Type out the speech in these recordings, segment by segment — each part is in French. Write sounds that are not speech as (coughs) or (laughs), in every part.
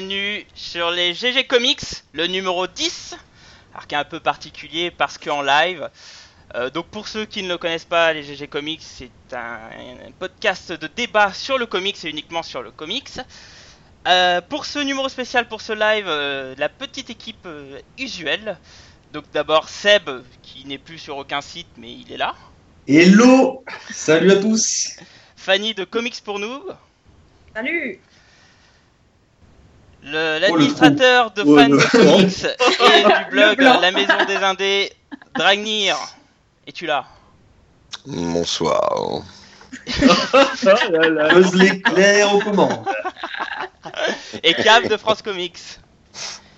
bienvenue sur les GG Comics, le numéro 10, alors qui est un peu particulier parce qu'en live. Euh, donc pour ceux qui ne le connaissent pas, les GG Comics, c'est un, un podcast de débat sur le comics et uniquement sur le comics. Euh, pour ce numéro spécial, pour ce live, euh, la petite équipe euh, usuelle. Donc d'abord Seb, qui n'est plus sur aucun site, mais il est là. Hello Salut à tous Fanny de Comics pour nous. Salut Le- L'administrateur de Oh, fans de comics et du (laughs) blog. La Maison des Indés, Dragnir. Es-tu là? Bonsoir. (laughs) Buzz l'éclair aux commandes. Et Cab de France Comics.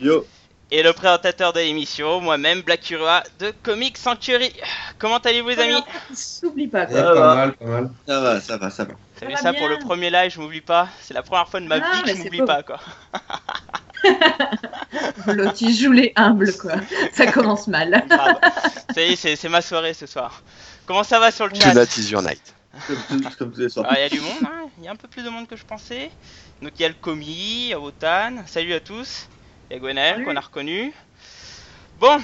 Yo Et le présentateur de l'émission, moi-même, Black Curua de Comics Sanctuary. Comment allez-vous les amis? S'oublie pas Eh, quoi. pas va. mal, pas mal. Ça va, ça va, ça va. Savez va ça pour le premier live, je m'oublie pas. C'est la première fois de ma Ah, vie que je m'oublie pas quoi. (laughs) L'autre il joue les humbles quoi. Ça commence mal. (laughs) Ça y est, c'est ma soirée ce soir. Comment ça va sur le chat Tonight is your night. Comme, tout- comme tous les soirs. Ah, Il y a du monde, hein. il y a un peu plus de monde que je pensais. Donc il y a le Komi, il y a Wotan, salut à tous. Il y a Salut. qu'on a reconnu. Bon,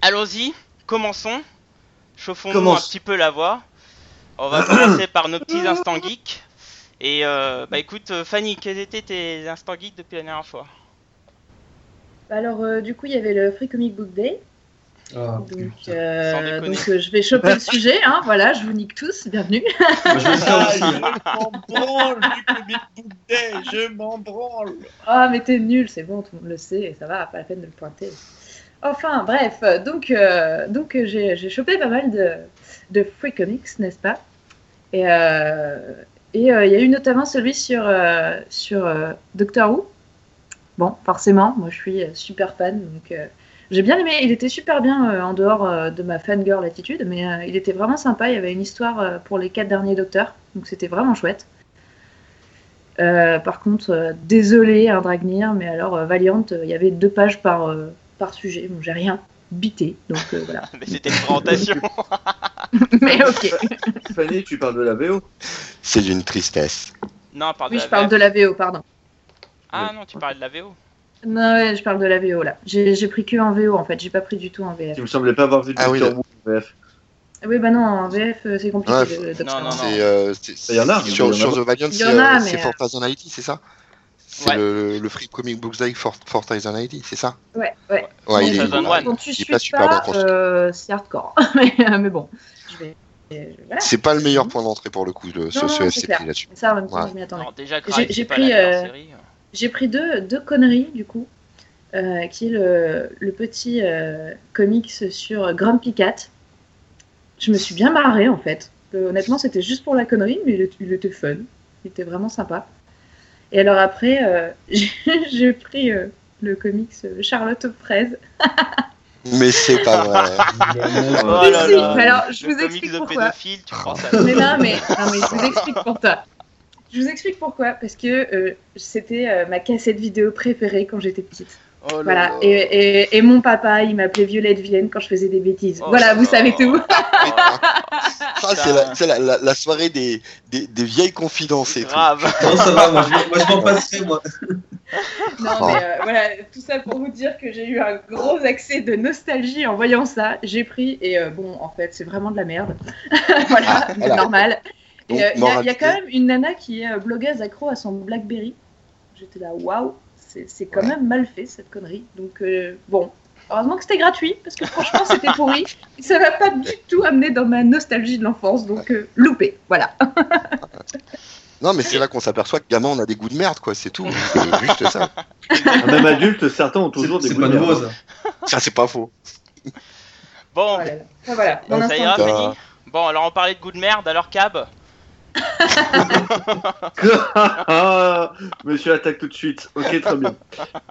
allons-y, commençons. Chauffons-nous un petit peu la voix. On va (coughs) commencer par nos petits instants geeks. Et euh, bah écoute, euh, Fanny, quels étaient tes instants geeks depuis la dernière fois? Alors euh, du coup il y avait le Free Comic Book Day. Ah, Donc, euh, euh, je vais choper le sujet. Hein, voilà, je vous nique tous. Bienvenue. Moi, je (laughs) hein. je m'en branle du Comic Book Day, je m'en branle. Ah mais t'es nul, c'est bon, tout le monde le sait, et ça va, pas la peine de le pointer. Enfin bref, donc, euh, donc j'ai j'ai chopé pas mal de, de free comics, n'est-ce pas? Et euh, euh, il y a eu notamment celui sur, euh, sur Doctor Who. Bon, forcément, moi je suis super fan, donc j'ai bien aimé. Il était super bien en dehors de ma fangirl attitude, mais il était vraiment sympa. Il y avait une histoire pour les quatre derniers Docteurs, donc c'était vraiment chouette. Par contre, désolé, hein, Dragnir, mais alors euh, Valiant, il y avait deux pages par, par sujet. Bon, j'ai rien bité, donc euh, voilà. (laughs) Mais c'était une présentation. (laughs) mais ok. Fanny, tu parles de la VO C'est d'une tristesse. non, pardon. Oui, je parle de la VO, pardon. Ah non, tu parlais de la VO. Non, ouais, je parle de la VO là. J'ai pris que en VO en fait, j'ai pas pris du tout en VF. Tu me semblais pas avoir vu de Ah oui, en VF. Oui, bah non, en VF euh, c'est compliqué. Ouais, Doctor non, non, non. Euh, Il y en a, Sur, sur pas. The Valiant, Il y c'est en a, mais, c'est For Thousand IT, c'est ça? C'est Ouais. le, le Free Comic Books Day for, for Thousand IT, c'est ça? Ouais, ouais. Ouais, il est. Quand tu il est suis pas super bien pas, euh, c'est hardcore. (laughs) mais, euh, mais bon, je vais. euh, voilà. C'est pas le meilleur point d'entrée pour le coup, de, ce, Non, SCP là-dessus. Ça, en même temps, Ouais. je m'y attendais. Alors déjà, J'ai- pris, euh, série. J'ai pris deux, deux conneries du coup, euh, qui est le, le petit euh, comics sur Grumpy Cat. Je me suis bien marrée en fait. Euh, honnêtement, c'était juste pour la connerie, mais il était fun. Il était vraiment sympa. Et alors après, euh, (laughs) j'ai pris euh, le comics euh, Charlotte aux fraises. (laughs) Mais c'est pas vrai. (laughs) Oh Mais là alors, je vous explique pourquoi. pédophile, tu. Mais non, mais, non, mais je vous explique pourquoi. Je vous explique pourquoi. Parce que euh, c'était euh, ma cassette vidéo préférée quand j'étais petite. Oh là Voilà, là. et, et, et mon papa, il m'appelait Violette Vilaine quand je faisais des bêtises. Oh voilà, là vous savez tout. (laughs) Ah, c'est la, c'est la, la, la soirée des, des, des vieilles confidences et tout. Grave. Non, ça va, moi je, moi, je m'en passerai, moi. Non, mais euh, voilà, tout ça pour vous dire que j'ai eu un gros accès de nostalgie en voyant ça. J'ai pris, et euh, bon, en fait, c'est vraiment de la merde. (laughs) voilà, Ah, voilà. normal. Euh, Il y, y a quand même une nana qui est blogueuse accro à son Blackberry. J'étais là, waouh, c'est quand Ouais. même mal fait cette connerie. Donc, euh, bon, heureusement que c'était gratuit, parce que franchement, c'était pourri. Et (laughs) ça m'a pas du tout amené dans ma nostalgie de l'enfance, donc euh, loupé, voilà. (laughs) Non, mais c'est là qu'on s'aperçoit que gamin, on a des goûts de merde, quoi, c'est tout. (laughs) C'est juste ça. Ah, Même adulte, certains ont toujours des goûts pas de merde. ça. Ça, c'est pas faux. Bon, Voilà, voilà mon ça ira, Bon, alors on parlait de goût de merde, alors Cab? Ah, (laughs) Monsieur attaque tout de suite. Ok, très bien.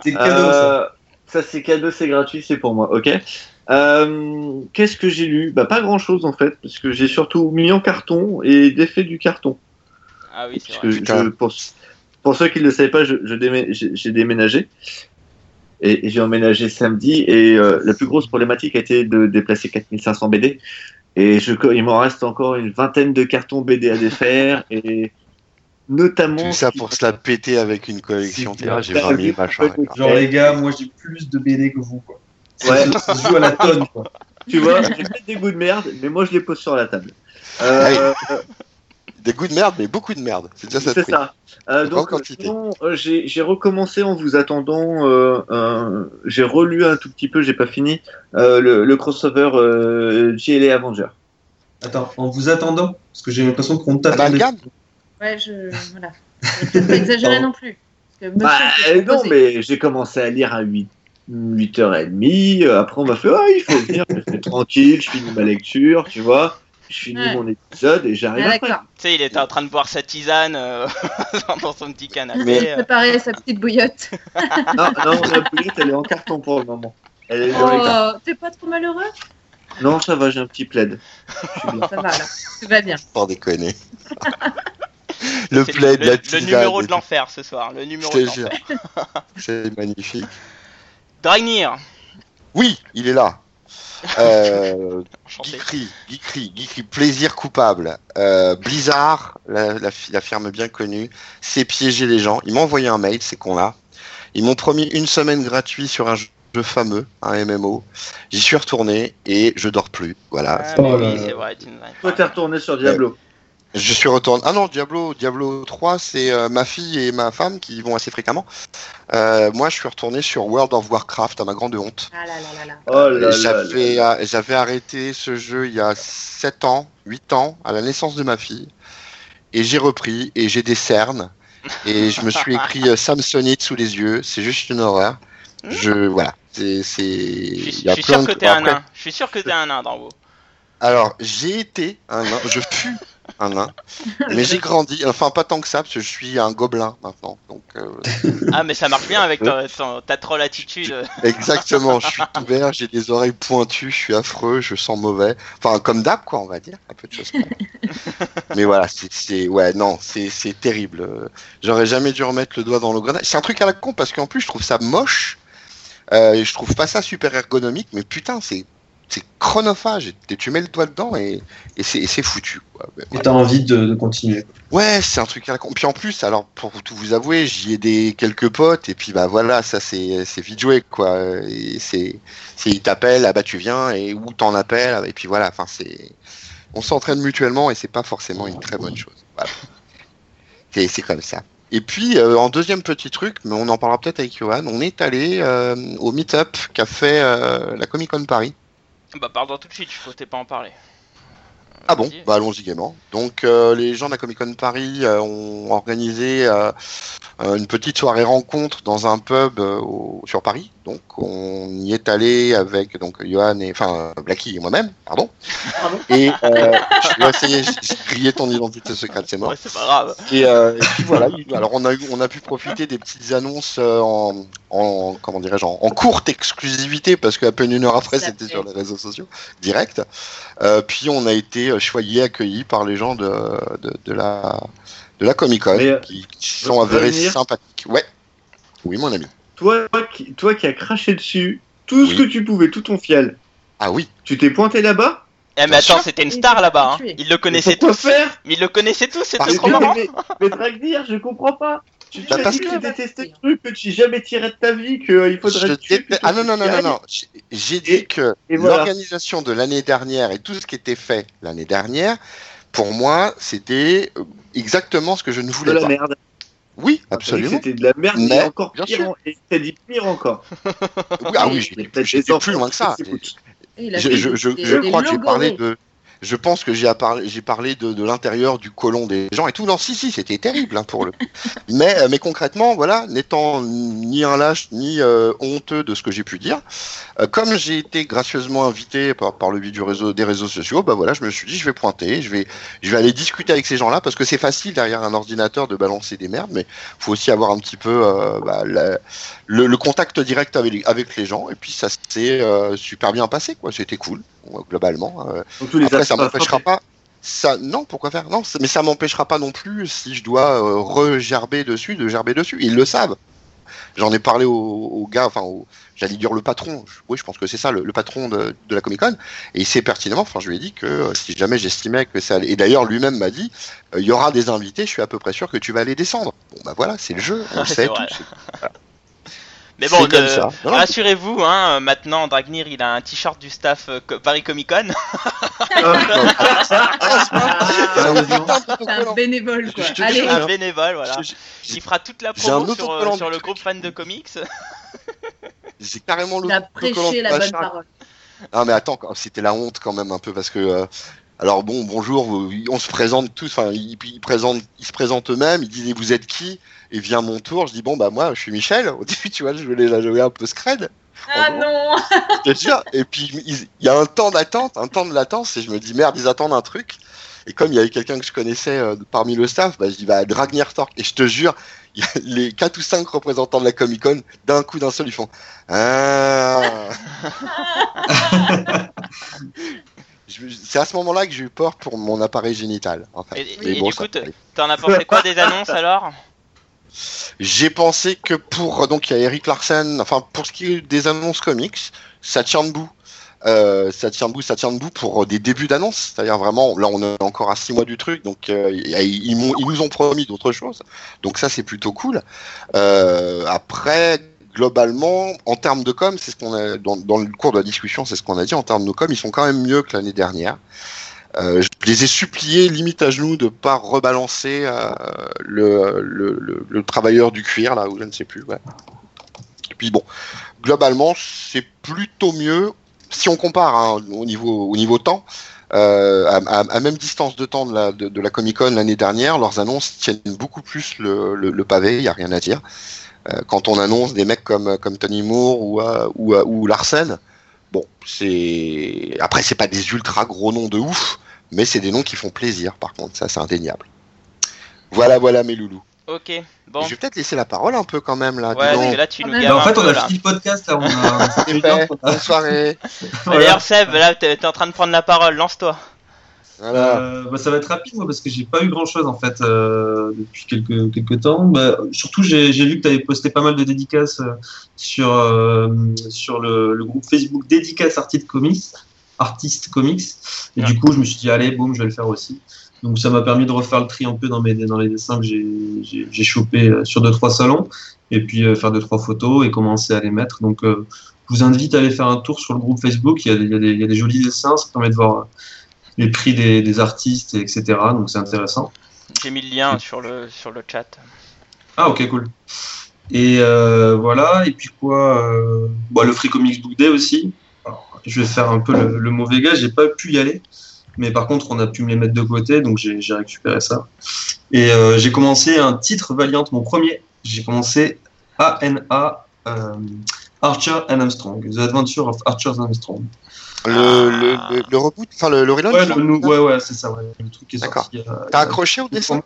C'est cadeau ça. Euh, ça c'est cadeau, c'est gratuit, c'est pour moi. Ok. Euh, Qu'est-ce que j'ai lu? Bah pas grand chose en fait, parce que j'ai surtout mis en carton et défait du carton. Ah oui, c'est vrai. je- pour, pour ceux qui ne le savaient pas, je, je j'ai j'ai déménagé. Et, et j'ai emménagé samedi. Et euh, la plus grosse problématique a été de déplacer 4500 BD. Et je, il m'en reste encore une vingtaine de cartons BD à défaire. Et notamment. Tout ça pour se la péter avec une collection. Là, j'ai clair. 20 000 machins. Genre, les gars, moi j'ai plus de BD que vous, quoi. Ouais. Ça se joue à la tonne, quoi. Tu vois, j'ai peut-être des goûts de merde, mais moi je les pose sur la table. Euh, Des goûts de merde, mais beaucoup de merde. C'est déjà ça. c'est. Euh, donc, euh, j'ai recommencé en vous attendant. euh, euh, j'ai relu un tout petit peu, j'ai pas fini euh, le, le crossover euh, JLA Avenger. Attends, en vous attendant, parce que j'ai l'impression qu'on t'attendait. Amalgame Ouais, je. Voilà. Je vais pas exagérer non plus. Parce que monsieur Bah, euh, non, mais j'ai commencé à lire à 8, 8h30. euh, Après, on m'a fait Ah, il faut venir. Je fais tranquille, je finis ma lecture, tu vois. Je finis Ouais. mon épisode et j'arrive Ah, après. Tu sais, il était en train de boire sa tisane euh, (laughs) dans son petit canapé. Mais- euh. Préparer sa petite bouillotte. (laughs) Non, non, la bouillotte, elle est en carton pour le moment. Elle est. Oh, t'es pas trop malheureux? Non, ça va, j'ai un petit plaid. Je suis bien. Ça va alors. Tout va bien. Sans déconner. (laughs) le plaid, le, la le tisane, numéro et de l'enfer ce soir. Le numéro de l'enfer. C'est magnifique. Dragnir. Oui, il est là. Euh, Geekery, Geekery, plaisir coupable. Euh, Blizzard, la, la, la firme bien connue, c'est piéger les gens. Ils m'ont envoyé un mail, ces cons-là. Ils m'ont promis une semaine gratuite sur un jeu fameux, un MMO. J'y suis retourné et je dors plus. Voilà. Ah, Oh oui, c'est vrai, tu Toi, t'es retourné sur Diablo. Je suis retourné. Ah non, Diablo, Diablo 3, c'est euh, ma fille et ma femme qui y vont assez fréquemment. Euh, moi, je suis retourné sur World of Warcraft à ma grande honte. Ah là là là là. Oh là là. J'avais là. j'avais arrêté ce jeu il y a 7 ans, 8 ans, à la naissance de ma fille. Et j'ai repris et j'ai des cernes. Et je me suis écrit euh, Samsonite sous les yeux. C'est juste une horreur. Je, voilà. C'est, c'est, Je suis, il y a je suis plein sûr que t'es un nain. Je suis sûr que t'es un nain dans vous. Alors, j'ai été un nain. Je fus nain. Mais j'ai grandi. Enfin, pas tant que ça, parce que je suis un gobelin maintenant. Donc, euh, Ah, mais ça marche bien avec ta, ton- ta troll attitude. Exactement, je suis (laughs) tout vert, j'ai des oreilles pointues, je suis affreux, je sens mauvais. Enfin, comme d'hab, quoi, on va dire. Un peu de choses. (laughs) Mais voilà, c'est, ouais, non, c'est, terrible. Euh, J'aurais jamais dû remettre le doigt dans le grenade. C'est un truc à la con parce qu'en plus, je trouve ça moche. Euh, je trouve pas ça super ergonomique, mais putain, c'est, c'est chronophage. Tu mets le doigt dedans et, et c'est, foutu. Quoi. Et t'as envie de, de continuer. Ouais, c'est un truc à. Puis en plus, alors pour tout vous avouer, j'y ai des quelques potes et puis bah voilà, ça c'est vite joué quoi. C'est ils t'appellent, ah bah tu viens et où t'en appelles et puis voilà. Enfin c'est on s'entraîne mutuellement et c'est pas forcément une très bonne chose. Voilà. C'est comme ça. Et puis euh, en deuxième petit truc, mais on en parlera peut-être avec Johan, on est allé euh, au meet-up qu'a fait euh, la Comic Con Paris. Bah, pardon tout de suite, je faut pas en parler. Ah bon. Bah allons-y gaiement. Donc euh, les gens de la Comic Con Paris euh, ont organisé euh, euh, une petite soirée rencontre dans un pub euh, au- sur Paris. Donc on y est allé avec donc Johan et enfin Blacky et moi-même, pardon. Pardon Et euh, je vais essayer, j'ai grillé ton identité secrète, c'est mort. Ouais, c'est pas grave. Et, euh, et puis voilà, il- alors on a eu, on a pu profiter des petites annonces euh, en, en comment dirais-je, en, en courte exclusivité parce qu'à peine une heure après c'était fait. sur les réseaux sociaux, direct. Euh, puis on a été euh, choyés, accueillis par les gens de, de, de la de la Comic Con euh, qui, qui sont avérés sympathiques. Ouais, oui mon ami. Toi, toi qui, toi qui as craché dessus tout ce Oui. que tu pouvais, tout ton fiel, Ah oui. tu t'es pointé là-bas Eh, mais attends, c'était une star là-bas. Hein. Ils le connaissaient tous. faire Mais ils le connaissaient tous, c'était trop que- marrant. mais, mais Dragdir, je comprends pas. Tu Bah, parce dit que tu détestais le truc, que tu jamais tiré de ta vie, qu'il faudrait Je te tuer Ah non que non non non. J'ai- dit Et- que voilà. l'organisation de l'année dernière et tout ce qui était fait l'année dernière, pour moi, c'était euh, exactement ce que je ne De voulais la pas. merde. Oui, que absolument. C'était de la merde, Mais, mais encore bien pire. en- Et t'as dit pire encore. Oui, (laughs) ah oui, Et j'ai plus loin que ça. Et Je, crois que j'ai parlé de. Je pense que j'ai parlé de, l'intérieur du côlon des gens et tout. Non, si, si, c'était terrible hein, pour le. (laughs) euh, mais concrètement, voilà, n'étant ni un lâche ni euh, honteux de ce que j'ai pu dire, euh, comme j'ai été gracieusement invité par, le biais des réseaux sociaux, bah voilà, je me suis dit, je vais pointer, je vais, aller discuter avec ces gens-là parce que c'est facile derrière un ordinateur de balancer des merdes, mais faut aussi avoir un petit peu bah, la- le, le contact direct avec, avec les gens et puis ça s'est euh, super bien passé, quoi. C'était cool globalement. Euh, Donc, tous les après, ça m'empêchera pas. Ça, non, pourquoi faire? Non, mais ça m'empêchera pas non plus si je dois euh, regerber dessus, de gerber dessus. Ils le savent. J'en ai parlé au, au gars, enfin, au- j'allais dire le patron. Oui, je pense que c'est ça, le, le patron de, de la Comic Con. Et il sait pertinemment. Enfin, je lui ai dit que euh, si jamais j'estimais que ça allait. Et d'ailleurs, lui-même m'a dit, euh, il y aura des invités. Je suis à peu près sûr que tu vas les descendre. Bon, bah voilà, c'est le jeu. On (laughs) le sait tous. (laughs) Mais C'est bon. Non, non, rassurez-vous, hein, maintenant Dragnir il a un t-shirt du staff euh, Paris Comic Con. (laughs) C'est un bénévole, quoi. Je Allez, un bénévole, voilà. Il fera toute la promo sur, euh, sur le groupe fan de comics. J'ai carrément il a prêché la bonne parole. Ah mais attends, c'était la honte quand même un peu parce que euh, alors bon bonjour, on se présente tous, enfin ils, ils présentent, ils se présentent eux-mêmes, ils disent vous êtes qui? Et vient mon tour, je dis bon bah moi je suis Michel. (laughs) Au début tu vois je voulais la jouer un peu scred, Ah non je te jure. Et puis il y a un temps d'attente, un temps de latence et je me dis merde ils attendent un truc. Et comme il y avait quelqu'un que je connaissais euh, parmi le staff, bah, je dis bah Dragnir Torque et je te jure (laughs) il y a les quatre ou cinq représentants de la Comic Con d'un coup d'un seul ils font ah (laughs) C'est à ce moment-là que j'ai eu peur pour mon appareil génital. En fait. Et- Mais et bon, du coup. T'en as pensé quoi des annonces (laughs) alors? J'ai pensé que pour donc il y a Eric Larsen, enfin pour ce qui est des annonces comics, ça tient debout. Euh, ça tient debout, ça tient debout pour des débuts d'annonce. C'est-à-dire vraiment, là on est encore à six mois du truc, donc euh, ils, ils m'ont- ils nous ont promis d'autres choses. Donc ça c'est plutôt cool. Euh, après, globalement, en termes de com, c'est ce qu'on a dans, le cours de la discussion, c'est ce qu'on a dit. En termes de com, ils sont quand même mieux que l'année dernière. Euh, je les ai suppliés, limite à genoux, de pas rebalancer euh, le, le, le, le travailleur du cuir là, ou je ne sais plus. Puis bon, globalement, c'est plutôt mieux si on compare hein, au niveau au niveau temps. Euh, à, même distance de temps de la, Comic Con l'année dernière, leurs annonces tiennent beaucoup plus le, pavé, il y a rien à dire. Euh, quand on annonce des mecs comme comme Tony Moore ou euh, ou, euh, ou Larsen, bon, c'est après c'est pas des ultra gros noms de ouf, mais c'est des noms qui font plaisir. Par contre, ça c'est indéniable. Voilà, voilà mes loulous. Ok, bon. Je vais peut-être laisser la parole un peu quand même là. Ouais, parce que là tu nous gaves Bah, en fait, on a fini le podcast là. On a... (laughs) Bonne soirée. Voilà. D'ailleurs Seb, là t'es en train de prendre la parole, lance-toi. Voilà. Euh, bah, ça va être rapide moi parce que j'ai pas eu grand chose en fait euh, depuis quelques, quelques temps. Bah, surtout j'ai j'ai vu que tu avais posté pas mal de dédicaces euh, sur, euh, sur le, le groupe Facebook Dédicace Artiste Comics. Artiste Comics. Et Ouais. du coup je me suis dit allez boum je vais le faire aussi. Donc ça m'a permis de refaire le tri un peu dans, mes, dans les dessins que j'ai- j'ai j'ai chopé euh, sur deux trois salons et puis euh, faire deux trois photos et commencer à les mettre. Donc euh, je vous invite à aller faire un tour sur le groupe Facebook. Il y a des, il y a des, il y a des jolis dessins, ça permet de voir euh, les prix des, des artistes, etc. Donc c'est intéressant. J'ai mis le lien sur le sur le chat. Ah ok cool. Et euh, voilà, et puis quoi euh, bon, Le Free Comics Book Day aussi. Alors, je vais faire un peu le, le mauvais gars, j'ai pas pu y aller. Mais par contre, on a pu me les mettre de côté, donc j'ai récupéré ça. Et euh, j'ai commencé un titre Valiant, mon premier. J'ai commencé ANA Archer and Armstrong, The Adventure of Archer and Armstrong. Le, le, le, le reboot, enfin le, le relaunch. Ouais, le ouais, ouais, c'est ça, ouais. Le truc qui est D'accord. sorti. a- T'as accroché au dessin?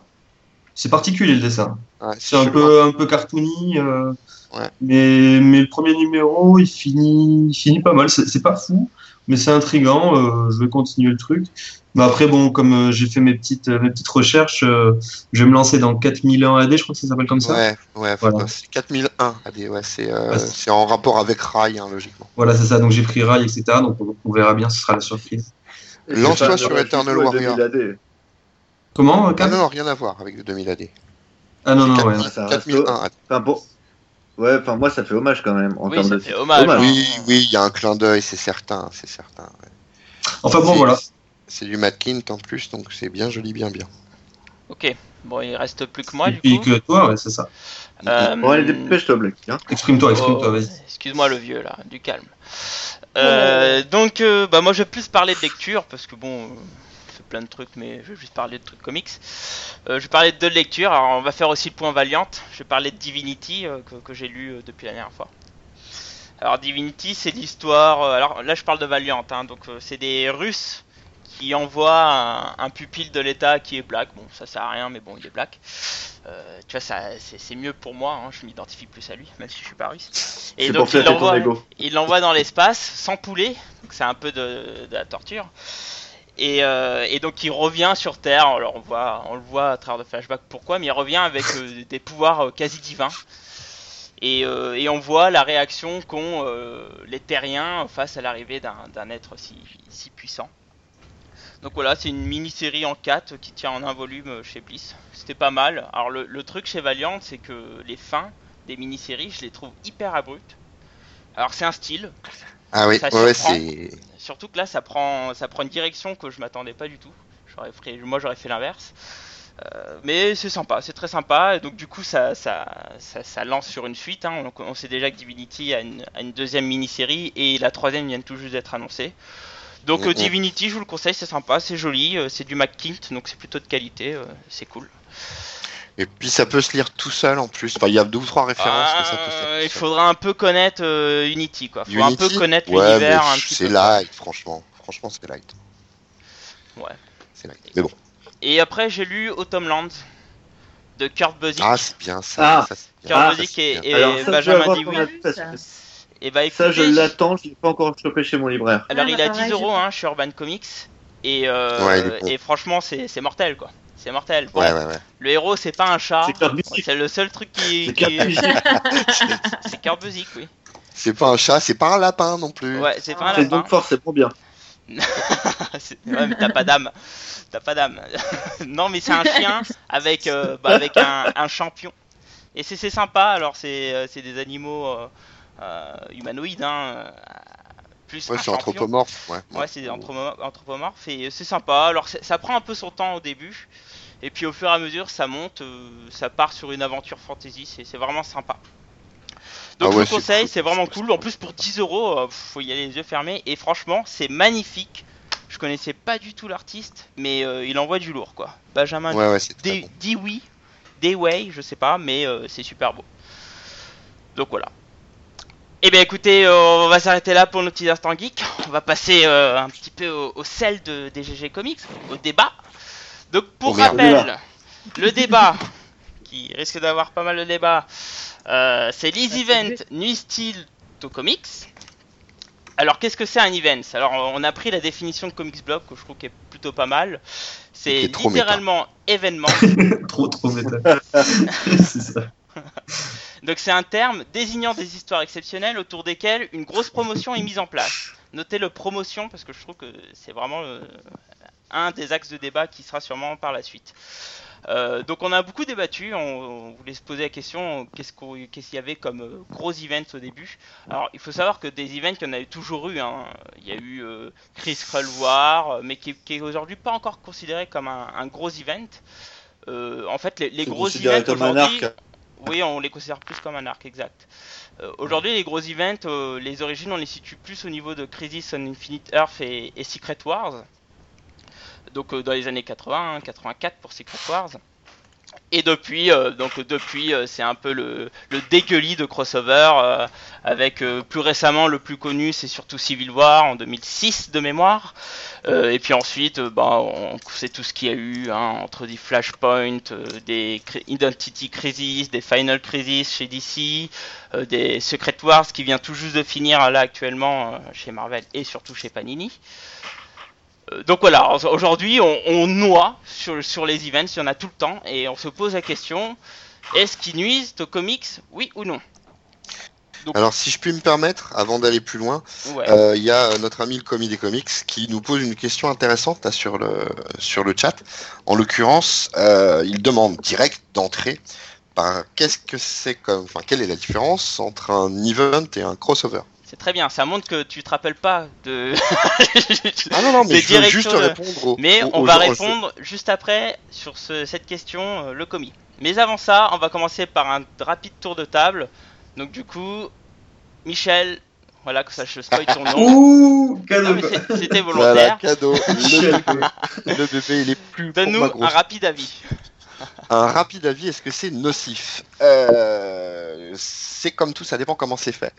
C'est particulier le dessin. Ouais, C'est un peu, un peu cartoony. euh, Ouais. mais, mais le premier numéro, il finit, il finit pas mal. C'est c'est pas fou, mais c'est intriguant. euh, je vais continuer le truc. Mais après, bon, comme euh, j'ai fait mes petites, euh, mes petites recherches, euh, je vais me lancer dans 4001 AD, je crois que ça s'appelle comme ça. Ouais, ouais, Voilà. c'est 4001 AD, ouais, c'est euh, Ouais, c'est- c'est en rapport avec Rai, hein, logiquement. Voilà, c'est ça. Donc j'ai pris Rail, etc. Donc on, on verra bien, ce sera la surprise. Lance-toi sur Eternal Warrior. 2000 AD. Comment, euh, Ah non, non, rien à voir avec le 2000 AD. Ah non, non, ouais. 4000 Ça reste 4001 AD. Enfin, bon. Ouais, enfin, moi, ça fait hommage quand même. En Oui, termes ça de... fait hommage. Oui, oui, il y a un clin d'œil, c'est certain, c'est certain. ouais. Enfin bon, voilà. C'est du Matt Kint en plus, donc c'est bien joli, bien bien. Ok, bon il reste plus que moi Et du puis coup. que toi, ouais, c'est ça. Euh, Bon, allez, dépêche-toi, Black. Hein. Exprime-toi, exprime-toi, Oh, vas-y. Excuse-moi le vieux là, du calme. Euh, donc euh, bah moi je vais plus parler de lecture parce que bon, euh, je fais plein de trucs mais je vais juste parler de trucs comics. Euh, je vais parler de deux lectures, alors on va faire aussi le point Valiant. Je vais parler de Divinity euh, que, que j'ai lu euh, depuis la dernière fois. Alors Divinity c'est l'histoire, euh, alors là je parle de Valiant, hein, donc euh, c'est des Russes qui envoient un, un pupille de l'État qui est black. Bon ça sert à rien mais bon il est black. Euh, tu vois ça c'est mieux pour moi, hein, je m'identifie plus à lui même si je suis pas russe. Et donc il l'envoie ego. il l'envoie dans l'espace sans poulet, donc c'est un peu de, de la torture. Et, euh, et donc il revient sur Terre, alors on, voit, on le voit à travers de flashbacks pourquoi, mais il revient avec euh, des pouvoirs quasi divins. Et, euh, et on voit la réaction qu'ont les terriens face à l'arrivée d'un d'un être si, si puissant. Donc voilà, c'est une mini-série en 4 qui tient en un volume euh, chez Bliss. C'était pas mal. Alors le, le truc chez Valiant, c'est que les fins des mini-séries, je les trouve hyper abruptes. Alors c'est un style, Ah oui, Ça ouais, c'est. surtout que là ça prend, ça prend une direction que je m'attendais pas du tout. J'aurais fait- moi j'aurais fait l'inverse. Euh, mais c'est sympa, c'est très sympa. Et donc du coup ça, ça, ça, ça lance sur une suite. hein. On, on sait déjà que Divinity a une, a une deuxième mini-série et la troisième vient tout juste d'être annoncée. Donc Mhm. Divinity, je vous le conseille, c'est sympa, c'est joli, euh, c'est du McKint, donc c'est plutôt de qualité, euh, c'est cool. Et puis ça peut se lire tout seul en plus. Enfin, il y a deux ou trois références que ça peut se lire. Tout il faudra un peu connaître euh, Unity, quoi. Faut un peu Unity connaître Ouais, l'univers C'est light, franchement. Franchement, c'est light. Ouais. C'est light. Mais bon. Et après j'ai lu Autumnland de Kurt Busiek. Ah, c'est bien ça. Ah. ça, c'est bien. Kurt Ah, Busiek et, Alors, ça, Benjamin avoir dit ton oui. avis, parce que Et bah Ça, je écoutez, l'attends, je l'ai pas encore chopé chez mon libraire. alors Ah, il bah, a pareil, 10 euros j'ai- hein, chez Urban Comics. Et, euh, Ouais, et franchement c'est c'est mortel quoi. C'est mortel. Bon, Ouais, ouais, ouais. Le héros c'est pas un chat. C'est. C'est le seul truc qui. C'est qui-. (laughs) C'est Kurt Busiek, oui. C'est pas un chat, c'est pas un lapin non plus. Ouais, c'est pas un C'est lapin. donc forcément bien. (laughs) C'est- ouais, mais t'as pas d'âme. T'as pas d'âme. (laughs) non, mais c'est un chien avec, euh, bah, avec un, un champion. Et c'est c'est sympa. Alors, c'est euh, c'est des animaux euh, euh, humanoïdes. Hein, euh, plus Ouais, c'est anthropomorphe. Ouais. Ouais, c'est anthromo- anthropomorphe. Et c'est sympa. Alors, c'est- ça prend un peu son temps au début. Et puis, au fur et à mesure, ça monte. euh, ça part sur une aventure fantasy. C'est c'est vraiment sympa. Donc, Ah je ouais, vous c'est conseille. cool. C'est vraiment cool. En plus, pour 10 euros, faut y aller les yeux fermés. Et franchement, c'est magnifique. Je connaissais pas du tout l'artiste, mais euh, il envoie du lourd quoi. Benjamin Ouais, ouais, c'est dit, bon. Dayway, je sais pas, mais euh, c'est super beau. Donc voilà. Eh bien écoutez, euh, on va s'arrêter là pour nos petits instants geeks. On va passer euh, un petit peu au, au sel de, des GG Comics, au débat. Donc pour Oh, merde. rappel, le débat, qui risque d'avoir pas mal de débats, euh, c'est les Ah, events. Nuit Style to Comics. Alors qu'est-ce que c'est un event? Alors on a pris la définition de Comics Blog que je trouve qui est plutôt pas mal. C'est littéralement (laughs) événement. trop trop méta. (laughs) c'est ça. (laughs) Donc c'est un terme désignant des histoires exceptionnelles autour desquelles une grosse promotion est mise en place. Notez le promotion parce que je trouve que c'est vraiment euh, un des axes de débat qui sera sûrement par la suite. Euh, donc on a beaucoup débattu, on, on voulait se poser la question qu'est-ce qu'il y avait comme euh, gros events au début? Alors il faut savoir que des events il y en a toujours eu. hein. Il y a eu euh, Chris Krull War, mais qui, qui est aujourd'hui pas encore considéré comme un, un gros event. Euh, en fait les, gros events aujourd'hui. Oui, on les considère plus comme un arc, exact. Euh, Aujourd'hui, les gros events, euh, les origines, on les situe plus au niveau de Crisis on Infinite Earth et, et Secret Wars. Donc euh, dans les années 80, hein, 84 pour Secret Wars. Et depuis, euh, donc depuis, euh, c'est un peu le, le dégueulis de crossover, euh, avec plus récemment le plus connu, c'est surtout Civil War en 2006 de mémoire. Et puis ensuite, bah, on tout ce qu'il y a eu hein, entre des Flashpoint, des Identity Crisis, des Final Crisis chez DC, des Secret Wars qui vient tout juste de finir là actuellement chez Marvel et surtout chez Panini. Euh, donc voilà, aujourd'hui on, on noie sur, sur les events, il y en a tout le temps, et on se pose la question est-ce qu'ils nuisent aux comics, oui ou non Alors, si je puis me permettre, avant d'aller plus loin, Ouais. euh, il y a notre ami le Comi des Comics qui nous pose une question intéressante là, sur, le, sur le chat. En l'occurrence, euh, il demande direct d'entrée par qu'est-ce que c'est comme, enfin, quelle est la différence entre un event et un crossover C'est très bien, ça montre que tu te rappelles pas de. (laughs) Ah non, non, mais je veux juste répondre au- Mais au- on va répondre juste après sur ce- cette question, euh, le comic. Mais avant ça, on va commencer par un rapide tour de table. Donc du coup, Michel, voilà que ça je spoil ton nom. (laughs) Ouh, cadeau. c'était Voilà, volontaire. cadeau. Le bébé, le bébé, il est plus Donne-nous un rapide avis. Un rapide avis, est-ce que c'est nocif Euh, C'est comme tout, ça dépend comment c'est fait.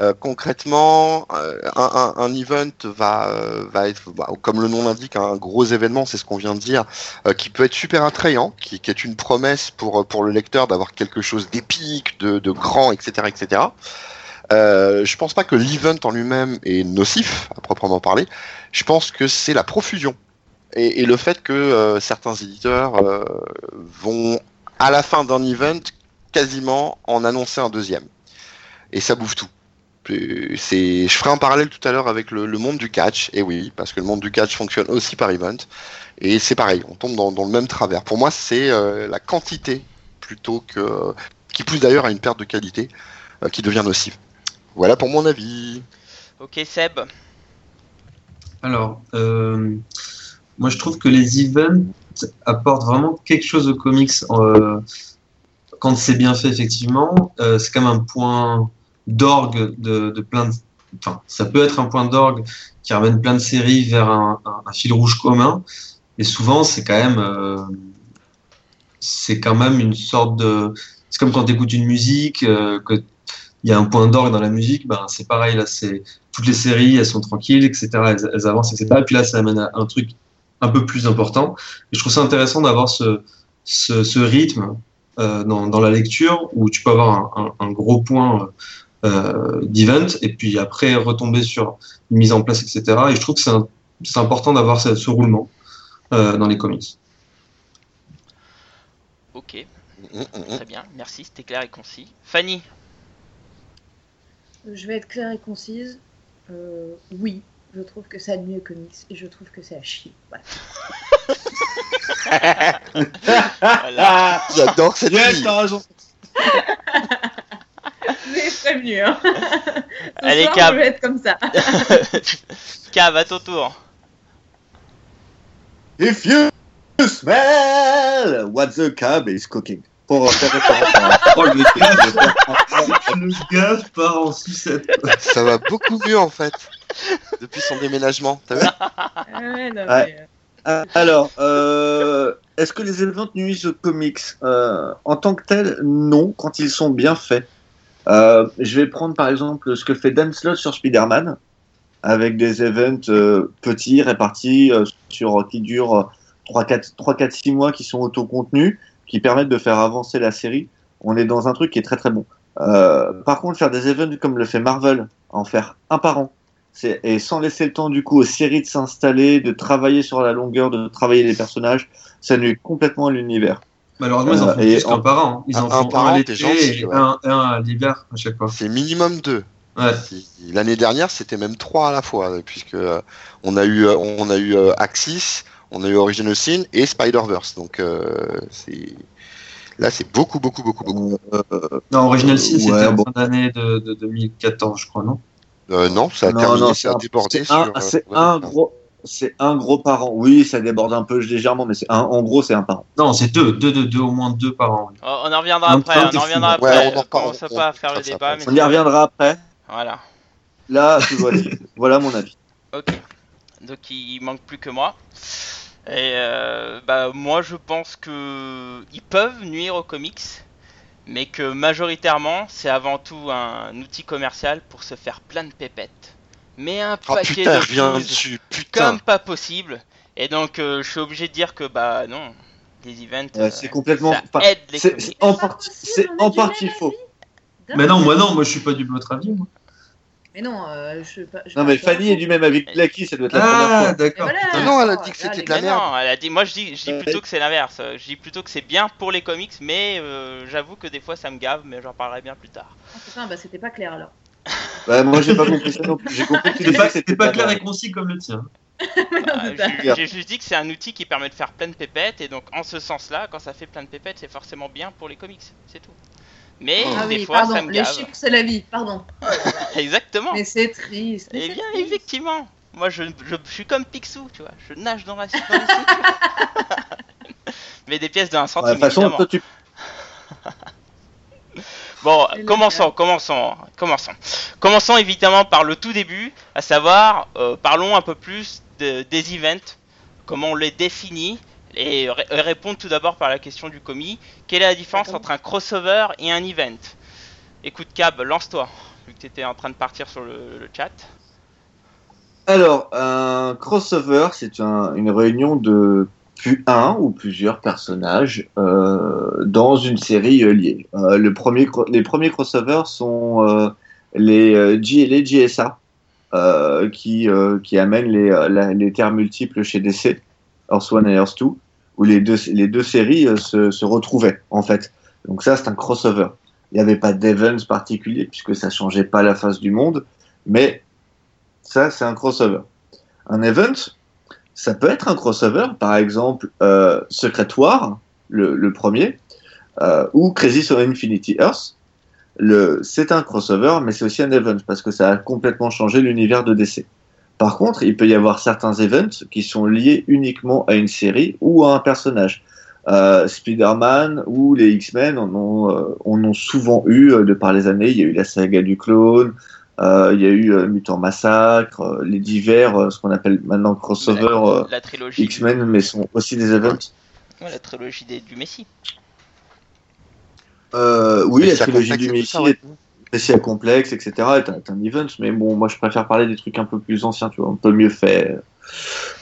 Euh, concrètement, euh, un, un- un event va, euh, va être, bah, comme le nom l'indique, un gros événement, c'est ce qu'on vient de dire, euh, qui peut être super attrayant, qui, qui est une promesse pour, pour le lecteur d'avoir quelque chose d'épique, de, de grand, etc. etc. Je pense pas que l'event en lui-même est nocif, à proprement parler. Je pense que c'est la profusion et, et le fait que euh, certains éditeurs euh, vont à la fin d'un event quasiment en annoncer un deuxième. et ça bouffe tout. C'est, je ferai un parallèle tout à l'heure avec le, le monde du catch, et oui, parce que le monde du catch fonctionne aussi par event, et c'est pareil, on tombe dans, dans le même travers. Pour moi, c'est euh, la quantité plutôt que qui pousse d'ailleurs à une perte de qualité euh, qui devient nocive. Voilà pour mon avis. Ok, Seb. Alors, euh, moi je trouve que les events apportent vraiment quelque chose aux comics euh, quand c'est bien fait, effectivement. Euh, c'est comme un point d'orgue de, plein de. Enfin, ça peut être un point d'orgue qui ramène plein de séries vers un, fil rouge commun. Et souvent, c'est quand même. euh, c'est quand même une sorte de. C'est comme quand tu écoutes une musique, euh, que il y a un point d'orgue dans la musique, ben c'est pareil, là, c'est toutes les séries, elles sont tranquilles, etc. Elles avancent, etc. Et puis là, ça amène à un truc un peu plus important. Et je trouve ça intéressant d'avoir ce, ce, ce rythme euh, dans, dans la lecture où tu peux avoir un, un, un gros point euh, d'event et puis après retomber sur une mise en place, etc. Et je trouve que c'est un- c'est important d'avoir ce, ce roulement euh, dans les comics. Ok, Mm, mm, mm. très bien, merci, c'était clair et concis. Fanny? Je vais être claire et concise. Euh, oui, je trouve que c'est mieux comics et je trouve que c'est à chier. Voilà. Voilà. J'adore cette Yes, fille. t'as raison. (laughs) Je vais prévenu. Hein. Allez, soir, Cab. je vais être comme ça. (laughs) Cave, à ton tour. If you smell what the cab is cooking. Pour faire référence (laughs) à Oh, le gars, le gars part en sucette. Ça va beaucoup mieux en fait depuis son déménagement. T'as vu Ouais, non, Ouais. mais, Alors, euh, est-ce que les événements nuisent aux comics Euh, En tant que tel, non, quand ils sont bien faits. Euh, je vais prendre par exemple ce que fait Dan Slott sur Spider-Man, avec des events euh, petits répartis euh, sur qui durent 3-4-6 mois, qui sont autocontenus, qui permettent de faire avancer la série. On est dans un truc qui est très très bon. Euh, par contre, faire des events comme le fait Marvel, en faire un par an, c'est- et sans laisser le temps du coup aux séries de s'installer, de travailler sur la longueur, de travailler les personnages, ça nuit complètement à l'univers. Malheureusement, ils en font Euh, plus qu'un par an. Ils en un- un font par un an, l'été et ouais. un, un à l'hiver à chaque fois. C'est minimum deux. Ouais. L'année dernière, c'était même trois à la fois, puisque euh, on a eu, euh, on a eu euh, Axis, on a eu Original Sin et Spider-Verse. Donc euh, c'est là, c'est beaucoup, beaucoup, beaucoup, beaucoup. Non, Original Sin, Ouais, c'était en bon. fin d'année de, de 2014, je crois, non? Euh, non, ça a Non, terminé, non, ça a c'est un- débordé C'est un, euh, c'est sur- un gros, c'est un gros par an. Oui, ça déborde un peu légèrement, mais c'est un, en gros, c'est un par an. Non, c'est deux, deux, deux, deux, au moins deux par an. oui. Oh, On en reviendra après, on en reviendra après. on commence on- pas à faire on le débat, mais On y reviendra après. voilà. Là, tu vois, voilà mon avis. Ok. Donc il manque plus que moi. Et euh, bah moi je pense que ils peuvent nuire aux comics, mais que majoritairement c'est avant tout un outil commercial pour se faire plein de pépettes. Mais un Ah paquet putain, de dessus, putain. comme pas possible. Et donc euh, je suis obligé de dire que bah non, les events Ouais, euh, c'est complètement. ça aide les c'est comics. c'est en pas partie, faux. Mais non, moi non, moi je suis pas du votre avis. moi. Mais non, euh, je, pas- je Non, mais Fanny est info. du même avis que Blacky, ça doit être la première Ah, fois. d'accord. Mais voilà. putain. Non, elle a dit que c'était de la Mais merde. non, elle a dit, moi je dis, je dis Euh, plutôt que c'est l'inverse. Je dis plutôt que c'est bien pour les comics, mais euh, j'avoue que des fois ça me gave, mais j'en parlerai bien plus tard. Ah, putain, bah c'était pas clair alors. Ouais, (laughs) moi, j'ai pas compris ça non plus. J'ai compris que tu disais pas, que c'était pas pas clair et concis comme le tien. (laughs) Ah, J'ai juste dit que c'est un outil qui permet de faire plein de pépettes, et donc en ce sens-là, quand ça fait plein de pépettes, c'est forcément bien pour les comics, c'est tout. Mais Ah des oui, fois ça me les gave. chiffres c'est la vie, pardon. (laughs) Exactement. Mais c'est triste. mais Eh bien, triste. effectivement. Moi, je, je, je suis comme Picsou, tu vois. Je nage dans la. (laughs) Mais des pièces de 1 Ouais, centime, De toute façon, toi, tu. (laughs) Bon, commençons, commençons, commençons. Commençons évidemment par le tout début, à savoir, euh, parlons un peu plus de- des events, comment on les définit, et ré- répondre tout d'abord par la question du commis. Quelle est la différence entre un crossover et un event? Écoute Cab, lance-toi, vu que tu étais en train de partir sur le, le chat. Alors, un crossover, c'est un- une réunion de plus un ou plusieurs personnages euh, dans une série euh, liée. Euh, le premier, cro- les premiers crossovers sont euh, les euh, J et les JSA euh, qui, euh, qui amènent les, euh, la- les terres multiples chez DC, Earth 1 et Earth 2, où les deux, les deux séries euh, se, se retrouvaient en fait. Donc ça, c'est un crossover. Il n'y avait pas d'events particulier puisque ça changeait pas la face du monde. Mais ça, c'est un crossover. Un event, ça peut être un crossover, par exemple euh, Secret War, le, premier, euh, ou Crisis on Infinity Earth. Le, c'est un crossover, mais c'est aussi un event parce que ça a complètement changé l'univers de DC. Par contre, il peut y avoir certains events qui sont liés uniquement à une série ou à un personnage. Euh, Spider-Man ou les X-Men en ont, euh, en ont souvent eu euh, de par les années. Il y a eu la saga du clone, euh, il y a eu euh, Mutant Massacre, euh, les divers, euh, ce qu'on appelle maintenant crossover euh, la, la trilogie. X-Men, mais sont aussi des events. Ouais, la trilogie des- du Messi. Euh, oui, Mais la trilogie du et tout Messi ça, ouais. est spécial complexe, etc. un, est un event, mais bon, moi je préfère parler des trucs un peu plus anciens, tu vois, un peu mieux fait.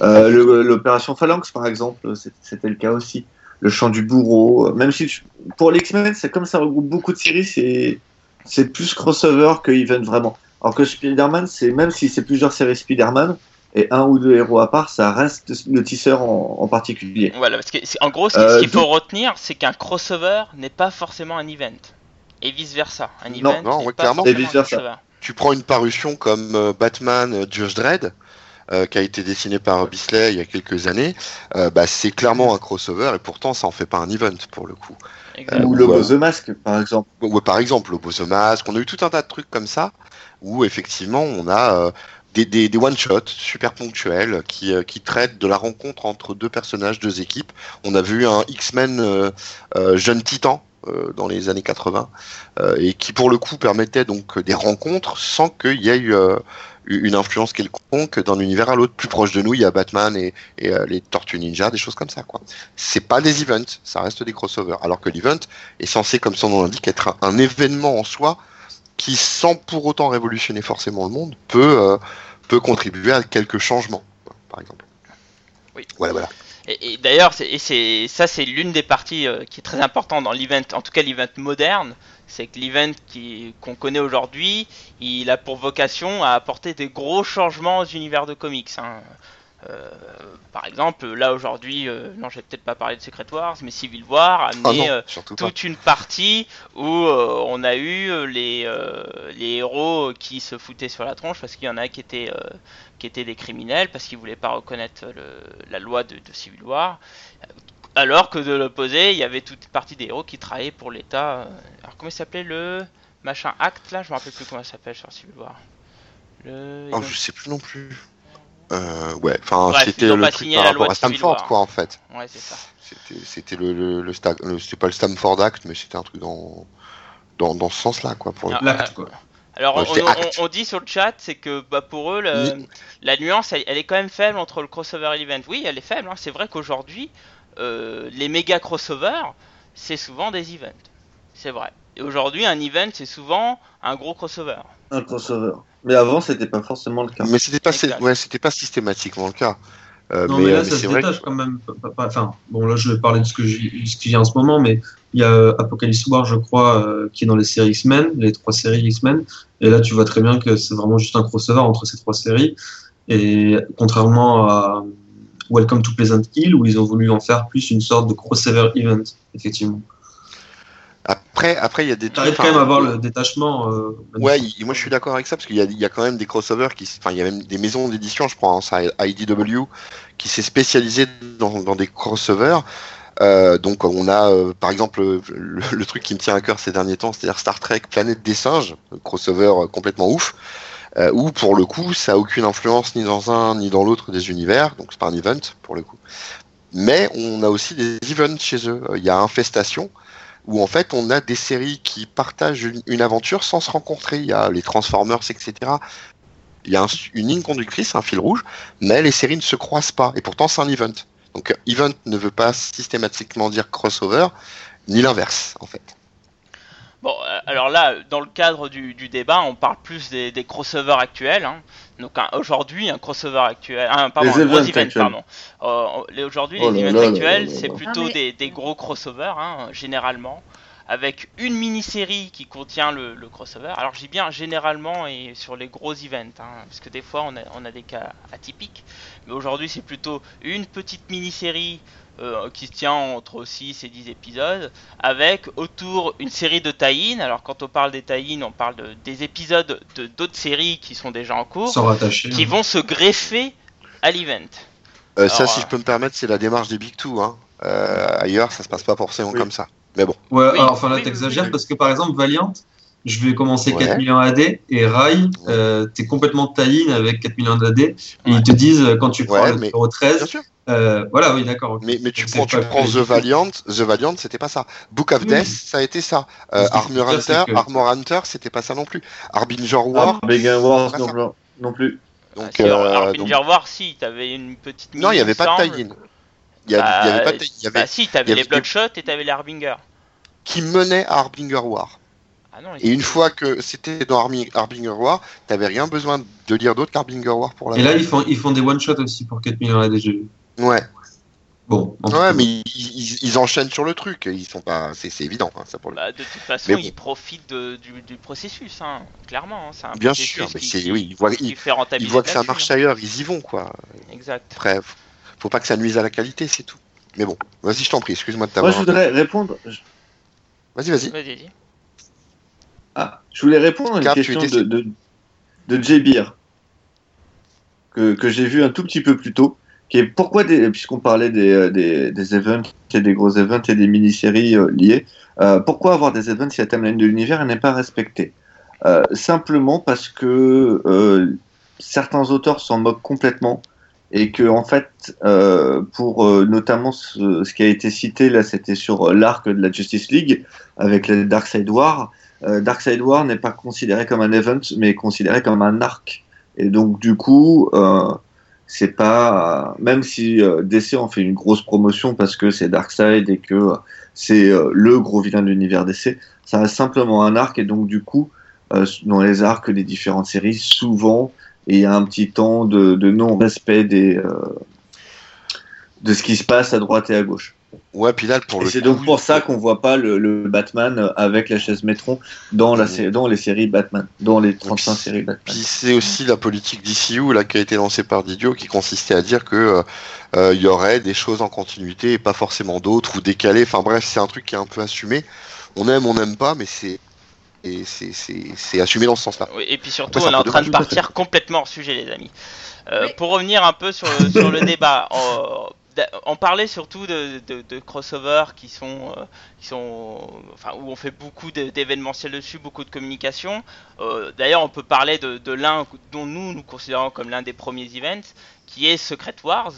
Euh, L'opération Phalanx, par exemple, c'était le cas aussi. Le chant du bourreau, même si tu- pour les X-Men, c'est comme ça regroupe beaucoup de séries, c'est c'est plus crossover que event vraiment. Alors que Spider-Man, c'est même si c'est plusieurs séries Spider-Man et un ou deux héros à part, ça reste le tisseur en, en particulier. Voilà, parce que en gros, ce Euh, qu'il faut retenir, c'est qu'un crossover n'est pas forcément un event. Et vice versa. Un Non, event non, n'est ouais, pas clairement. Et. Tu prends une parution comme euh, Batman euh, Judge Dredd, euh, qui a été dessiné par Bisley il y a quelques années, euh, bah, c'est clairement un crossover et pourtant ça en fait pas un event pour le coup. Ou Lobo ouais. the Mask, par exemple. Ouais, par exemple, Lobo the Mask, on a eu tout un tas de trucs comme ça, où effectivement on a euh, des, des, des one-shots super ponctuels qui, euh, qui traitent de la rencontre entre deux personnages, deux équipes. On a vu un X-Men euh, euh, jeune titan dans les années 80, euh, et qui pour le coup permettait donc des rencontres sans qu'il y ait eu euh, une influence quelconque d'un univers à l'autre. Plus proche de nous, il y a Batman et, et euh, les Tortues Ninja, des choses comme ça. quoi. C'est pas des events, ça reste des crossovers. Alors que l'event est censé, comme son nom l'indique, être un, un événement en soi qui, sans pour autant révolutionner forcément le monde, peut, euh, peut contribuer à quelques changements, par exemple. Oui. Voilà, voilà. Et, et d'ailleurs, c'est- ça, c'est l'une des parties euh, qui est très importante dans l'event, en tout cas l'event moderne, c'est que l'event qu'on connaît aujourd'hui, il a pour vocation à apporter des gros changements aux univers de comics. hein. Euh, par exemple, là aujourd'hui, euh, non, je vais peut-être pas parler de Secret Wars, mais Civil War a Ah amené non, euh, pas. toute une partie où on a eu les, les héros qui se foutaient sur la tronche parce qu'il y en a qui étaient, qui étaient des criminels parce qu'ils voulaient pas reconnaître le, la loi de, de Civil War. Alors que de l'opposé, il y avait toute une partie des héros qui travaillaient pour l'État. euh, Alors comment il s'appelait le machin acte là Je me rappelle plus comment ça s'appelle sur Civil War. Le... Oh, je sais plus non plus. Euh, ouais, enfin, c'était le truc par rapport à Stamford, War. quoi, en fait. Ouais, c'est ça. C'était, c'était le, le, le, sta- le- c'était pas le Stamford Act, mais c'était un truc dans, dans, dans ce sens-là, quoi, pour le Ah, coup. L'acte, quoi. Alors, on, dit sur le chat, c'est que bah, pour eux, le- la nuance, elle, elle est quand même faible entre le crossover et l'event. Oui, elle est faible. hein. C'est vrai qu'aujourd'hui, euh, les méga crossovers, c'est souvent des events. C'est vrai. Et aujourd'hui, un event, c'est souvent un gros crossover. Un crossover. Mais avant, c'était pas forcément le cas. Mais c'était pas, Exact. ouais, c'était pas systématiquement le cas. Euh, Non, mais, euh, là, ça c'est se vrai détache quand même. Enfin, bon, là, je vais parler de ce, que j'ai- ce qui vient en ce moment, mais il y a euh, Apocalypse War, je crois, euh, qui est dans les séries X-Men, les trois séries X-Men. Et là, tu vois très bien que c'est vraiment juste un crossover entre ces trois séries. Et contrairement à Welcome to Pleasant Hill, où ils ont voulu en faire plus une sorte de crossover event, effectivement. Après, après, il y a des Tu arrives enfin, quand même à avoir le détachement. euh, Ouais, moi je suis d'accord avec ça parce qu'il y a, il y a quand même des crossovers qui, enfin il y a même des maisons d'édition, je pense à IDW, qui s'est spécialisé dans, dans des crossovers. Euh, donc on a euh, par exemple (laughs) le, truc qui me tient à cœur ces derniers temps, c'est-à-dire Star Trek Planète des singes, crossover euh, complètement ouf, où pour le coup ça a aucune influence ni dans un ni dans l'autre des univers, donc c'est pas un event pour le coup. Mais on a aussi des events chez eux. Il y a Infestation, où en fait on a des séries qui partagent une, aventure sans se rencontrer. Il y a les Transformers, etc. Il y a un- une ligne conductrice, un fil rouge, mais les séries ne se croisent pas. Et pourtant c'est un event. Donc euh, event ne veut pas systématiquement dire crossover, ni l'inverse en fait. Bon, euh, alors là, dans le cadre du, du débat, on parle plus des, des crossovers actuels. hein. Donc aujourd'hui, un crossover actuel, un, pardon, Les un gros events event, actuels. pardon. Euh, aujourd'hui, Oh les events actuels, c'est plutôt Ah, mais- des, des gros crossovers, hein, généralement, avec une mini-série qui contient le, le crossover. Alors j'ai bien généralement et sur les gros events, hein, parce que des fois on a, on a des cas atypiques. Mais aujourd'hui, c'est plutôt une petite mini-série euh, qui se tient entre 6 et 10 épisodes, avec autour une série de tie Alors quand on parle des tie on parle de, des épisodes de d'autres séries qui sont déjà en cours, rattacher. qui hein. vont se greffer à l'event. Euh, ça, si euh, je peux me permettre, c'est la démarche des Big Two. Hein. Euh, ailleurs, ça se passe pas forcément Oui. comme ça. Mais bon. Ouais, Oui, alors, enfin là, oui, t'exagères oui, oui. parce que par exemple, Valiant, je vais commencer Ouais. 4 millions AD et Rai, euh, t'es complètement tie avec 4 millions d'AD et ils te disent euh, quand tu prends Ouais, le mais- numéro Bien 13, sûr. euh, voilà, oui, d'accord. Mais, mais tu Donc, prends, tu prends The Valiant, The Valiant, c'était pas ça. Book of Oui. Death, ça a été ça. Euh, Armor Hunter, que- Armor Hunter, c'était pas ça non plus. Harbinger War, Ah, Big Wars pas non, plus- non plus. donc, Ah, euh, Harbinger donc- War, si, t'avais une petite. non, il y avait pas de tie-in. Il y avait, il y avait Bah, pas de tie-in. Bah si, t'avais les Bloodshot et t'avais les Harbinger. qui menait à Harbinger War. Ah non, Et une fois que c'était dans Harbinger War, t'avais rien besoin de lire d'autre qu'Harbinger War pour la Et là, ils font, ils font des one-shots aussi pour 4 millions j'ai vu. Ouais, Bon, en ouais, mais ils, ils- ils enchaînent sur le truc. Ils sont pas, c'est c'est évident, hein, ça pour le. Bah, de toute façon, Mais bon. ils profitent de- du, du processus, hein, clairement. hein, C'est un Bien sûr, mais qui, oui, ils voient, ils, voient que ça marche hein. ailleurs, ils y vont quoi. Exact. Après, f- faut pas que ça nuise à la qualité, c'est tout. Mais bon, vas-y, je t'en prie, excuse-moi de Moi, t'avoir. je voudrais répondre. Vas-y, vas-y. Vas-y, vas-y. Je voulais répondre à une question de, de, de Jay Beer, que, que j'ai vu un tout petit peu plus tôt, qui est pourquoi, puisqu'on parlait des, euh, des, des events et des gros events et des mini-séries euh, liées, euh, pourquoi avoir des events si la timeline de l'univers n'est pas respectée? Euh, Simplement parce que certains auteurs s'en moquent complètement et que en fait, euh, pour euh, notamment ce, ce qui a été cité là, c'était sur l'arc de la Justice League avec le Darkseid War. Euh, Darkseid War n'est pas considéré comme un event, mais considéré comme un arc. Et donc du coup, euh, c'est pas même si euh, DC en fait une grosse promotion parce que c'est Darkseid et que c'est le gros vilain de l'univers DC, ça reste simplement un arc et donc du coup, dans les arcs des différentes séries, souvent il y a un petit temps de, non-respect de ce qui se passe à droite et à gauche. Ouais, puis là, pour Et le c'est donc pour ça qu'on voit pas le, le Batman avec la chaise Métron dans, la, sé- dans les séries Batman, dans les 35 puis- séries Batman. Puis c'est aussi la politique d'ICU là qui a été lancée par Didio qui consistait à dire que euh, euh, il y aurait des choses en continuité et pas forcément d'autres ou décalées. Enfin bref, c'est un truc qui est un peu assumé. On aime, on n'aime pas, mais c'est et c'est assumé dans ce sens-là. Oui, et puis surtout, Après, on est en train de partir complètement hors sujet, les amis. Euh, Oui. Pour revenir un peu sur le, sur le (laughs) débat, on parlait surtout de, de, de crossovers qui sont, euh, qui sont, enfin, où on fait beaucoup d'événementiels dessus, beaucoup de communication. Euh, D'ailleurs, on peut parler de, de l'un dont nous nous considérons comme l'un des premiers events, qui est Secret Wars.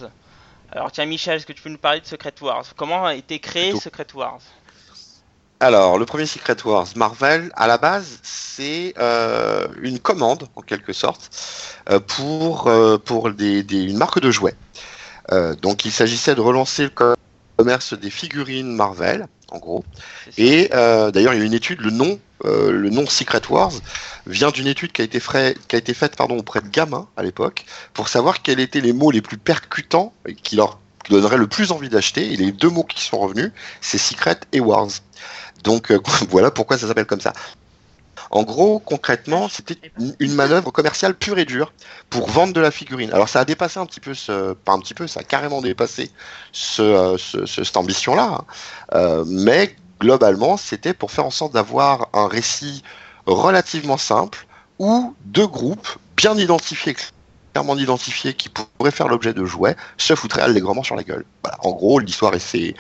Alors tiens, Michel, est-ce que tu peux nous parler de Secret Wars? Comment a été créé Plutôt. Secret Wars? Alors, le premier Secret Wars Marvel, à la base, c'est euh, une commande, en quelque sorte, pour, pour des, des- une marque de jouets. Euh, donc, il s'agissait de relancer le co- commerce des figurines Marvel, en gros. Et euh, d'ailleurs, il y a une étude, le nom, euh, le nom Secret Wars vient d'une étude qui a été, frais- qui a été faite pardon, auprès de gamins à l'époque, pour savoir quels étaient les mots les plus percutants et qui leur donneraient le plus envie d'acheter. Et les deux mots qui sont revenus, c'est Secret et Wars. Donc euh, (laughs) voilà pourquoi ça s'appelle comme ça. En gros, concrètement, c'était une- manœuvre commerciale pure et dure pour vendre de la figurine. Alors ça a dépassé un petit peu, ce, pas un petit peu, ça a carrément dépassé ce, euh, ce- ce- cette ambition-là. hein. Euh, mais globalement, c'était pour faire en sorte d'avoir un récit relativement simple où deux groupes bien identifiés, clairement identifiés, qui pourraient faire l'objet de jouets, se foutraient allègrement sur la gueule. Voilà. En gros, l'histoire est c'est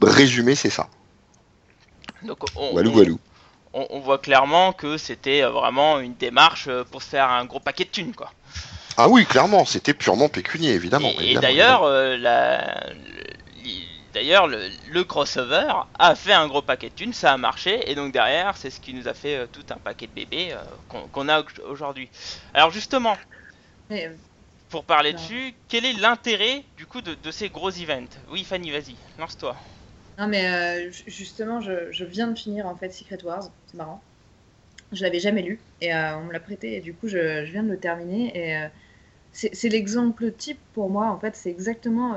résumé, c'est ça. Donc, on, Walou walou. On, on voit clairement que c'était euh, vraiment une démarche euh, pour se faire un gros paquet de thunes, quoi. Ah oui, clairement, c'était purement pécunier, évidemment. et d'ailleurs, euh, la- le- d'ailleurs, le, le crossover a fait un gros paquet de thunes, ça a marché, et donc derrière, c'est ce qui nous a fait euh, tout un paquet de bébés euh, qu'on a au- aujourd'hui. Alors justement, Mais, pour parler Non. dessus, quel est l'intérêt du coup de, de ces gros events? Oui, Fanny, vas-y, lance-toi. Non, mais euh, ju- justement, je, viens de finir en fait Secret Wars, c'est marrant. Je l'avais jamais lu et euh, on me l'a prêté et du coup, je, viens de le terminer. Et euh, c'est l'exemple type pour moi, en fait, c'est exactement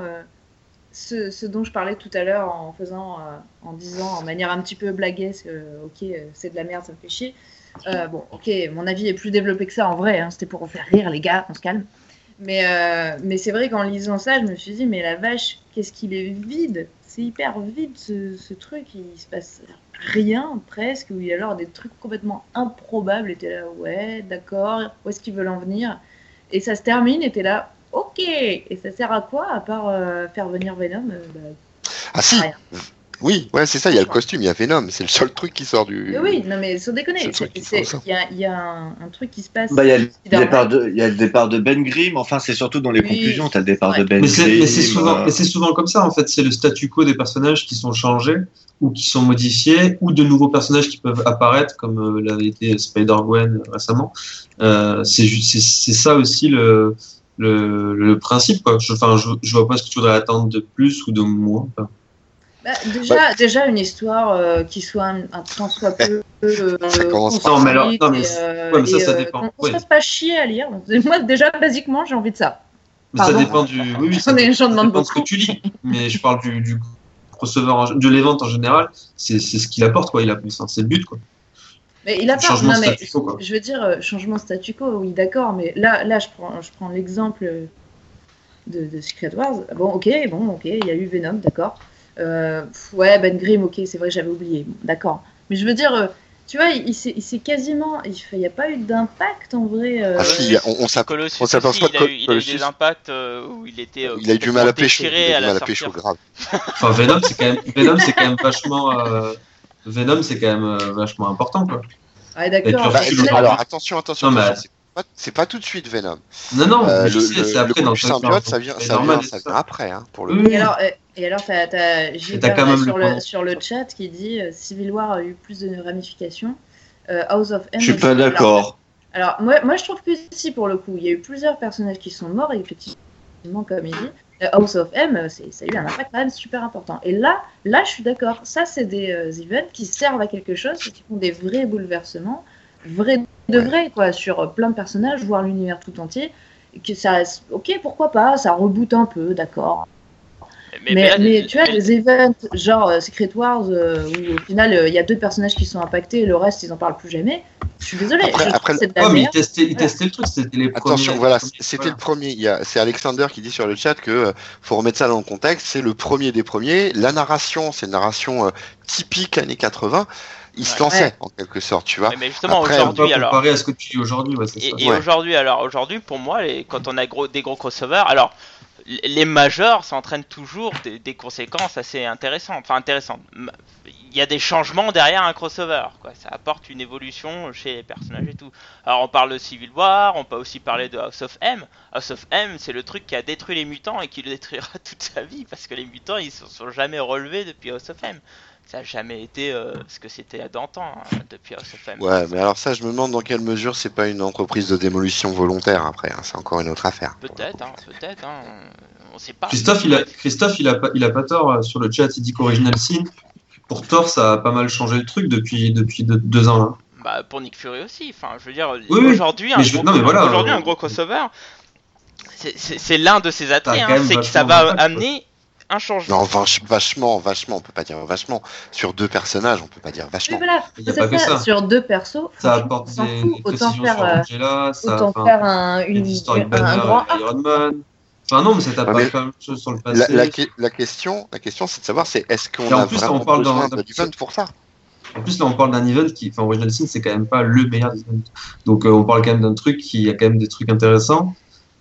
ce, dont je parlais tout à l'heure en faisant, en disant en manière un petit peu blaguesque, ok, c'est de la merde, ça me fait chier. Bon, ok, mon avis est plus développé que ça en vrai, hein, c'était pour vous faire rire, les gars, on se calme. Mais, mais c'est vrai qu'en lisant ça, je me suis dit, mais la vache, qu'est-ce qu'il est vide C'est hyper vide ce, ce truc, il se passe rien presque, ou il y a alors des trucs complètement improbables, et t'es là, ouais, d'accord, où est-ce qu'ils veulent en venir? Et ça se termine, et t'es là, ok Et ça sert à quoi, à part euh, faire venir Venom Euh, bah, Ah si, rien. Oui, ouais, c'est ça, il y a le costume, il y a Venom, c'est le seul truc qui sort du... Mais oui, non mais sans déconner, il y a, y a un, un truc qui se passe. Bah, il y a le départ de, il y a le départ de Ben Grimm. Enfin, c'est surtout dans les Oui, conclusions. T'as le départ ouais. de Ben Mais c'est Grimm. mais c'est souvent, euh, mais c'est souvent comme ça en fait. C'est le statu quo des personnages qui sont changés ou qui sont modifiés ou de nouveaux personnages qui peuvent apparaître comme euh, l'avait été Spider-Gwen récemment. Euh, c'est ça aussi le, le, le principe quoi. Enfin, je, je vois pas ce que tu voudrais attendre de plus ou de moins. Enfin, Bah, déjà, déjà une histoire euh, qui soit un, un tant soit peu. (laughs) euh, Ça commence par- Non, mais alors- non, mais construite c'est- et, euh, ouais, mais ça, et, ça dépend. qu'on- qu'on Ouais. se fasse pas chier à lire. (laughs) Moi, déjà, basiquement, j'ai envie de ça. Mais ça dépend du. Oui, oui, (laughs) ça, On j'en ça dépend de ce que tu lis. Mais je parle du, du crossover, en- de l'event en général. C'est ce qu'il apporte quoi. Il a, c'est le but quoi. Mais il a pas. Changement Non, mais statu quo quoi. je veux dire, euh, changement statu quo, oui, d'accord, mais là, là je prends, je prends l'exemple de, de Secret Wars. Bon, ok, bon, ok, il y a eu Venom, d'accord. Euh, ouais, Ben Grimm, ok, c'est vrai, j'avais oublié, bon, d'accord. Mais je veux dire, euh, tu vois, il, il s'est quasiment. Il n'y a pas eu d'impact en vrai. euh, Ah si, on, on s'aperçoit aussi, il a que eu, il a eu Colossus- des impacts euh, où il était. euh, il a eu du mal à pécho, il a eu du mal à pécho grave. Enfin, Venom, c'est quand même, quand vachement, euh, Venom, c'est quand même euh, vachement important, quoi. Ouais, Et d'accord. Bah, alors attention, attention, Non, pas, c'est pas tout de suite Venom. Non, non, Euh, le, c'est après le symbiote, ça vient, c'est ça normal vient, et ça tout vient ça. après, hein, pour le Oui, coup. oui. Et alors, et alors t'as, t'as Gilbert, t'as quand même sur, le le, pendant. sur le chat qui dit euh, Civil War a eu plus de ramifications. Euh, House of M. Je suis pas d'accord. Alors, moi, moi, je trouve que si, pour le coup, il y a eu plusieurs personnages qui sont morts, et effectivement, comme il dit, euh, House of M, c'est- ça a eu un impact quand même super important. Et là, là, je suis d'accord. Ça, c'est des euh, events qui servent à quelque chose, et qui font des vrais bouleversements, vrais de vrais, quoi, sur plein de personnages, voire l'univers tout entier. Que ça, ok, pourquoi pas, ça reboot un peu, d'accord. Mais, là, mais tu vois, le- des events genre euh, Secret Wars, euh, où au final, euh, il y a deux personnages qui sont impactés, et le reste, ils en parlent plus jamais. Je suis désolée. Après- je après- Ouais, mais il testait, il Voilà. testait le truc, c'était les premiers. Attention, voilà, c'était voilà. le premier. Il y a- C'est Alexander qui dit sur le chat que faut remettre ça dans le contexte. C'est le premier des premiers. La narration, c'est une narration euh, typique années 80. Il se lançait Ouais. en quelque sorte, tu vois. mais justement, aujourd'hui, alors. comparer à ce que tu dis aujourd'hui, ouais, Et, ça. et Ouais. aujourd'hui, alors aujourd'hui, pour moi, les- quand on a gros, des gros crossovers, alors les majeurs, ça entraîne toujours des, des conséquences assez intéressantes. Enfin, intéressantes. Il y a des changements derrière un crossover. Quoi. Ça apporte une évolution chez les personnages et tout. Alors, on parle de Civil War, on peut aussi parler de House of M. House of M, c'est le truc qui a détruit les mutants et qui le détruira (laughs) toute sa vie parce que les mutants, ils se sont jamais relevés depuis House of M. Ça a jamais été euh, ce que c'était d'antan hein, depuis House of M. Ouais, mais alors ça, je me demande dans quelle mesure c'est pas une entreprise de démolition volontaire après. hein. C'est encore une autre affaire. Peut-être, hein, peut-être, hein, on sait pas. Christophe, il a, Christophe, il a pas, il a pas tort euh, sur le chat. Il dit qu'Original Sin, pour Thor, ça a pas mal changé le truc depuis, depuis deux, deux ans là. Bah, pour Nick Fury aussi. Enfin, je veux dire, oui. aujourd'hui, un, je- gros- non, mais voilà, aujourd'hui, euh, un gros crossover, c'est- l'un de ses attraits, hein, c'est que ça va amener un changement. Non, vach- vachement, vachement, on peut pas dire vachement. Sur deux personnages, on peut pas dire vachement. voilà, Il y a c'est pas que ça. Sur deux persos, Ça apporte des, Autant faire, euh, Angela, ça, autant enfin, faire un, une, des historiques un, Banner grand avec arc. Iron Man. Enfin non, mais ça t'a Ouais, quand même chose sur le La, passé. la, que- la question, la question, c'est de savoir, c'est est-ce qu'on Et en a plus, vraiment on parle besoin d'un- event pour ça? En plus, là, on parle d'un event qui, enfin, Original Sin, c'est quand même pas le meilleur des events. Donc, euh, on parle quand même d'un truc qui a quand même des trucs intéressants.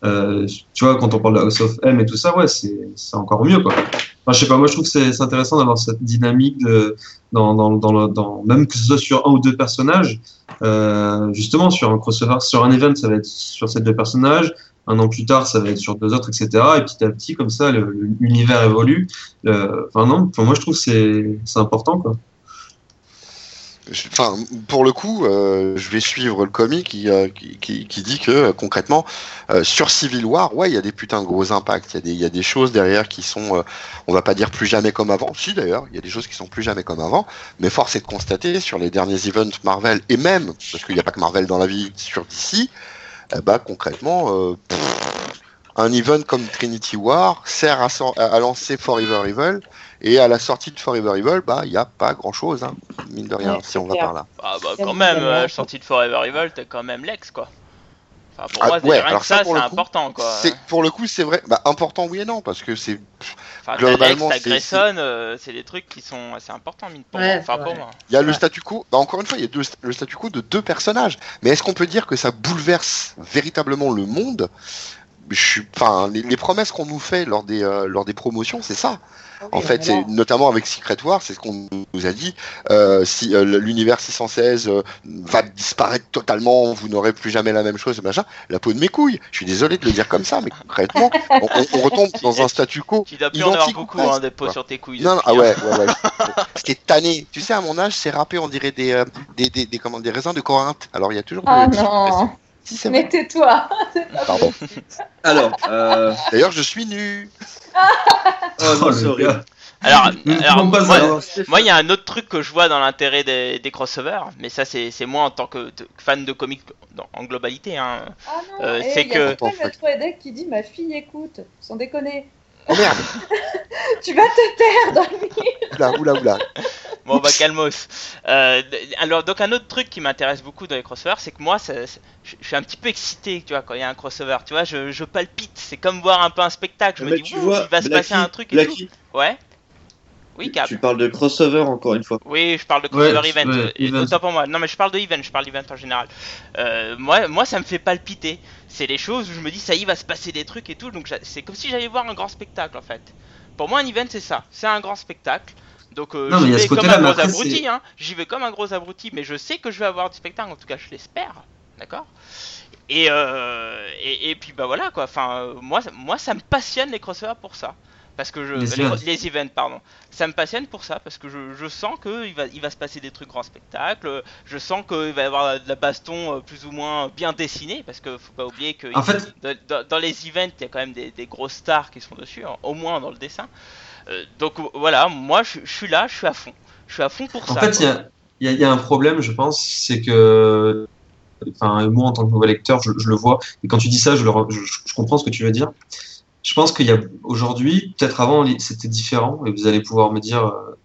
Euh, tu vois, quand on parle de House of M et tout ça, ouais, c'est encore mieux, quoi. Enfin, je sais pas, moi, je trouve que c'est intéressant d'avoir cette dynamique de, dans, dans, dans, le, dans, même que ce soit sur un ou deux personnages, euh, justement, sur un crossover, sur un event, ça va être sur ces deux personnages. Un an plus tard, ça va être sur deux autres, etc. Et petit à petit, comme ça, l'univers évolue. Le- Enfin, non, moi, je trouve que c'est c'est important, quoi. Enfin, pour le coup, euh, je vais suivre le comic qui, euh, qui, qui, dit que euh, concrètement, sur Civil War, ouais, il y a des putains de gros impacts. Il y, a des- il y a des choses derrière qui sont, on va pas dire plus jamais comme avant. Si d'ailleurs, il y a des choses qui sont plus jamais comme avant. Mais force est de constater sur les derniers events Marvel et même parce qu'il n'y a pas que Marvel dans la vie sur DC, eh bah concrètement, euh, pff, un event comme Trinity War sert à, à lancer Forever Evil. Et à la sortie de Forever Evil, bah, il n'y a pas grand chose, hein, mine de rien, Ouais, si on va clair. par là. Ah bah quand même, bel euh, sortie de Forever Evil, t'as quand même Lex quoi. Enfin, pour Ah, moi, ouais, rien alors que ça, c'est le coup, important, quoi. C'est pour le coup, c'est vrai. Bah, important, oui et non, parce que c'est Enfin, globalement, c'est- Grayson, euh, c'est des trucs qui sont assez importants, mine pour Ouais, moi. c'est Enfin, pour moi. Il y a le statu quo. Bah, encore une fois, il y a deux- le statu quo de deux personnages. Mais est-ce qu'on peut dire que ça bouleverse véritablement le monde? Je suis, enfin, les, les promesses qu'on nous fait lors des euh, lors des promotions, c'est ça. En Oui, fait, c'est notamment avec Secret War, c'est ce qu'on nous a dit. Euh, si euh, l'univers 616 euh, va disparaître totalement, vous n'aurez plus jamais la même chose, machin. La peau de mes couilles. Je suis désolé de le dire comme ça, mais concrètement, on, on- on retombe dans un statu quo. Tu dois plus en avoir beaucoup, hein, des quoi. sur tes couilles. Non, non, ah ouais, ouais, ouais. J'étais tanné. Tu sais, à mon âge, c'est râpé, on dirait des, euh, des, des, des, comment, des raisins de Corinthe. Alors, il y a toujours Ah de- non Si, c'est vrai. Mais tais-toi (laughs) Pardon. Alors, euh... (laughs) D'ailleurs, je suis nu. oh, (laughs) non, Oh, le sorry. Alors, moi, il y a un autre truc que je vois dans l'intérêt des, des crossovers, mais ça, c'est c'est moi en tant que fan de comics dans- en globalité. Hein. Ah non, Euh, c'est il y a que- qui dit ma fille écoute, sans déconner. Oh merde. (laughs) Tu vas te taire dans le milieu. Oula, oula, oula. Bon, bah, calmos. Euh, alors, donc, un autre truc qui m'intéresse beaucoup dans les crossovers, c'est que moi, ça- ça- je je suis un petit peu excité, tu vois, quand il y a un crossover. Tu vois, je, je palpite. C'est comme voir un peu un spectacle. Je me Mais dis, tu vois, il va se passer un truc et tout. Ouais. Oui, Cap. tu parles de crossover encore une fois. Oui, je parle de crossover Ouais, event. ouais, event. Autant pour moi. Non, mais je parle de event, je parle d'event en général. Euh, moi, moi, ça me fait palpiter. C'est les choses où je me dis, ça y va se passer des trucs et tout. Donc, c'est comme si j'allais voir un grand spectacle en fait. Pour moi, un event, c'est ça. C'est un grand spectacle. Donc, euh, j'y vais comme un gros après, abruti. Hein. J'y vais comme un gros abruti, mais je sais que je vais avoir du spectacle. En tout cas, je l'espère. D'accord? Et, euh, et, et puis, bah voilà quoi. Enfin, moi, moi, ça me passionne les crossovers pour ça. Parce que je. Les les, events. les events, pardon ça me passionne pour ça parce que je, je sens qu'il va, il va se passer des trucs grands spectacles. Je sens qu'il va y avoir de la baston euh, plus ou moins bien dessinée parce que faut pas oublier que En fait, dans, dans- dans les events il y a quand même des, des grosses stars qui sont dessus, hein, au moins dans le dessin. Euh, donc voilà, moi je, je suis là, je suis à fond. Je suis à fond pour En ça. fait, il y y y a un problème, je pense, c'est que, enfin, moi en tant que nouveau lecteur, je, je le vois, et quand tu dis ça, je, le re- je, je comprends ce que tu veux dire. Je pense qu'il y a aujourd'hui, peut-être avant, c'était différent, et vous allez pouvoir me dire, euh,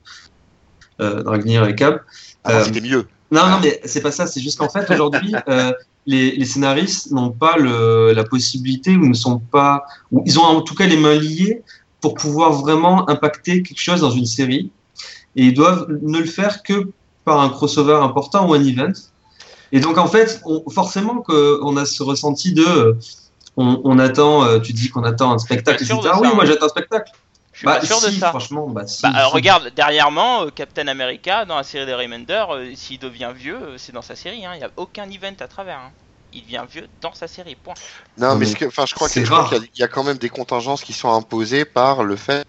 euh, Dragnir et Cab. Avant, Euh, c'était mieux. Non, non, mais c'est pas ça. C'est juste qu'en fait, aujourd'hui, (laughs) euh, les, les scénaristes n'ont pas le, la possibilité ou ne sont pas, ou ils ont en tout cas les mains liées pour pouvoir vraiment impacter quelque chose dans une série. Et ils doivent ne le faire que par un crossover important ou un event. Et donc, en fait, on, forcément qu'on a ce ressenti de, on, on attend, euh, tu dis qu'on attend un spectacle, etc. de ça, oui, hein. moi j'attends un spectacle. Je suis Bah, pas sûr de si, ça. franchement, bah, si, Bah, si. regarde, dernièrement, euh, Captain America, dans la série des Remender, euh, s'il devient vieux, euh, c'est dans sa série. hein. Il n'y a aucun event à travers. hein. Il devient vieux dans sa série, point. Non, mais, mais ce que, enfin, je crois qu'il y, a quand même des contingences qui sont imposées par le fait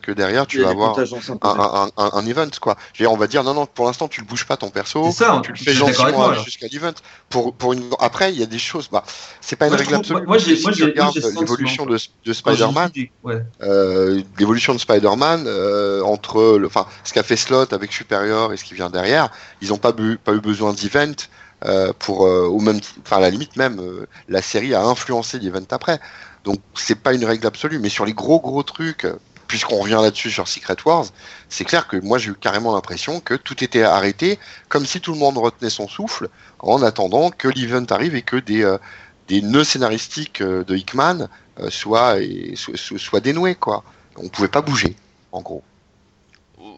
que derrière tu vas avoir un, imposées. un, un, un event quoi. Je veux dire, on va dire non non pour l'instant tu le bouges pas ton perso, C'est ça, tu le fais gentiment jusqu'à l'event. Pour pour une après il y a des choses bah c'est pas une Moi, règle trouve- absolue. moi, j'ai- Si moi, l'évolution de, de Spider-Man, ouais. euh, l'évolution de Spider-Man euh, entre le, enfin ce qu'a fait Slot avec Superior et ce qui vient derrière, ils ont pas bu, pas eu besoin d'event euh, pour euh, au même enfin à la limite même euh, la série a influencé l'event après. Donc c'est pas une règle absolue mais sur les gros gros trucs euh, puisqu'on revient là-dessus sur Secret Wars, c'est clair que moi j'ai eu carrément l'impression que tout était arrêté comme si tout le monde retenait son souffle en attendant que l'event arrive et que des euh, des nœuds scénaristiques euh, de Hickman euh, soient et, soient, soient- soient dénoués quoi. On pouvait pas bouger en gros.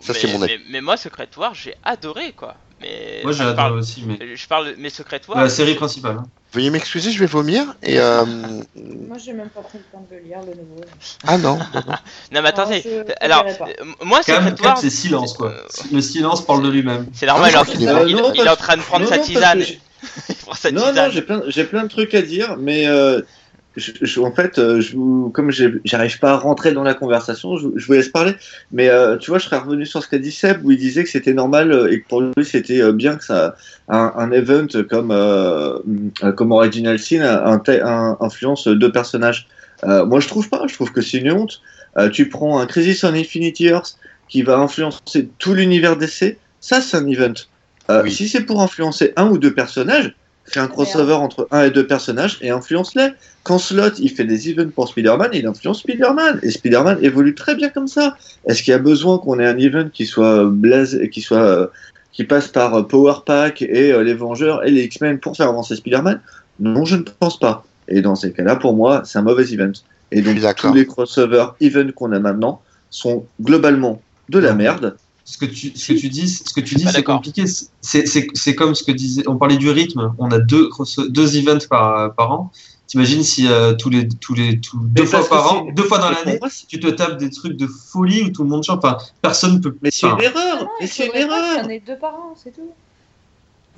Ça, mais, c'est mon avis. mais, mais moi, Secret War, j'ai adoré quoi. Mais Moi j'ai adoré parle- aussi, mais Je parle, mais Secret War. la série principale. Hein. Veuillez m'excuser, je vais vomir et euh, (laughs) Moi, j'ai même pas pris le temps de le lire, le nouveau. ah non. (laughs) Non, mais attendez. Je Alors, euh, moi, War. c'est silence quoi. euh, Le silence parle de lui-même. C'est normal, Ah, il, je crois qu'il est il- mort. il- Non, il est en train de prendre non, sa tisane. (laughs) Non, non, j'ai plein, j'ai plein de trucs à dire, mais euh, je, je- en fait, euh, je, vous- comme j'arrive pas à rentrer dans la conversation, je, je vous laisse parler. Mais euh, tu vois, je serais revenu sur ce qu'a dit Seb, où il disait que c'était normal euh, et que pour lui c'était euh, bien que ça, un, un event comme euh, comme Original Sin un, un- influence deux personnages. Euh, moi, je trouve pas. Je trouve que c'est une honte. Euh, tu prends un Crisis on Infinity Earth qui va influencer tout l'univers d'essai. Ça, c'est un event. Euh, Oui. Si c'est pour influencer un ou deux personnages, fais un crossover entre un et deux personnages et influence-les. Quand Slot il fait des events pour Spider-Man, il influence Spider-Man et Spider-Man évolue très bien comme ça. Est-ce qu'il y a besoin qu'on ait un event qui soit blasé, qui soit euh, qui passe par euh, Power Pack et euh, les Vengeurs et les X-Men pour faire avancer Spider-Man? Non, je ne pense pas. Et dans ces cas-là, pour moi, c'est un mauvais event. Et donc, tous les crossovers event qu'on a maintenant sont globalement de la Non. merde. Ce que tu, ce que tu dis, ce que tu dis, Pas c'est compliqué. C'est, comme ce que disait. On parlait du rythme. On a deux, events par, par an. T'imagines si euh, tous les, tous les, tous, deux fois par an, deux fois dans l'année, tu te tapes des trucs de folie où tout le monde chante. Enfin, personne peut. Mais c'est une erreur. Non, Mais il c'est une pas qu'il y erreur. en deux par an, c'est tout.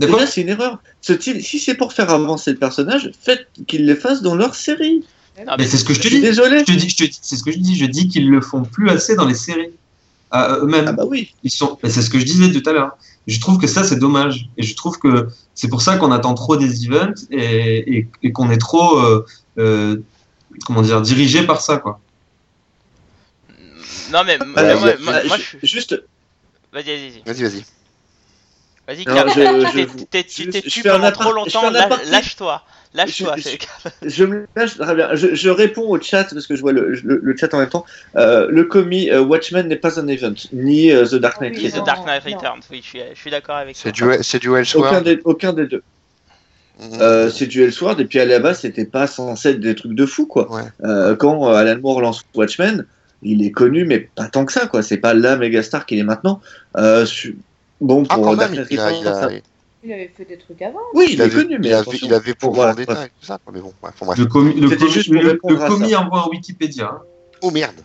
Déjà, c'est une erreur. Ce type- si c'est pour faire avancer le personnage, faites qu'ils les fassent dans leur série. Non, Mais c'est ce que je Je te suis dis. désolé. Je te dis, je te dis, c'est ce que je dis. Je dis qu'ils le font plus assez dans les séries. À eux-mêmes. Ah bah oui. Ils sont. C'est ce que je disais tout à l'heure. Je trouve que ça c'est dommage. Et je trouve que c'est pour ça qu'on attend trop des events et, et, et qu'on est trop, euh, euh, comment dire, dirigé par ça quoi. Non, mais Ah, moi, bah, moi, je- moi, je- moi, je... Juste, Vas-y, vas-y, vas-y. Vas-y, vas-y. Tu t'es- tu pendant trop longtemps, lâche-toi. Lâche-toi. Je- c'est- je me lâche très bien. Je, je réponds au chat parce que je vois le, le, le chat en même temps. Euh, le commis euh, Watchmen n'est pas un event, ni euh, The Dark Knight Oui. The Dark Knight Returns, oui, je suis, je suis d'accord avec C'est toi. du, c'est du Aucun Elseworld. des, aucun des deux. Euh, c'est du Elseworld et puis à la base c'était pas censé être des trucs de fou quoi. Ouais. Euh, quand euh, Alan Moore lance Watchmen, il est connu mais pas tant que ça quoi. C'est pas la méga star qu'il est maintenant. Euh, su- Bon Ah, pour quand Dark Knight Rises, il, avait fait des trucs avant. oui il, il est avait, connu mais il avait, attention. il avait pour Voilà, en détail, tout ça. quoi, Mais bon, ouais, bref. Le commis, le C'était commis, juste pour le, commis envoie un Wikipédia. hein. Oh merde.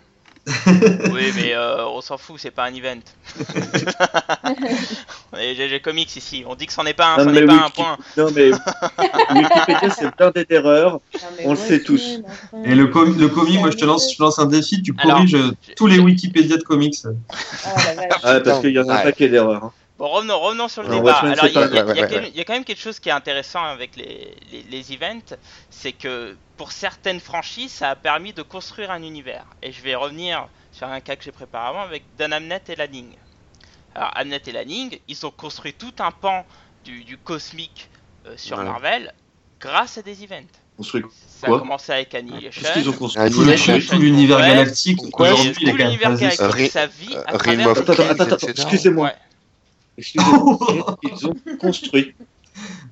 (laughs) Oui, mais euh, on s'en fout, c'est pas un event. (laughs) GG Comics ici, on dit que c'en est pas un, Non, c'en est pas un point. Non mais (laughs) Wikipédia c'est plein d'erreurs. On le sait tous. Enfin. Et le commis, moi je te lance, je lance un défi, tu Alors, corriges tous les Wikipédia de comics. Ah. Ah, parce qu'il y en a un paquet d'erreurs. hein. Bon, revenons, revenons sur le débat. Alors, il y, a- y y quand même- il y a quand même quelque chose qui est intéressant avec les, les, les events, c'est que pour certaines franchises, ça a permis de construire un univers. Et je vais revenir sur un cas que j'ai préparé avant avec Dan Amnet et Lanning. Alors, Amnet et Lanning, ils ont construit tout un pan du, du cosmique euh, sur. Marvel grâce à des events. Construit Ça Quoi a commencé avec Annihilation. Qu'est-ce qu'ils ont construit Tout, le- Annihilation, tout l'univers galactique aujourd'hui tout l'univers galactique, ça vit à travers Attends, attends, attends, excusez-moi. (laughs) Ils ont construit.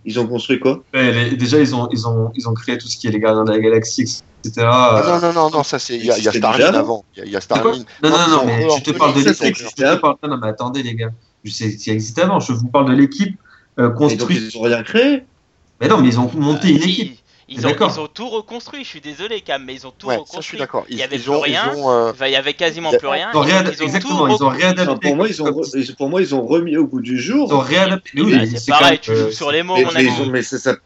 Ils ont construit quoi? Ouais, les- déjà ils ont, ils, ont, ils ont créé tout ce qui est les gardiens de la galaxie, etc. Ah, Euh, non, non, non, non, ça c'est. Il y a, y a Starlin avant. Il y a, a Starlin. Non, non, Non, mais je te parle de l'équipe. ça Je existait te parle... Non, mais attendez, les gars. Je sais ça existait avant. Je vous parle de l'équipe euh, Et donc construite. ils ont rien créé? Mais non, mais ils ont monté Ah, une si, équipe. Ils ont, d'accord ils ont tout reconstruit, je suis désolé Cam, mais ils ont tout Ouais, ça je reconstruit. suis d'accord. Il Ils, y avait ils plus ont, rien. ils ont, euh, Enfin, il y avait quasiment plus rien. Ils ont ils exactement, ils ont reconstruit. réadapté. Pour, moi, ils ont comme- re- pour moi, ils ont remis au goût du Ils ont jour. réadapté. Oui, Bah, c'est pareil, tu joues euh, sur les mots, Mais, mon ami. mais ça s'appelle-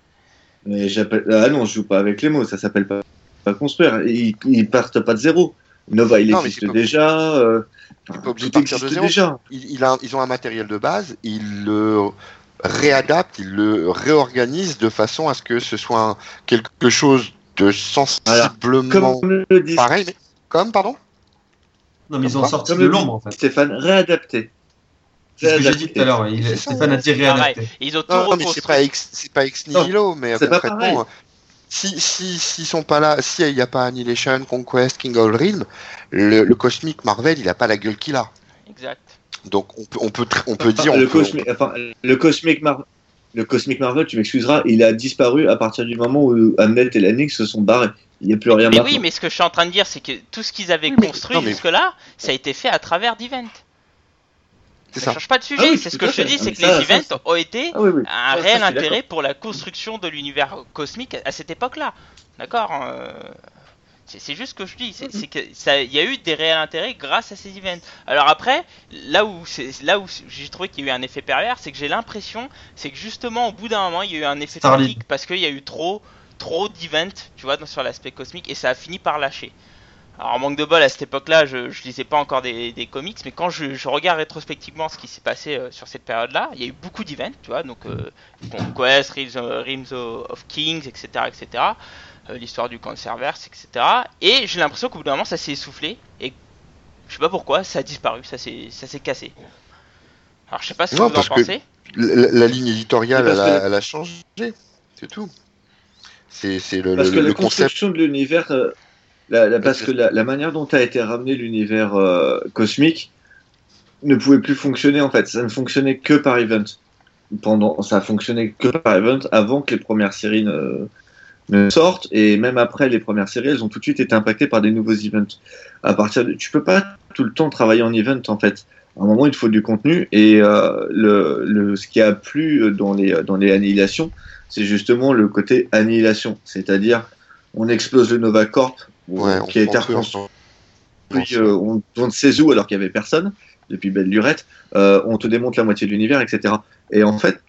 mais j'appelle- Ah non, je joue pas avec les mots, ça s'appelle pas, pas construire. Ils, ils partent pas de zéro. Nova, il Non, existe déjà. euh, pas tout de partir de existe zéro. déjà. il, il a- ils ont un matériel de base, ils le réadaptent, ils le réorganisent de façon à ce que ce soit un- quelque chose de sensiblement Comme pareil. Mais... Comme, pardon? Non, mais ils ont sorti comme de l'ombre en fait. Stéphane, réadapté. C'est ce que j'ai dit tout à l'heure. il- Stéphane a dit réadapté. Ils ont tout Non, mais c'est pas ex, c'est pas ex nihilo, mais concrètement, si si s'ils sont pas là, si il n'y a pas Annihilation, Conquest, King of Realm, le, le cosmique Marvel, il a pas la gueule qu'il a. Exact. Donc on peut on peut tr- on peut dire le, on peut- cosmic, enfin, le Cosmic Marvel. Le Cosmic Marvel, tu m'excuseras, il a disparu à partir du moment où Hamlet et Lanix se sont barrés. Il n'y a plus rien Mais maintenant. oui, mais ce que je suis en train de dire, c'est que tout ce qu'ils avaient Oui, construit mais- jusque-là, ça a été fait à travers d'events. c'est Ça ça. change pas de sujet. Ah oui, c'est ce que je te dis, Ah, c'est mais que ça, les ça, events ont été Ah oui, oui. un réel intérêt d'accord. pour la construction de l'univers cosmique à cette époque-là. D'accord euh, C'est juste ce que je dis. C'est que ça, il y a eu des réels intérêts grâce à ces events. Alors après, là où c'est là où j'ai trouvé qu'il y a eu un effet pervers, c'est que j'ai l'impression, c'est que justement au bout d'un moment, il y a eu un effet toxique parce qu'il y a eu trop trop d'events, tu vois, sur l'aspect cosmique et ça a fini par lâcher. Alors, en manque de bol, à cette époque-là, je, je lisais pas encore des, des comics, mais quand je, je regarde rétrospectivement ce qui s'est passé euh, sur cette période-là, il y a eu beaucoup d'events, tu vois, donc euh, Conquest, Realms, euh, Realms of Kings, etc., etc., euh, l'histoire du Cancerverse, etc. Et j'ai l'impression qu'au bout d'un moment, ça s'est essoufflé, et je sais pas pourquoi, ça a disparu, ça s'est ça s'est cassé. Alors, je sais pas ce que Non, vous en parce que- pensez. La, la- la ligne éditoriale, elle a, que- elle a changé. C'est tout. C'est c'est le, Parce le- que le la concept. construction de l'univers, euh, la- la- parce que la, la manière dont a été ramené l'univers euh, cosmique ne pouvait plus fonctionner en fait. Ça ne fonctionnait que par event. Pendant, ça a fonctionné que par event avant que les premières séries ne, ne sortent et même après les premières séries, elles ont tout de suite été impactées par des nouveaux events. À partir de, tu peux pas tout le temps travailler en event en fait. À un moment, il te faut du contenu et euh, le, le, ce qui a plu dans les dans les annihilations, c'est justement le côté annihilation, c'est-à-dire on explose le Nova Corp Ouais, qui a été on- on- reconstruit, euh, on, on ne sait où alors qu'il y avait personne depuis belle lurette, euh, on te démonte la moitié de l'univers, etc. Et en fait,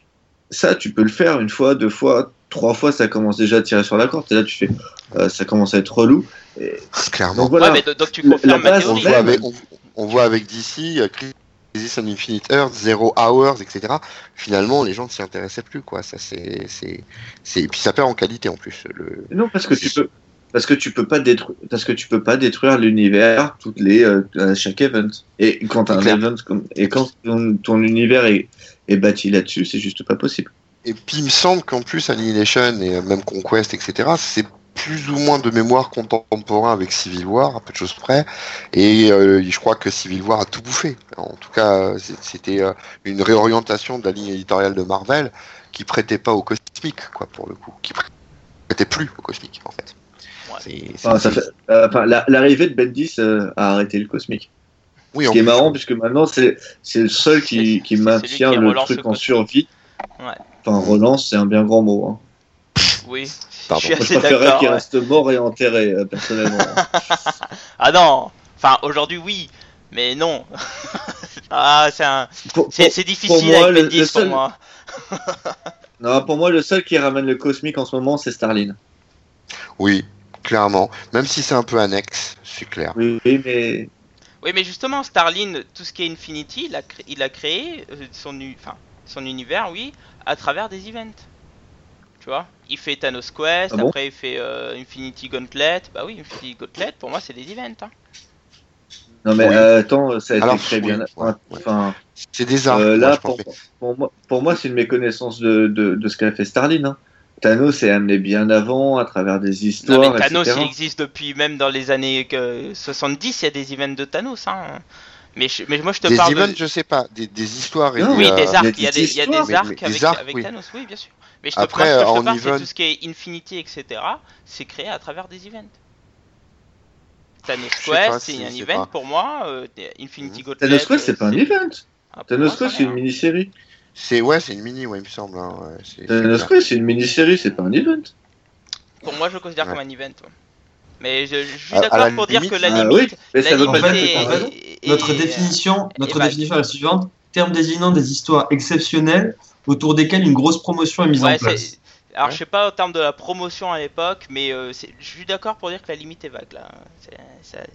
ça, tu peux le faire une fois, deux fois, trois fois, ça commence déjà à tirer sur la corde. Et là, tu fais, euh, ça commence à être relou. Et Clairement. donc voilà. Ouais, mais donc tu confirmes la on, voit avec, on, on voit avec DC, Crisis on Infinite Earth, Zero Hours, etc. Finalement, les gens ne s'y intéressaient plus, quoi. Ça, c'est, c'est, c'est, et puis ça perd en qualité en plus. Le... Non, parce que tu peux, parce que tu peux pas détruire, parce que tu peux pas détruire l'univers toutes les, euh, à chaque event. Et quand un event comme, et quand ton, ton univers est, est bâti là-dessus, c'est juste pas possible. Et puis il me semble qu'en plus Annihilation et euh, même Conquest, etc. C'est plus ou moins de mémoire contemporain avec Civil War, à peu de choses près. Et euh, je crois que Civil War a tout bouffé. En tout cas, c'était euh, une réorientation de la ligne éditoriale de Marvel qui prêtait pas au cosmique, quoi, pour le coup. Qui prêtait plus au cosmique, en fait. Ouais. Fait- euh, l'arrivée de Bendis euh, a arrêté le cosmique. Oui, Ce qui est marrant, puisque maintenant, c'est c'est le seul qui, qui maintient qui le truc le en survie. Ouais. Enfin, relance, c'est un bien grand mot. Hein. Oui, Pardon. je suis Moi, je assez préférerais qu'il ouais. reste mort et enterré, euh, personnellement. (laughs) Ah non, enfin aujourd'hui oui, mais non. (laughs) ah c'est un, pour, c'est pour- difficile moi, avec le- Bendis le pour seul- moi. (laughs) non, pour moi, le seul qui ramène le cosmique en ce moment, c'est Starlin. Oui, clairement. Même si c'est un peu annexe, c'est clair. Oui, oui, mais Oui, mais justement, Starlin, tout ce qui est Infinity, il a, cré- il a créé euh, son, u- enfin, son univers, oui, à travers des events. Tu vois Il fait Thanos Quest, Ah bon après il fait euh, Infinity Gauntlet. Bah oui, Infinity Gauntlet, pour moi, c'est des events. hein. non, mais Oui. euh, attends, ça a été Alors, très oui, bien. ouais, Enfin, ouais. C'est des arcs, euh, là, pour, pour moi, pour moi, c'est une méconnaissance de, de, de ce qu'a fait Starlin. Hein. Thanos est amené bien avant à travers des histoires. Non, mais Thanos, etc. il existe depuis même dans les années que 70, il y a des events de Thanos. Hein. Mais, je- mais moi, je te Des parle events, de... je sais pas, des, des histoires et Non, des, Oui, euh, des arcs, il y y a a des des, y a des arcs mais- mais avec, des arcs, avec oui. Thanos, oui, bien sûr. Mais je te, Après, moi, ce que je te parle, event- tout ce qui est Infinity, etc. C'est créé à travers des events. Thanos Quest, si c'est un event pas- pour moi. euh, Infinity Mhm. Gauntlet. Thanos Quest, c'est euh, pas un event. ah, Thanos Quest, est c'est une un. mini-série. C'est ouais, c'est une mini, ouais, il me semble. hein, Thanos. Quest, c'est une mini-série, c'est pas un event. Pour moi, je le considère Ouais. comme un event. ouais. Mais je, je suis d'accord pour dire que la Ah limite. oui, mais la limite que en fait, est- Notre est- définition, notre définition est la suivante terme désignant des histoires exceptionnelles autour desquelles une grosse promotion est mise Ouais, en place. Alors, Ouais. je sais pas en termes de la promotion à l'époque, mais euh, je suis d'accord pour dire que la limite est vague là.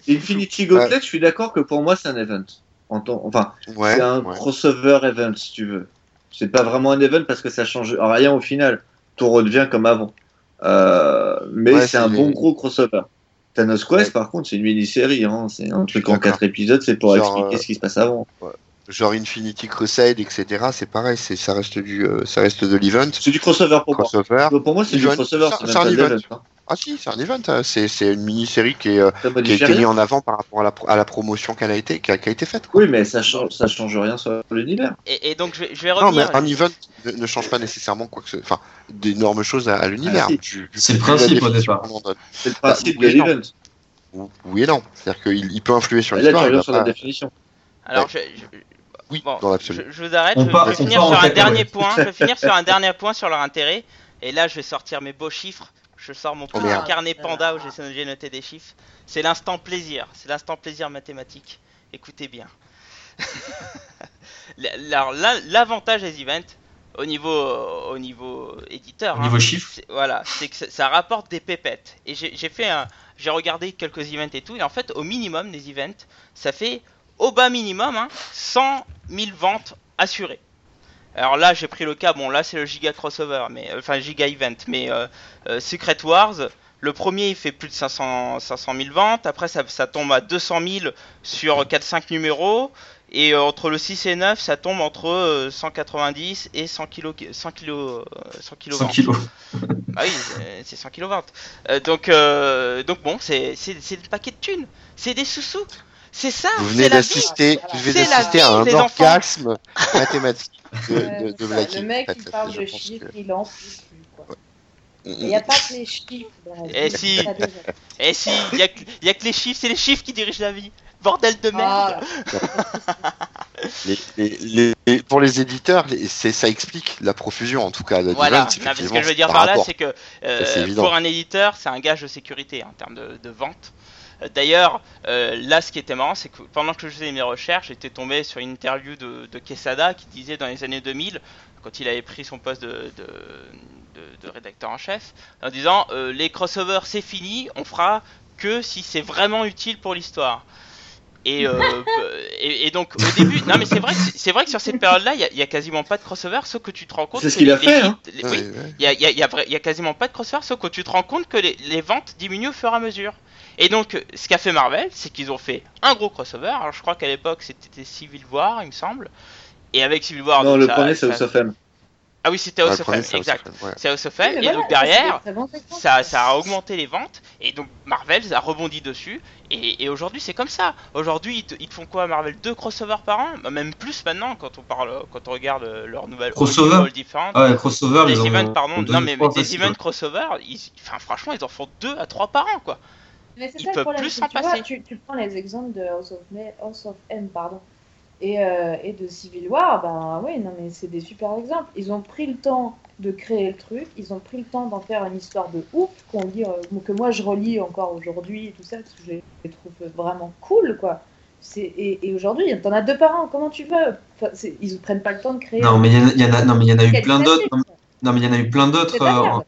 Infinity Gauntlet, je suis d'accord que pour moi, c'est un event. En Enfin, Ouais, c'est un ouais. crossover event, si tu veux. C'est pas vraiment un event parce que ça change rien au final. Tout redevient comme avant. Euh, mais Ouais, c'est c'est un les- bon gros crossover. Thanos Quest, Ouais. par contre, c'est une mini-série. Hein. C'est un truc en d'accord. 4 épisodes, c'est pour Genre, expliquer euh, ce qui se passe avant. Genre Infinity Crusade, etc. C'est pareil, c'est ça reste du, euh, ça reste de l'event. C'est du crossover pour moi. Crossover. Pour moi, c'est du crossover, c'est un event. Hein. Ah si, c'est un event. hein. C'est c'est une mini-série qui est, euh, qui a été mise en avant par rapport à la, à la promotion qu'elle a été, qui a, qui a été faite. quoi. Oui, mais ça change, ça change rien sur l'univers. Et, et donc, je vais, je vais Non, mais revenir. un event ne, ne change pas nécessairement quoi que ce, enfin, d'énormes choses à, à l'univers. Ah, si. C'est le principe, au départ. C'est le principe oui de et non. l'event. Ou- Oui et non. C'est-à-dire qu'il il peut influer sur Et Là, tu l'histoire. il reviens va sur la définition. Alors, je, je- Oui, bon, dans l'absolu. je, je vous arrête. On je, part- je vais finir sur un dernier point. Je vais finir sur un (laughs) dernier point sur leur intérêt. Et là, je vais sortir mes beaux chiffres. Je sors mon Oh, petit carnet panda où j'ai noté des chiffres. C'est l'instant plaisir. C'est l'instant plaisir mathématique. Écoutez bien. (laughs) Alors, l'avantage des events au niveau, au niveau éditeur. Au hein, niveau chiffre, c'est- voilà, c'est que ça, ça rapporte des pépettes. Et j'ai j'ai fait un, j'ai regardé quelques events et tout, et en fait, au minimum des events, ça fait au bas minimum hein, 100 000 ventes assurées. Alors là, j'ai pris le cas, bon là c'est le giga crossover, mais euh, enfin giga event, mais euh, euh, Secret Wars, le premier il fait plus de 500, 500 000 ventes, après ça, ça tombe à 200 000 sur 4-5 numéros, et euh, entre le 6 et 9, ça tombe entre euh, 190 et 100 kg 100 kg 100 kg 100 kilos. ah oui, c'est 100 kg Euh, donc, donc bon, c'est des paquets de thunes. C'est des sous-sous. C'est ça, Vous venez d'assister, à un orgasme (laughs) mathématique de, de, de le mec en fait. qui parle de chiffres, que- il lance plus. Il n'y a pas que les chiffres. Eh si. (laughs) Eh si, il y, a que- y a que les chiffres, c'est les chiffres qui dirigent la vie. Bordel de merde. Ah, (laughs) Les- les- les- les- pour les éditeurs, ça explique la profusion en tout cas. Voilà, ce que je veux dire par par là, c'est que euh, pour un éditeur, c'est un gage de sécurité en termes de, de vente. D'ailleurs, euh, là, ce qui était marrant, c'est que pendant que je faisais mes recherches, j'étais tombé sur une interview de, de Quesada qui disait dans les années 2000, quand il avait pris son poste de, de, de- de rédacteur en chef, en disant euh, les crossovers c'est fini, on fera que si c'est vraiment utile pour l'histoire. Et, euh, (laughs) et, et donc au début, non mais c'est vrai, que- c'est vrai que sur cette période-là, il y a- il y, a quasiment pas de crossover, sauf que tu te rends compte. C'est ce que qu'il a fait, hein. les- oui, ouais. il y a, il y a- il y a vrai- il y a quasiment pas de crossover, sauf que tu te rends compte que les, les ventes diminuent au fur et à mesure. Et donc, ce qu'a fait Marvel, c'est qu'ils ont fait un gros crossover. Alors, je crois qu'à l'époque, c'était Civil War, il me semble. Et avec Civil War, Non, donc, le ça- premier, c'est House of M. Ah oui, c'était House of M, exact. C'est House of M. et donc derrière, ça, ça a augmenté les ventes. Et donc Marvel a rebondi dessus. Et, et aujourd'hui, c'est comme ça. Aujourd'hui, ils, te- ils font quoi Marvel? Deux crossovers par an? Bah, Même plus maintenant quand on, parle, quand on regarde euh, leur nouvelle Crossover? All différentes. Ah ouais, crossover, des ils en events, ont- pardon, non mais, mais des events crossover, ils, enfin franchement ils en font deux à trois par an quoi. Mais c'est Ils ça le peuvent problème, plus tu, vois, passer. tu, tu prends les exemples de House of, M, House of M pardon, et, euh, et de Civil War, ben oui, non mais c'est des super exemples. Ils ont pris le temps de créer le truc, ils ont pris le temps d'en faire une histoire de ouf, qu'on lit, euh, que moi je relis encore aujourd'hui et tout ça, parce que je les trouve vraiment cool quoi. Et, et aujourd'hui, t'en as deux par an, comment tu veux? Enfin, Ils ne prennent pas le temps de créer. Non, mais il y en a- y en a, non, mais il y en a eu plein d'autres. Non, mais il y en a eu plein d'autres. C'est de la euh, merde.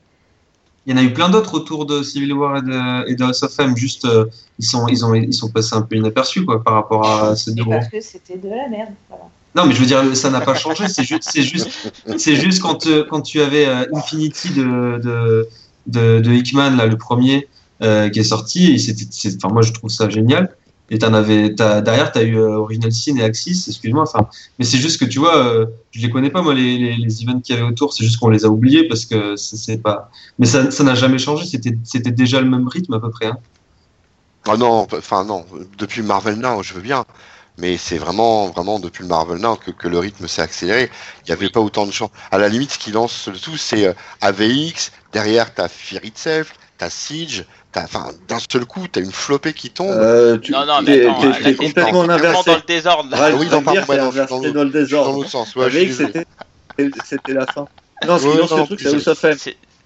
Il y en a eu plein d'autres autour de Civil War et de, et de House of M. Juste, euh, ils sont, ils ont, ils sont passés un peu inaperçus, quoi, par rapport à ces deux parce que c'était de la merde. Voilà. Non, mais je veux dire, ça n'a pas changé. C'est juste, c'est juste, c'est juste quand, quand tu avais euh, Infinity de, de, de, de Hickman, là, le premier, euh, qui est sorti, et c'était, enfin, moi, je trouve ça génial. Et t'en avais, derrière, t'as eu euh, Original Sin et Axis, excuse-moi, enfin, mais c'est juste que tu vois, euh, je les connais pas, moi, les, les, les events qu'il y avait autour, c'est juste qu'on les a oubliés parce que c'est, pas, mais ça, ça n'a jamais changé, c'était, c'était déjà le même rythme à peu près, hein. Ah non, enfin non, depuis Marvel Now, je veux bien. Mais c'est vraiment, vraiment depuis le Marvel Now que, que le rythme s'est accéléré. Il n'y avait pas autant de champs. À la limite, ce qui lance le tout, c'est euh, AVX. Derrière, t'as Fear Itself, t'as Siege. T'as, enfin, d'un seul coup, t'as une flopée qui tombe. Euh, tu non non mais attends, t'es- complètement inversé. dans le désordre là. Ouais, oui, je non, pardon, dans le- dans le suis dans désordre. l'autre sens. Ouais, c'était c'était la fin. Non, ce qui lance le truc, c'est House of M.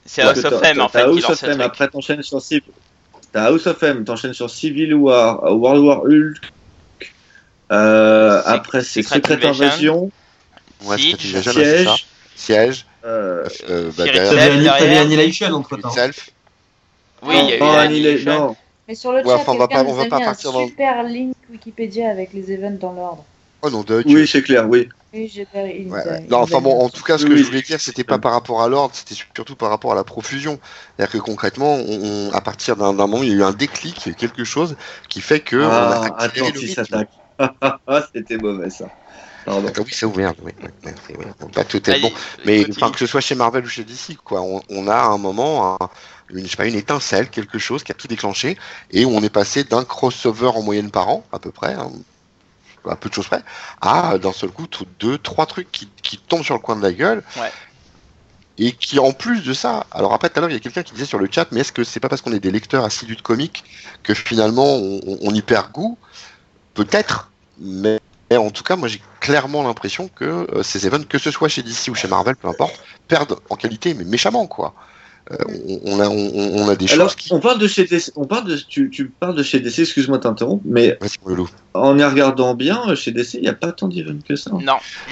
C'est House of M en fait House of M, après t'enchaînes sur Civil. T'as House of M, t'enchaînes sur Civil War, World War Hulk. Euh, après c'est Secret Invasion. Ouais, Siege, Siège. Euh, Euh, bah, derrière. T'avais, Annihilation entre temps. Oui, il y a eu Annihilation. Mais sur le Ouais, chat, enfin, on va quelqu'un pas- on nous va a pas mis un dans- super link Wikipédia avec les events dans l'ordre. Oh non. Oui, c'est clair, oui. Oui, Ouais, ouais. Non, enfin bon, en tout cas, ce que Oui, je voulais dire, c'était pas par rapport à l'ordre, c'était surtout par rapport à la profusion. C'est-à-dire que concrètement, on, on- à partir d'un moment, il y a eu un déclic, il y a eu quelque chose qui fait que on Ah, a accéléré le rythme. attaque. (laughs) Ah, c'était mauvais ça. Pardon. Ah oui, ça ouvert, oui, oui, oui, Pas tout est Allez, bon, mais enfin que ce soit chez Marvel ou chez DC, quoi, on, on a à un moment un- une, je sais pas, une étincelle, quelque chose qui a tout déclenché, et où on est passé d'un crossover en moyenne par an, à peu près, hein, à peu de choses près, à d'un seul coup tout- deux, trois trucs qui, qui tombent sur le coin de la gueule. Ouais. Et qui en plus de ça, alors après tout à l'heure il y a quelqu'un qui disait sur le chat, mais est-ce que c'est pas parce qu'on est des lecteurs assidus de comics que finalement on, on- on y perd goût? Peut-être, mais mais en tout cas moi j'ai clairement l'impression que euh, ces events, que ce soit chez DC ou chez Marvel, peu importe, perdent en qualité, mais méchamment quoi. Euh, on, a, on, on a des Alors, choses qui. on parle de chez DC, on parle de, tu, tu parles de chez DC, excuse-moi de t'interrompre, mais en y regardant bien, euh, chez DC, il n'y a pas tant d'events que ça. Non,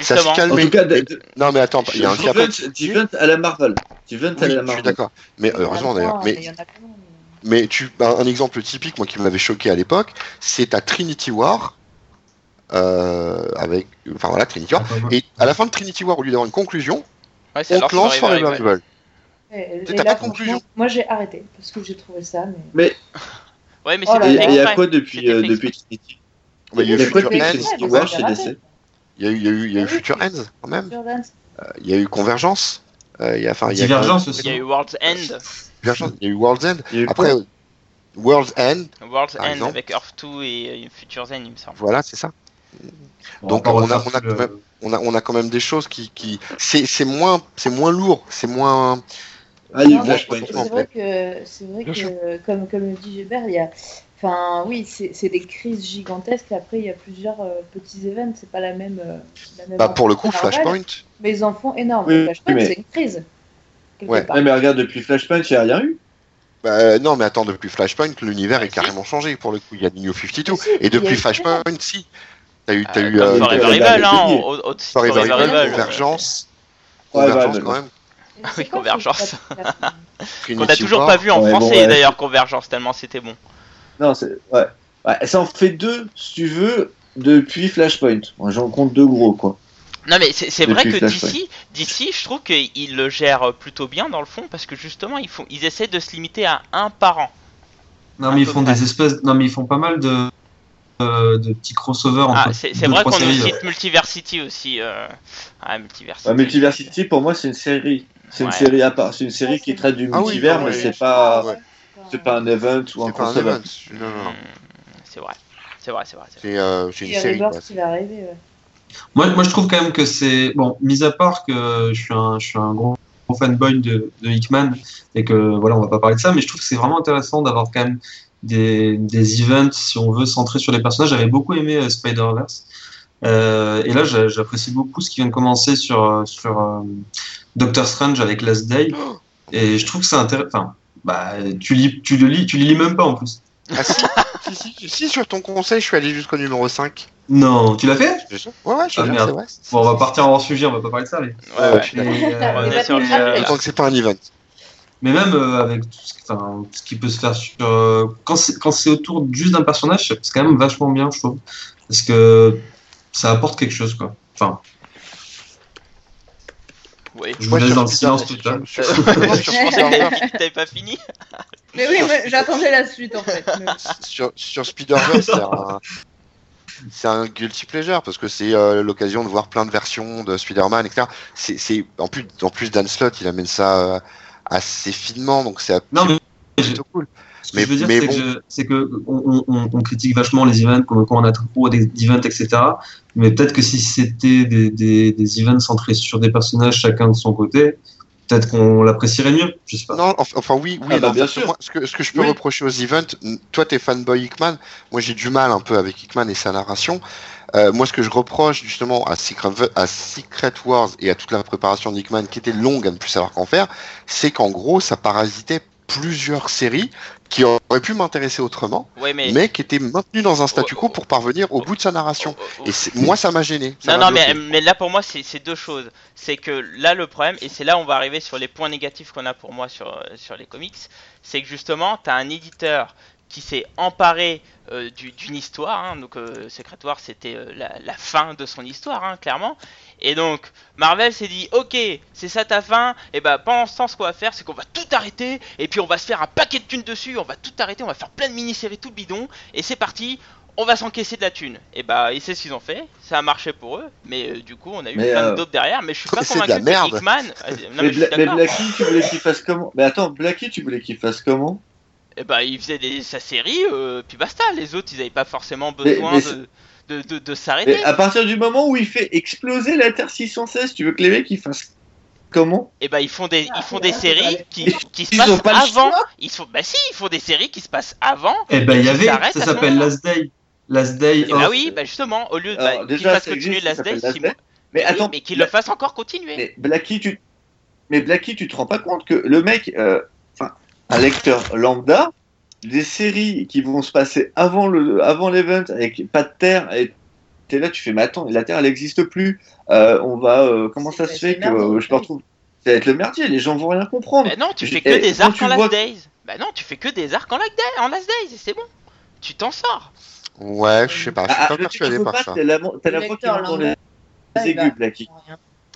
Ça justement. se calme. En mais- tout cas, de- de- Non mais attends, il y a un cap. d'events d'events à la Marvel. D'events Oui, à la je suis Marvel. d'accord. Mais a heureusement d'ailleurs. plein, Mais mais- Mais tu, un, un exemple typique, moi, qui m'avait choqué à l'époque, c'est à Trinity War, euh, avec, enfin voilà, Trinity War. Et à la fin de Trinity War, au lieu d'avoir une conclusion, Ouais, on lance Forever Evil. Evil. Et- et pas là, de conclusion. Moi, j'ai arrêté parce que j'ai trouvé ça. Mais... Mais Ouais, mais Oh là et là. et il y a exprès. quoi depuis, euh, depuis. Trinity Bah, il y a eu Future depuis Ouais, Ends, chez. DC il y a eu, il y a eu, il y a eu Oui, Future. Ends, quand même. Euh, Il y a eu Convergence. Euh, il y a, enfin, y a Divergence Il y a aussi. eu World's End. Convergence, il y a eu World's End. Eu Après, euh, World's End, World's End exemple. avec Earth 2 et euh, Future's End, il me semble. voilà, c'est ça. Donc, on a, on a le- même, on a, on a quand même des choses qui, qui, c'est, c'est moins, c'est moins lourd, c'est moins, Ah, Flashpoint. mais C'est vrai que, c'est vrai que comme, comme le dit Gilbert, il y a. Enfin, oui, c'est c'est des crises gigantesques. Après, il y a plusieurs euh, petits événements. C'est pas la même. euh, la même Bah, pour le coup, Flashpoint, Mais ils en font énorme. Oui, Flashpoint, mais- c'est une crise. Ouais. part. Mais regarde, depuis Flashpoint, il n'y a rien eu. bah, non, mais attends, depuis Flashpoint, l'univers est carrément changé pour le coup. Il y a New 52. Mais si, Et depuis Flashpoint, si. T'as eu, t'as Euh, eu euh, Forever bah, hein, je te dis. au- au- au- Forever Evil, Convergence. Ouais, Convergence ouais, quand ouais. même. Ah (laughs) oui, Convergence. Qu'on a toujours pas vu en français d'ailleurs, Convergence, tellement c'était bon. Non, c'est. Ouais. ouais. Ça en fait deux, si tu veux, depuis Flashpoint. Moi, j'en compte deux gros, quoi. Non mais c'est c'est vrai que d'ici, d'ici, je trouve qu'ils le gèrent plutôt bien dans le fond parce que justement ils font, ils essaient de se limiter à un par an. Non, mais ils font près. des espèces. Non, mais ils font pas mal de, de petits crossovers. Ah, c'est vrai qu'on cite. Multiversity aussi. Euh... Ah, Multiversity. Ouais, Multiversity, pour moi, c'est une série. C'est Ouais. une série à part. C'est une série qui traite du Ah oui, multivers, mais c'est pas, ouais. c'est pas un event ou un crossover. Non, non. Hmm, C'est vrai. C'est vrai, c'est vrai. c'est euh, une y a série. Qui va arriver. ouais. Moi, moi, je trouve quand même que c'est. Bon, mis à part que je suis un, je suis un gros, gros fanboy de, de Hickman et que voilà, on va pas parler de ça, mais je trouve que c'est vraiment intéressant d'avoir quand même des, des events, si on veut, centrés sur les personnages. J'avais beaucoup aimé euh, Spider-Verse. Euh, et là, j'a- j'apprécie beaucoup ce qui vient de commencer sur, euh, sur euh, Doctor Strange avec Last Day. (gasps) Et je trouve que c'est intéressant. Enfin, bah, tu, lis, tu le lis, tu les lis même pas en plus. Ah si, (laughs) si, si, si, sur ton conseil, je suis allé jusqu'au numéro 5. Non, tu l'as fait? Ouais, ouais, je Ah, merde. vrai. Bon, on va partir hors sujet, on va pas parler de ça. Mais, Ouais, Et, euh, le. Tant que c'est pas un event. Mais même euh, avec tout ce, enfin, ce qui peut se faire sur. euh, quand c'est quand c'est autour juste d'un personnage, c'est quand même vachement bien, je trouve. Parce que ça apporte quelque chose, quoi. Enfin, Oui. je vous laisse dans le Spider- silence tout moi, sur Je pensais que t'avais pas fini. (laughs) Mais oui, j'attendais la suite en fait. Mais- (laughs) sur, sur Spider-Verse, c'est un, c'est un guilty pleasure parce que c'est euh, l'occasion de voir plein de versions de Spider-Man, etc. C'est, c'est, en plus, en plus Dan Slott, il amène ça euh, assez finement, donc c'est Non, mais plutôt cool. ce que Mais- je veux dire, c'est bon. que, je- c'est que on, on, on critique vachement les events, quand, on a trop des events, etc. Mais peut-être que si c'était des, des, des events centrés sur des personnages, chacun de son côté, peut-être qu'on l'apprécierait mieux. Je sais pas. Non, enfin, oui, oui. Ah bah, non, bien sûr. moi, ce, que, ce que je peux Oui. reprocher aux events, toi t'es fanboy Hickman, moi j'ai du mal un peu avec Hickman et sa narration. Euh, moi, ce que je reproche justement à Secret, à Secret Wars et à toute la préparation d'Hickman, qui était longue à ne plus savoir qu'en faire, c'est qu'en gros, ça parasitait plusieurs séries qui auraient pu m'intéresser autrement, Ouais, mais. mais qui étaient maintenues dans un statu quo Oh, oh, pour parvenir au bout de sa narration. Oh, oh, Et moi, ça m'a gêné. ça Non, non, mais, là pour moi c'est deux choses. C'est que là le problème, et c'est là où on va arriver sur les points négatifs qu'on a pour moi sur, sur les comics, c'est que justement tu as un éditeur qui s'est emparé euh, du- d'une histoire, hein, donc euh, Secret c'était euh, la, la fin de son histoire, hein, clairement. Et donc Marvel s'est dit ok c'est ça ta fin, et bah pendant ce temps ce qu'on va faire c'est qu'on va tout arrêter, et puis on va se faire un paquet de thunes dessus, on va tout arrêter, on va faire plein de mini-séries tout bidon, et c'est parti, on va s'encaisser de la thune. Et bah, et c'est ce qu'ils ont fait. Ça a marché pour eux, mais euh, du coup, on a eu plein euh, d'autres derrière. Mais je suis pas convaincu que Hickman. euh, non, mais, mais, je suis Bla- mais d'accord. Blacky, tu voulais qu'il fasse comment? Mais attends, Blacky, tu voulais qu'il fasse comment? Et bah, il faisait des, sa série, euh, puis basta. Les autres, ils avaient pas forcément besoin mais de, de, de, de s'arrêter. Mais à partir du moment où il fait exploser la Terre 616, tu veux que les mecs ils fassent comment? Et bah, ils font des, ils font Ah, des ouais, séries qui, qui se passent pas avant. Ils font, bah si, ils font des séries qui se passent avant. Eh ben, il y avait, ça s'appelle. Last Day. Last Day Et bah of- oui, bah justement, au lieu bah, qu'ils fassent continuer existe, Last Day, Last mois. Mais Oui, attends, mais qu'ils le fassent encore continuer. Mais Blacky, tu, mais Blacky, tu te rends pas compte que le mec, euh, un lecteur lambda, des séries qui vont se passer avant le, avant l'event avec pas de terre, et t'es là, tu fais, mais attends, la terre, elle n'existe plus. Euh, on va, euh, comment ça se fait que euh, je me retrouve? Ça va être le merdier, les gens vont rien comprendre. Bah non, tu fais que eh, des arcs en Last vois- Days. Bah non, tu fais que des arcs en Last Days, en Last Days, et c'est bon. Tu t'en sors. Ouais, je sais pas, je suis Ah, pas ah, persuadé par ça. T'as la, t'as la Le voix qui lecteur monte dans lambda, les aigus.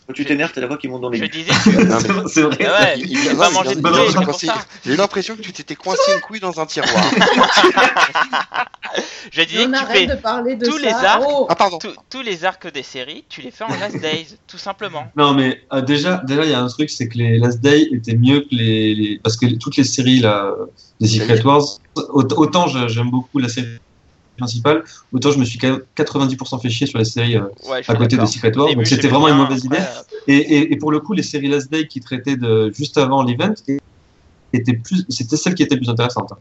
Quand tu t'énerves, t'as la voix qui monte dans les Je disais que. (laughs) C'est vrai. Ah ouais, Il- il il- va non, manger de. J'ai eu l'impression que tu t'étais coincé une couille dans un tiroir. (laughs) Je disais que tu fais de parler de tous ça. les arcs. Oh Ah pardon. tous- tous les arcs des séries, tu les fais en Last Days, tout simplement. Non, mais euh, déjà, déjà, il y a un truc, c'est que les Last Day étaient mieux que les, les- parce que les- toutes les séries là, des Secret Wars, aut- autant j'aime beaucoup la série principale, autant je me suis quand même 90% fait chier sur les séries euh, Ouais, à côté de. Secret Wars, début, donc c'était vraiment une mauvaise idée. Et, et, et pour le coup, les séries Last Day qui traitaient de juste avant l'event plus, c'était celle qui était plus intéressante.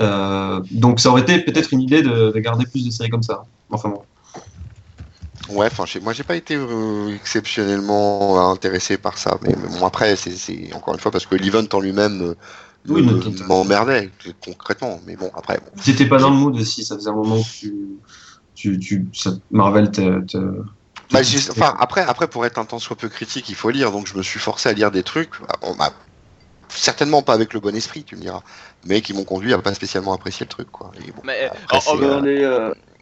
Euh, donc ça aurait été peut-être une idée de, de garder plus de séries comme ça. Enfin bon. Ouais, enfin, moi j'ai pas été euh, exceptionnellement intéressé par ça, mais, mais bon après c'est- c'est encore une fois parce que l'event en lui-même euh, Oui, m'emmerdait concrètement, mais bon après bon. T'étais pas dans le mood aussi, ça faisait un moment que tu, tu, tu ça- Marvel te, te- Bah, enfin, après, après, pour être un tant soit peu critique, il faut lire, donc je me suis forcé à lire des trucs. Ah, bon, bah, certainement pas avec le bon esprit, tu me diras, mais qui m'ont conduit à pas spécialement apprécier le truc, quoi. Et bon, Mais, après, en-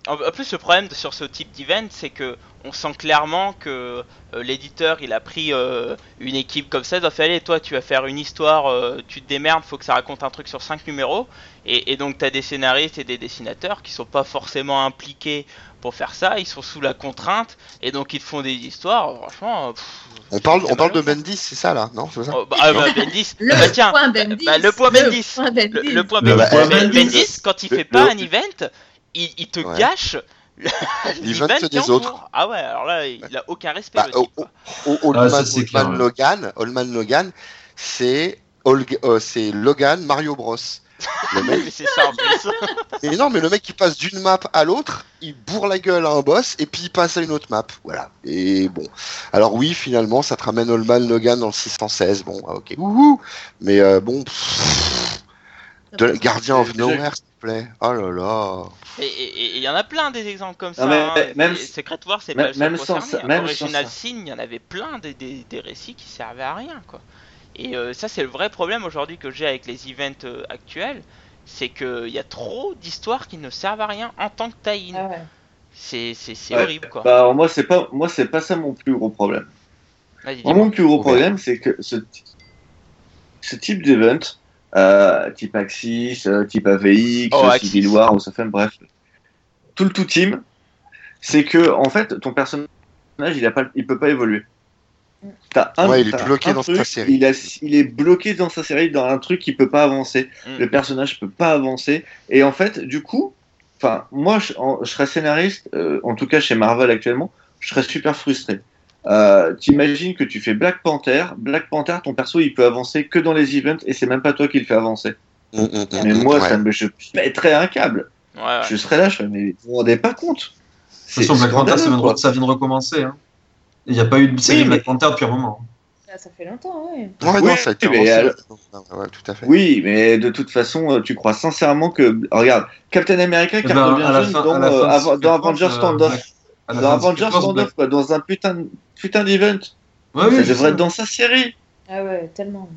en- euh, plus, le problème sur ce type d'event, c'est que on sent clairement que euh, l'éditeur, il a pris euh, une équipe comme ça, il doit faire allez, toi, tu vas faire une histoire, euh, tu te démerdes, faut que ça raconte un truc sur 5 numéros, et, et donc t'as des scénaristes et des dessinateurs qui sont pas forcément impliqués pour faire ça, ils sont sous la contrainte, et donc ils te font des histoires, franchement. pff, on parle, on parle de. Bendis, c'est ça là, non c'est ça Oh, bah, ah, bah, Bendis, (laughs) Le bah, tiens, point Bendis. bah, le point Bendis. point Bendis. le, le point Bendis, Bendis. Quand il fait pas le- un event, il, il te Ouais. gâche (laughs) L'event des autres. cours. Ah ouais, alors là, il a aucun respect. Bah, le type, oh, Ah, ça, clair, ouais. Logan, Oldman Logan, c'est Olg- euh, c'est Logan Mario Bros. Le (laughs) mec, Mais c'est ça en plus. (laughs) et non, mais le mec qui passe d'une map à l'autre, il bourre la gueule à un boss et puis il passe à une autre map. Voilà. Et bon. Alors oui, finalement, ça te ramène Oldman Logan dans le 616. Bon, ah, ok. Mais euh, bon. pff, de Guardian of Nowhere, s'il te plaît. Oh là là. Et- Et et- et il y en a plein des exemples comme ça. Non, mais hein. même- Et Secret War, c'est même- pas même sans ça- même Original sans ça. Sin, il y en avait plein des, des, des récits qui servaient à rien, quoi. Et euh, ça, c'est le vrai problème aujourd'hui que j'ai avec les events euh, actuels, c'est qu'il y a trop d'histoires qui ne servent à rien en tant que tie-in. Ah ouais. C'est c'est- c'est Ouais. horrible, quoi. bah, alors moi, c'est pas, moi, c'est pas ça mon plus gros problème. Moi, mon plus gros problème, c'est que ce, ce type d'event, euh, type Axis, euh, type AVX, Oh, euh. Civil War, ou ça fait bref, tout le tout team, c'est que en fait, ton personnage, il a pas, il peut pas évoluer. T'as un, Ouais, il est bloqué un dans truc, sa série. Il, a- il est bloqué dans sa série, dans un truc qui peut pas avancer. Mm. Le personnage peut pas avancer. Et en fait, du coup, enfin, moi, je, en- je serais scénariste, euh, en tout cas chez Marvel actuellement, je serais super frustré. Euh, T'imagines que tu fais Black Panther, Black Panther, ton perso, il peut avancer que dans les events et c'est même pas toi qui le fais avancer. Mm, mm, mm, Mais moi, ouais. ça me, je pèterais un câble. Ouais, ouais. Je serais là, je ferais, mais vous vous rendez pas compte De toute façon, Black Panther, ça vient, de, ça vient de recommencer. Hein. Il n'y a pas eu de série Oui, mais- Black Panther depuis un moment. Ah, ça fait longtemps, ouais. Ouais, Oui, non, ça a été mais avancé. alors- Ouais, ouais, tout à fait. Oui, mais de toute façon, euh, tu crois sincèrement que. Regarde, Captain America Eh cartonne ben, fin- dans, euh, avant- Secret dans Avengers euh, Standoff. La Dans Avengers Standoff, quoi, dans un putain, putain d'event. Ouais, oui, ça devrait être dans sa série. Ah ouais, tellement.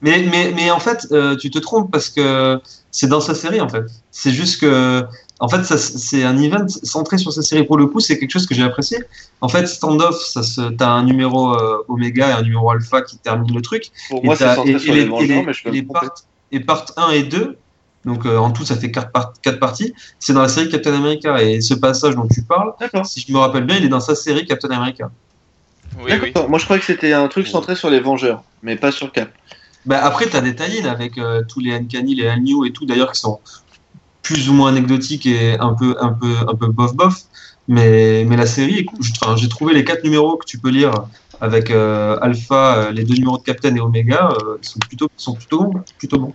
Mais, mais, mais en fait, euh, tu te trompes parce que c'est dans sa série en fait. C'est juste que, en fait, c'est un event centré sur sa série. Pour le coup, c'est quelque chose que j'ai apprécié. En fait, standoff, ça se, t'as un numéro euh, oméga et un numéro alpha qui termine le truc. Pour Et moi, c'est centré et- sur et les les- mais je peux et les me part- et part 1 et 2, donc euh, en tout ça fait 4, quatre parties, c'est dans la série Captain America. Et ce passage dont tu parles, si je me rappelle bien, il est dans sa série Captain America. Oui, oui. D'accord. Moi, je croyais que c'était un truc centré sur les Vengeurs, mais pas sur Cap. Bah, après, tu as des tie avec euh, tous les Uncanny, les New et tout, d'ailleurs, qui sont plus ou moins anecdotiques et un peu, un peu, un peu bof bof. Mais, mais la série, j'ai trouvé les quatre numéros que tu peux lire avec euh, Alpha, les deux numéros de Captain et Omega, euh, sont plutôt, sont plutôt bons, plutôt bons.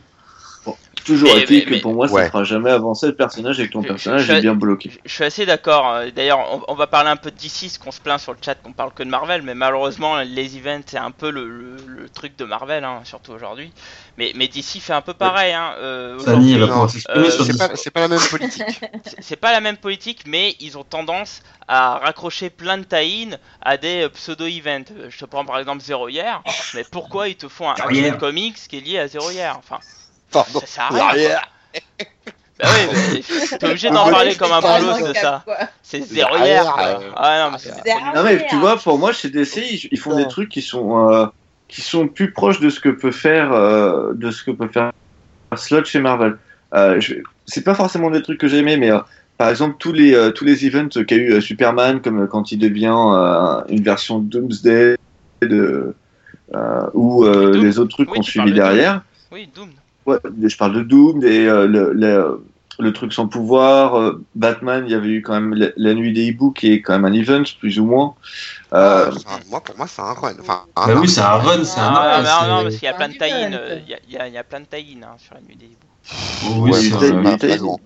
Toujours Mais- est-il mais- que mais- pour moi, Ouais. ça fera jamais avancer le personnage et que ton Je- personnage je- est bien bloqué. Je suis assez d'accord. euh, D'ailleurs, on, on va parler un peu de DC, ce qu'on se plaint sur le chat qu'on parle que de Marvel, mais malheureusement, les events, c'est un peu le, le- le truc de Marvel, hein, surtout aujourd'hui. Mais, mais DC fait un peu pareil. Hein, euh, va euh, sur C'est pas, c'est pas la même politique. (laughs) C'est- c'est pas la même politique, mais ils ont tendance à raccrocher plein de tie à des euh, pseudo-events. Euh, Je te prends par exemple Zero Year, mais pourquoi ils te font un Year. Comics qui est lié à Zero Year Enfin, Pardon. ça sert à rien. L'arrière. Bah oui, mais (laughs) t'es obligé d'en parler c'est comme un bolos de ça. C'est quoi. euh, Ah non, mais c'est Non mais tu vois, pour moi chez DC, ils, ils font des trucs qui sont euh, qui sont plus proches de ce que peut faire euh, de ce que peut faire Slot chez Marvel. Euh, je- c'est pas forcément des trucs que j'aimais, mais euh, par exemple tous les euh, tous les events qu'a eu euh, Superman, comme euh, quand il devient euh, une version Doomsday, de, euh, ou euh, Doom. les autres trucs Oui, qu'on tu suivi parles de Doom. derrière. Oui, Doom. Ouais, je parle de Doom, et euh, le, le- le truc sans pouvoir. euh, Batman, il y avait eu quand même la, la nuit des hiboux qui est quand même un event, plus ou moins. Euh, un- moi, pour moi, c'est un run. Enfin, Bah oui, c'est un run, c'est un Ah, arc, mais c'est- non, non, parce qu'il y a plein de tie-in. Il y a- il y, a- il y a plein de tie-in hein, sur la nuit des hiboux. Oui, Ouais, c'est un-.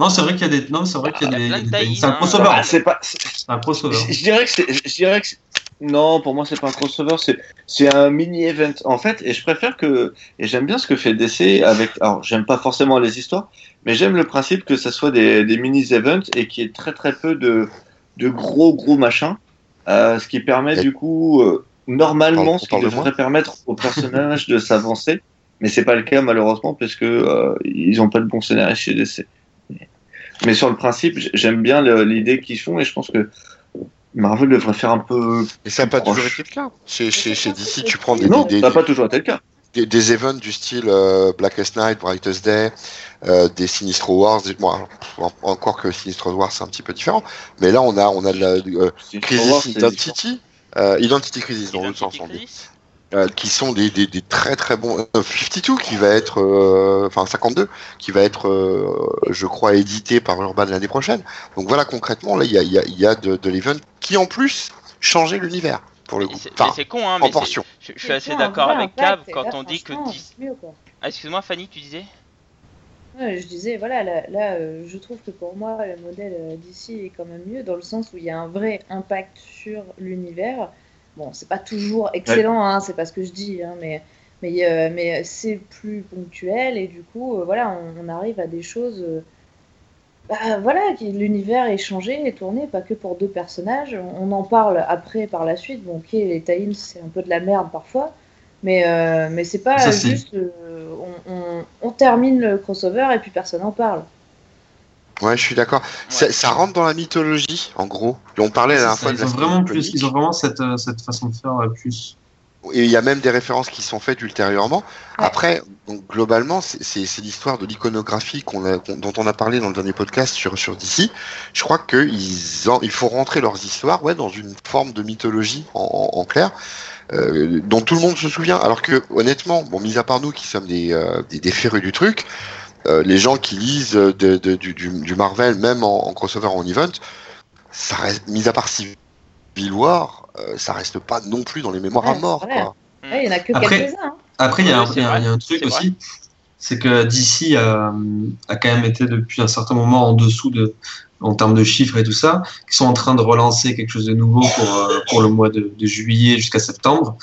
Non, c'est vrai qu'il y a des. Non, c'est vrai qu'il y a Il y a des. C'est un hein. crossover. ah, c'est pas. c'est- C'est un crossover. Je dirais que c'est. Je dirais que c'est- non, pour moi c'est pas un crossover, c'est c'est un mini event en fait, et je préfère que et j'aime bien ce que fait DC avec. Alors j'aime pas forcément les histoires, mais j'aime le principe que ça soit des, des mini events et qu'il y ait très très peu de de gros gros machins, euh, ce qui permet Et- du coup euh, normalement Parle- ce qui de devrait permettre aux personnages de s'avancer, mais c'est pas le cas malheureusement parce que euh, ils ont pas de bons scénaristes chez DC. Mais sur le principe, j'aime bien l'idée qu'ils font et je pense que Marvel devrait faire un peu. Et ça n'a pas toujours été le cas. Chez, chez, chez DC, tu prends des, Non, des, ça n'a pas toujours été le cas. des, des events du style euh, Blackest Night, Brightest Day, euh, des Sinistro Wars. Des, bon, en- encore que Sinistro Wars, c'est un petit peu différent. Mais là, on a, on a de la euh, Crisis Wars, Identity, euh, Identity Crisis dans l'autre sens, on dit. Euh, qui sont des, des, des très très bons. euh, 52 qui va être, euh, enfin 52 qui va être, euh, je crois, édité par Urban l'année prochaine. Donc voilà, concrètement, là, il y a, il y a, y a de, de l'event qui en plus changeait l'univers pour le coup. c'est- Enfin, mais c'est con, hein, en mais portion. je, je suis assez d'accord avec Cab quand on dit que 10... Mieux, quoi. Ah, excuse-moi Fanny, tu disais? Ouais, je disais, voilà, là, là, euh, je trouve que pour moi, le modèle euh, d'ici est quand même mieux dans le sens où il y a un vrai impact sur l'univers. Bon, c'est pas toujours excellent, hein, c'est pas ce que je dis, hein, mais, mais, euh, mais c'est plus ponctuel et du coup, euh, voilà, on, on arrive à des choses. euh, bah, voilà, l'univers est changé et tourné, pas que pour deux personnages. On, on en parle après, par la suite. Bon, ok, les tie c'est un peu de la merde parfois, mais, mais c'est pas Ça, juste. on, on- on termine le crossover et puis personne n'en parle. Ouais, je suis d'accord. Ça, Ouais. ça rentre dans la mythologie, en gros. Et on parlait la dernière fois de Ils la ont vraiment plus. Ils ont vraiment cette, euh, cette façon de faire euh, plus. Et il y a même des références qui sont faites ultérieurement. Ouais. Après, donc, globalement, c'est- c'est c'est l'histoire de l'iconographie qu'on a- qu'on- dont on a parlé dans le dernier podcast sur, sur DC. Je crois qu'il il faut rentrer leurs histoires ouais, dans une forme de mythologie en, en- en clair, euh, dont tout le monde se souvient. Alors que, honnêtement, bon, mis à part nous qui sommes des, euh, des, des férus du truc, euh, les gens qui lisent de, de- du, du, du Marvel, même en, en crossover, en event, ça reste, mis à part Civil War, euh, ça reste pas non plus dans les mémoires à mort. voilà. Quoi. Ouais, il y en a que Après- quelques-uns. hein. Après, il y, a Ouais, un- c'est il y a un- vrai, il y a un truc aussi, c'est que DC a, a quand même été depuis un certain moment en dessous de, en termes de chiffres et tout ça, qui sont en train de relancer quelque chose de nouveau pour, euh, pour le mois de, de juillet jusqu'à septembre.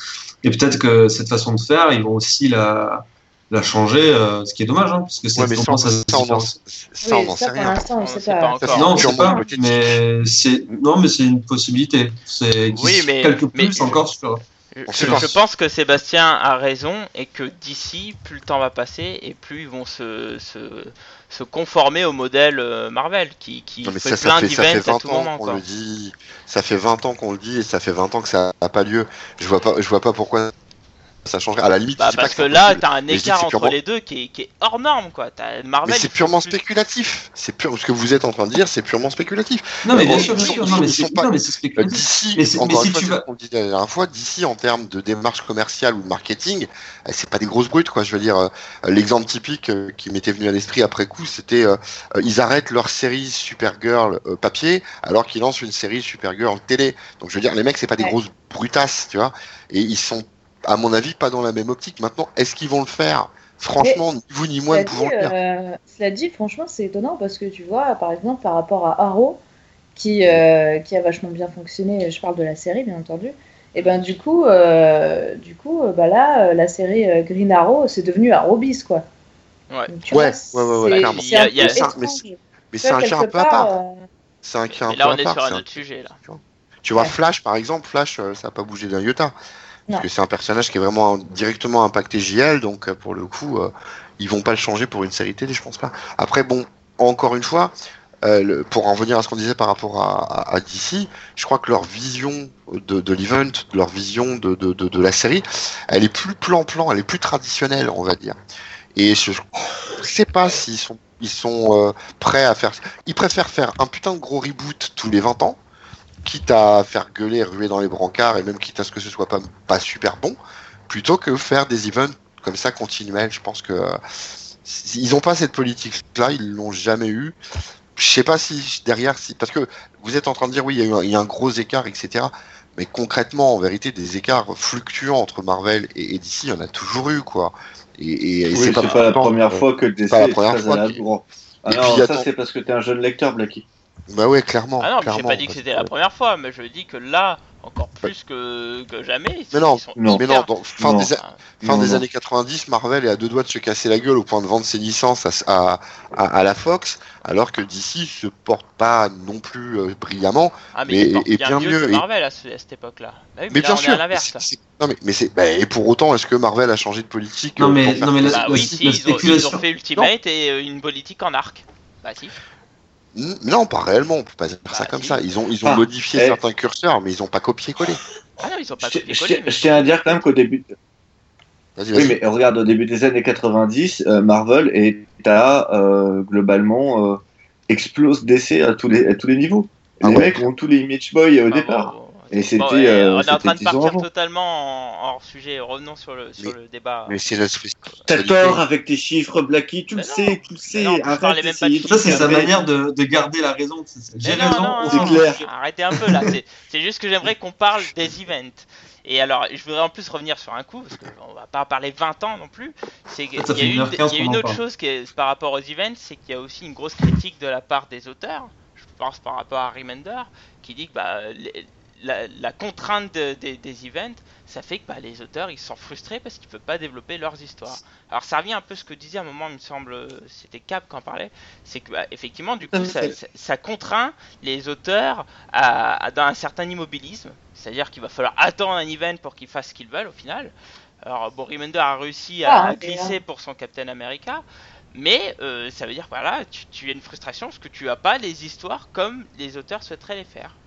Et peut-être que cette façon de faire, ils vont aussi la, la changer, euh, ce qui est dommage, hein, parce que c'est Ouais, ça, ça, ça, on Oui, sait pour rien. l'instant, on sait pas Non, pas, mais c'est non, mais c'est une possibilité. C'est Oui, mais- quelques mais- plus encore sur. Je, je- pense que Sébastien a raison et que d'ici, plus le temps va passer et plus ils vont se, se, se conformer au modèle euh, Marvel qui, qui Non, mais fait ça, plein fait, ça fait d'events à 20 tout ans moment. qu'on Quoi. le dit. Ça fait 20 ans qu'on le dit et ça fait 20 ans que ça n'a pas lieu. Je vois pas, je vois pas pourquoi ça changerait. À la limite, Bah, pas parce que c'est là, t'as un que écart entre purement- les deux qui est, qui est hors norme. quoi. T'as Marvel. Mais c'est purement plus- spéculatif. C'est pur... Ce que vous êtes en train de dire, c'est purement spéculatif. Non, mais bien sûr, bien sûr. Non, mais c'est pas- c'est Euh, spéculatif. D'ici, encore mais une fois, vas- qu'on disait la dernière fois, d'ici en termes de démarche commerciale ou de marketing, euh, c'est pas des grosses brutes quoi. Je veux dire, euh, l'exemple typique euh, qui m'était venu à l'esprit après coup, c'était euh, ils arrêtent leur série Supergirl euh, papier alors qu'ils lancent une série Supergirl télé. Donc je veux dire, les mecs c'est pas des Ouais. grosses brutasses, tu vois, et ils sont à mon avis pas dans la même optique. Maintenant, est-ce qu'ils vont le faire? Franchement, ni vous ni moi ne Cela pouvons dit, le faire. euh, cela dit, franchement, c'est étonnant parce que tu vois, par exemple, par rapport à Arrow, qui, euh, qui a vachement bien fonctionné, je parle de la série, bien entendu, et ben du coup, euh, du coup bah là, la série Green Arrow, c'est devenu Arrow Beast, quoi. Ouais. Donc, Ouais, vois, ouais, ouais, ouais, c'est- clairement. c'est Il y a- un il y a- peu Mais c'est un cas un peu à part, part. euh, C'est un cas un Et là, peu on à est part. sur un autre sujet. là. Tu vois, Ouais. Flash, par exemple, Flash, ça n'a pas bougé d'un iota. Parce que c'est un personnage qui est vraiment directement impacté JL, donc euh, pour le coup, euh, ils vont pas le changer pour une série télé, je pense pas. Après, bon, encore une fois, euh, le- pour en venir à ce qu'on disait par rapport à, à- à DC, je crois que leur vision de, de l'event, leur vision de, de, de, de la série, elle est plus plan-plan, elle est plus traditionnelle, on va dire. Et je sais pas s'ils sont, ils sont euh, prêts à faire. Ils préfèrent faire un putain de gros reboot tous les 20 ans, quitte à faire gueuler, ruer dans les brancards, et même quitte à ce que ce soit pas, pas super bon, plutôt que faire des events comme ça continuels. Je pense que euh, Ils n'ont pas cette politique-là, ils l'ont jamais eu. Je sais pas si derrière, si parce que vous êtes en train de dire oui, il y a, eu un, il y a un gros écart, etc. Mais concrètement, en vérité, des écarts fluctuants entre Marvel et, et DC, il y en a toujours eu, quoi. Et, et, et Oui, c'est pas, la première euh, fois que le DC est très à la. Ah et non, ça c'est parce que t'es un jeune lecteur, Blacky. Bah ouais, clairement. Ah non, mais j'ai pas dit que c'était la première fois, mais je dis que là, encore plus que, que jamais. Mais non, ils sont non. Mais non, dans, fin Non. des, a- fin Non, des non. années 90, Marvel est à deux doigts de se casser la gueule au point de vendre ses licences à, à, à, à la Fox, alors que DC se porte pas non plus euh, brillamment. Ah, mais, Mais- il porte et bien, bien mieux, que et- Marvel à, ce- à cette époque-là. Bah oui, Mais là, bien on est sûr. à l'inverse. Non mais, mais c'est bah, et pour autant, est-ce que Marvel a changé de politique Non, euh, mais- non, mais la- Bah oui, si, ils, ont, ils ont fait Ultimate et euh, une politique en arc. Bah si. Non, pas réellement. On peut pas dire ça Bah, comme si. ça. Ils ont, ils ont Ah, modifié eh. certains curseurs, mais ils ont pas copié-collé. Ah non, ils ont pas Je, copié je- collé. je tiens à dire quand même qu'au début, Vas-y, vas-y. Oui, mais regarde, au début des années 90, euh, Marvel est à euh, globalement euh, explose d'essais à tous les à tous les niveaux. Ah les ouais. mecs ont tous les Image Boy au Ah, départ. bon, bon. Et c'était, Bon, ouais, euh, on est en train de partir totalement en hors sujet. Revenons sur le, sur Mais- le débat. Mais c'est notre T'as tort avec tes chiffres, Blacky, tu Mais le sais, tu le Mais sais. non, Arrête d'essayer Ça, c'est sa manière de, de garder la raison. J'ai raison. non, c'est clair. Arrêtez un peu là, c'est juste que j'aimerais qu'on parle des events. Et alors, je voudrais en plus revenir sur un coup, parce qu'on va pas parler 20 ans non plus. C'est qu'il Ça y a une, 1h15 il y a une autre chose qui est par rapport aux events, c'est qu'il y a aussi une grosse critique de la part des auteurs. Je pense par rapport à Remender, qui dit que bah, les- la, la contrainte de- des- des events, ça fait que bah, les auteurs ils sont frustrés parce qu'ils peuvent pas développer leurs histoires. Alors ça revient un peu à ce que disait à un moment, il me semble, c'était Cap qui en parlait, c'est que bah, effectivement du coup ça, c'est- ça- ça contraint les auteurs à, à- dans un certain immobilisme, c'est-à-dire qu'il va falloir attendre un event pour qu'ils fassent ce qu'ils veulent au final. Alors bon, Remender a réussi à, Ah, à glisser pour son Captain America, mais euh, ça veut dire que voilà, tu, tu as une frustration parce que tu as pas les histoires comme les auteurs souhaiteraient les faire.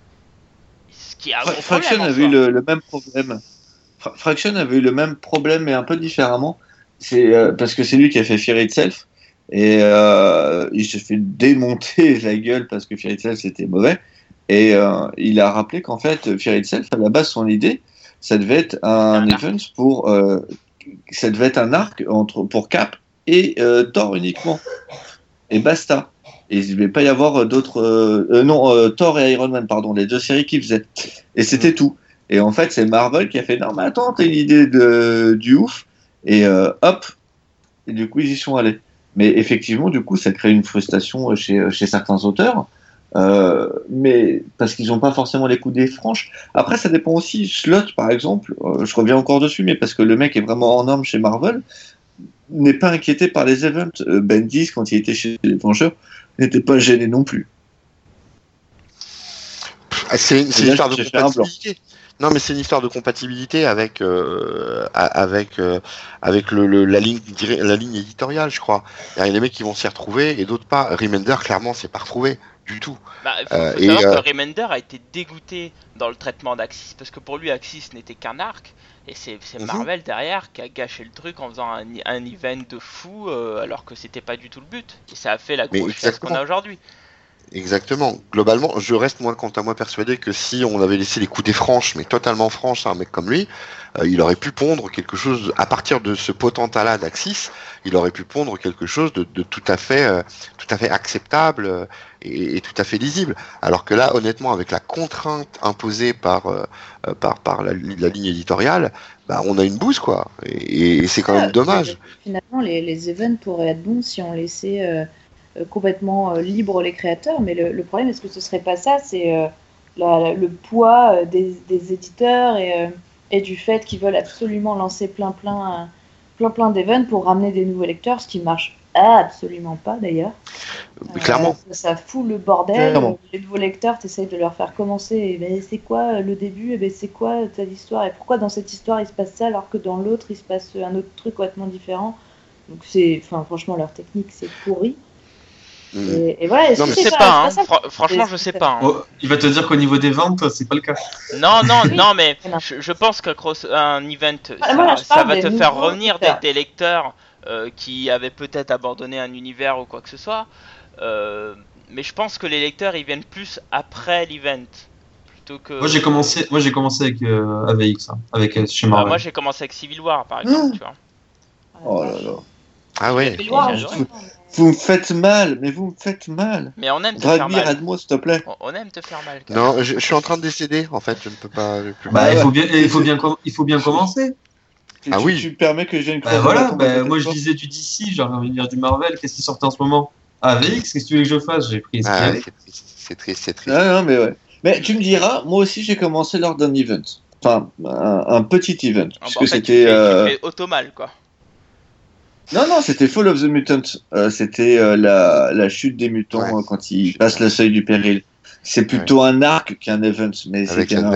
Ce qui est un Fra- Fraction problème. avait eu le, le même problème. Fra- Fraction avait eu le même problème, mais un peu différemment. C'est euh, parce que c'est lui qui a fait Fear Itself. Et euh, il s'est fait démonter (laughs) la gueule parce que Fear Itself c'était mauvais. Et euh, il a rappelé qu'en fait, Fear Itself, à la base, son idée, ça devait être un Un arc. event pour. ça devait être un arc entre, pour Cap et Thor uniquement. Et basta. Et il ne devait pas y avoir d'autres. euh, euh, non, euh, Thor et Iron Man, pardon, les deux séries qu'ils faisaient. Et c'était tout. Et en fait, c'est Marvel qui a fait non, mais attends, t'as une idée de, du ouf. Et euh, hop. Et du coup, ils y sont allés. Mais effectivement, du coup, ça crée une frustration chez, chez certains auteurs. Euh, mais parce qu'ils n'ont pas forcément les coups des franches. Après, ça dépend aussi. Slot, par exemple, euh, je reviens encore dessus, mais parce que le mec est vraiment en norme chez Marvel, n'est pas inquiété par les events. Euh, Bendis, quand il était chez les Vengeurs, n'était pas gêné non plus. Ah, C'est une, histoire de compatibilité. Non, mais c'est une histoire de compatibilité avec euh, avec euh, avec le, le- la ligne la ligne éditoriale, je crois. Il y a des mecs qui vont s'y retrouver et d'autres pas. Remender, clairement, c'est pas retrouvé du tout. Bah, faut, Euh, faut et, savoir euh, que Remender a été dégoûté dans le traitement d'Axis parce que pour lui Axis n'était qu'un arc et c'est Mhm. Marvel derrière qui a gâché le truc en faisant un, un event de fou euh, alors que c'était pas du tout le but et ça a fait la grosse qu'on a aujourd'hui. Exactement. Globalement, je reste moi quant à moi persuadé que si on avait laissé les coups des franches, mais totalement franches, à un mec comme lui, euh, il aurait pu pondre quelque chose à partir de ce potentat-là d'Axis. Il aurait pu pondre quelque chose de, de tout à fait, euh, tout à fait acceptable euh, et, et tout à fait lisible. Alors que là, honnêtement, avec la contrainte imposée par par par la, la ligne éditoriale, bah, on a une bouse quoi. Et, et c'est quand même Ah, dommage. Finalement, les, les events pourraient être bons si on laissait complètement euh, libre les créateurs, mais le, le problème, est-ce que ce serait pas ça? C'est euh, le poids euh, des, des éditeurs et, euh, et du fait qu'ils veulent absolument lancer plein plein, euh, plein, plein d'events pour ramener des nouveaux lecteurs, ce qui marche absolument pas d'ailleurs. Euh, Clairement. ça, ça fout le bordel. Clairement. Les nouveaux lecteurs, tu essayes de leur faire commencer. Et ben, c'est quoi euh, le début? Et ben, C'est quoi telle histoire? Et pourquoi dans cette histoire il se passe ça alors que dans l'autre il se passe un autre truc complètement différent? Donc c'est, enfin franchement leur technique c'est pourri. Mm. Et, et voilà. Non, c'est Je sais pas- hein. franchement je sais pas. hein. Oh, il va te dire qu'au niveau des ventes, c'est pas le cas. Non, non, non, mais je, je pense qu'un cross- un event, Ah, moi, ça, va te faire revenir des, lecteurs. des lecteurs euh, qui avaient peut-être abandonné un univers ou quoi que ce soit. Euh, mais je pense que les lecteurs ils viennent plus après l'event plutôt que. Moi, j'ai commencé, moi, j'ai commencé avec euh, AVX, hein, avec euh, chez Bah, Marvel. moi j'ai commencé avec Civil War par exemple, Mmh. tu vois. Oh là là. Ah ouais. loin, J'ai adoré. justement. Vous me faites mal, mais vous me faites mal. Mais on aime te faire mal. aide-moi, s'il te plaît. On- On aime te faire mal. Non, je, je suis en train de décéder, en fait, je ne peux pas. je peux Bah, il faut bien, il faut bien, com- il faut bien commencer. Tu- Ah tu- oui. Tu me permets que je vienne Bah voilà, bah, moi je disais du DC, j'ai envie de dire du Marvel, qu'est-ce qui sortait en ce moment? Ah, VX, qu'est-ce que tu veux que je fasse? J'ai pris ce qu'il y Ah, avait. c'est triste, c'est triste, c'est triste. Ah, non, mais ouais. Mais tu me diras, moi aussi j'ai commencé lors d'un event. Enfin, un, un petit event. Ah, bah, puisque en fait, tu c'était. fais, euh, tu fais auto-mal, quoi. Non, non, c'était Fall of the Mutant. Euh, c'était euh, la, la chute des mutants Ouais. euh, quand ils passent le seuil du péril. C'est plutôt un arc qu'un event, mais c'était un-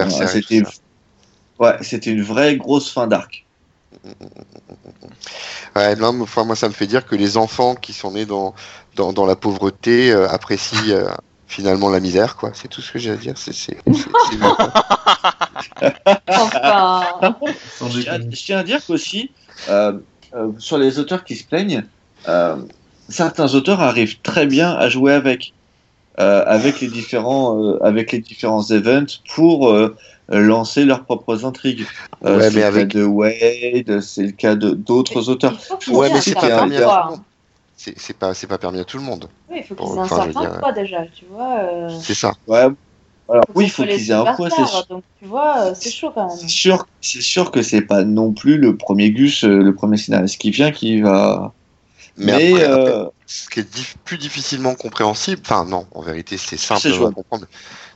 ouais, c'était une vraie grosse fin d'arc. Ouais, non, enfin, moi, ça me fait dire que les enfants qui sont nés dans, dans, dans la pauvreté euh, apprécient euh, finalement la misère, quoi. C'est tout ce que j'ai à dire. C'est. (laughs) Enfin, je tiens à dire qu'aussi, euh, euh, sur les auteurs qui se plaignent, euh, certains auteurs arrivent très bien à jouer avec, euh, avec les différents, euh, avec les différents events pour euh, lancer leurs propres intrigues. Euh, Ouais, c'est le avec- cas de Wade, c'est le cas de d'autres auteurs. Ouais, mais c'est pas permis à tout le. C'est, c'est pas, c'est pas permis à tout le monde. Oui, il faut qu'ils aient un certain poids déjà, tu vois. euh, C'est ça. Ouais. Alors oui, il faut ce qu'ils aient un poids, c'est superstars, sûr. Donc tu vois, euh, c'est chaud quand C'est sûr, c'est sûr que c'est pas non plus le premier Gus, euh, le premier scénariste qui vient qui va. Mais, Mais, après, après, euh, ce qui est dif- plus difficilement compréhensible, enfin non, en vérité c'est simple à comprendre.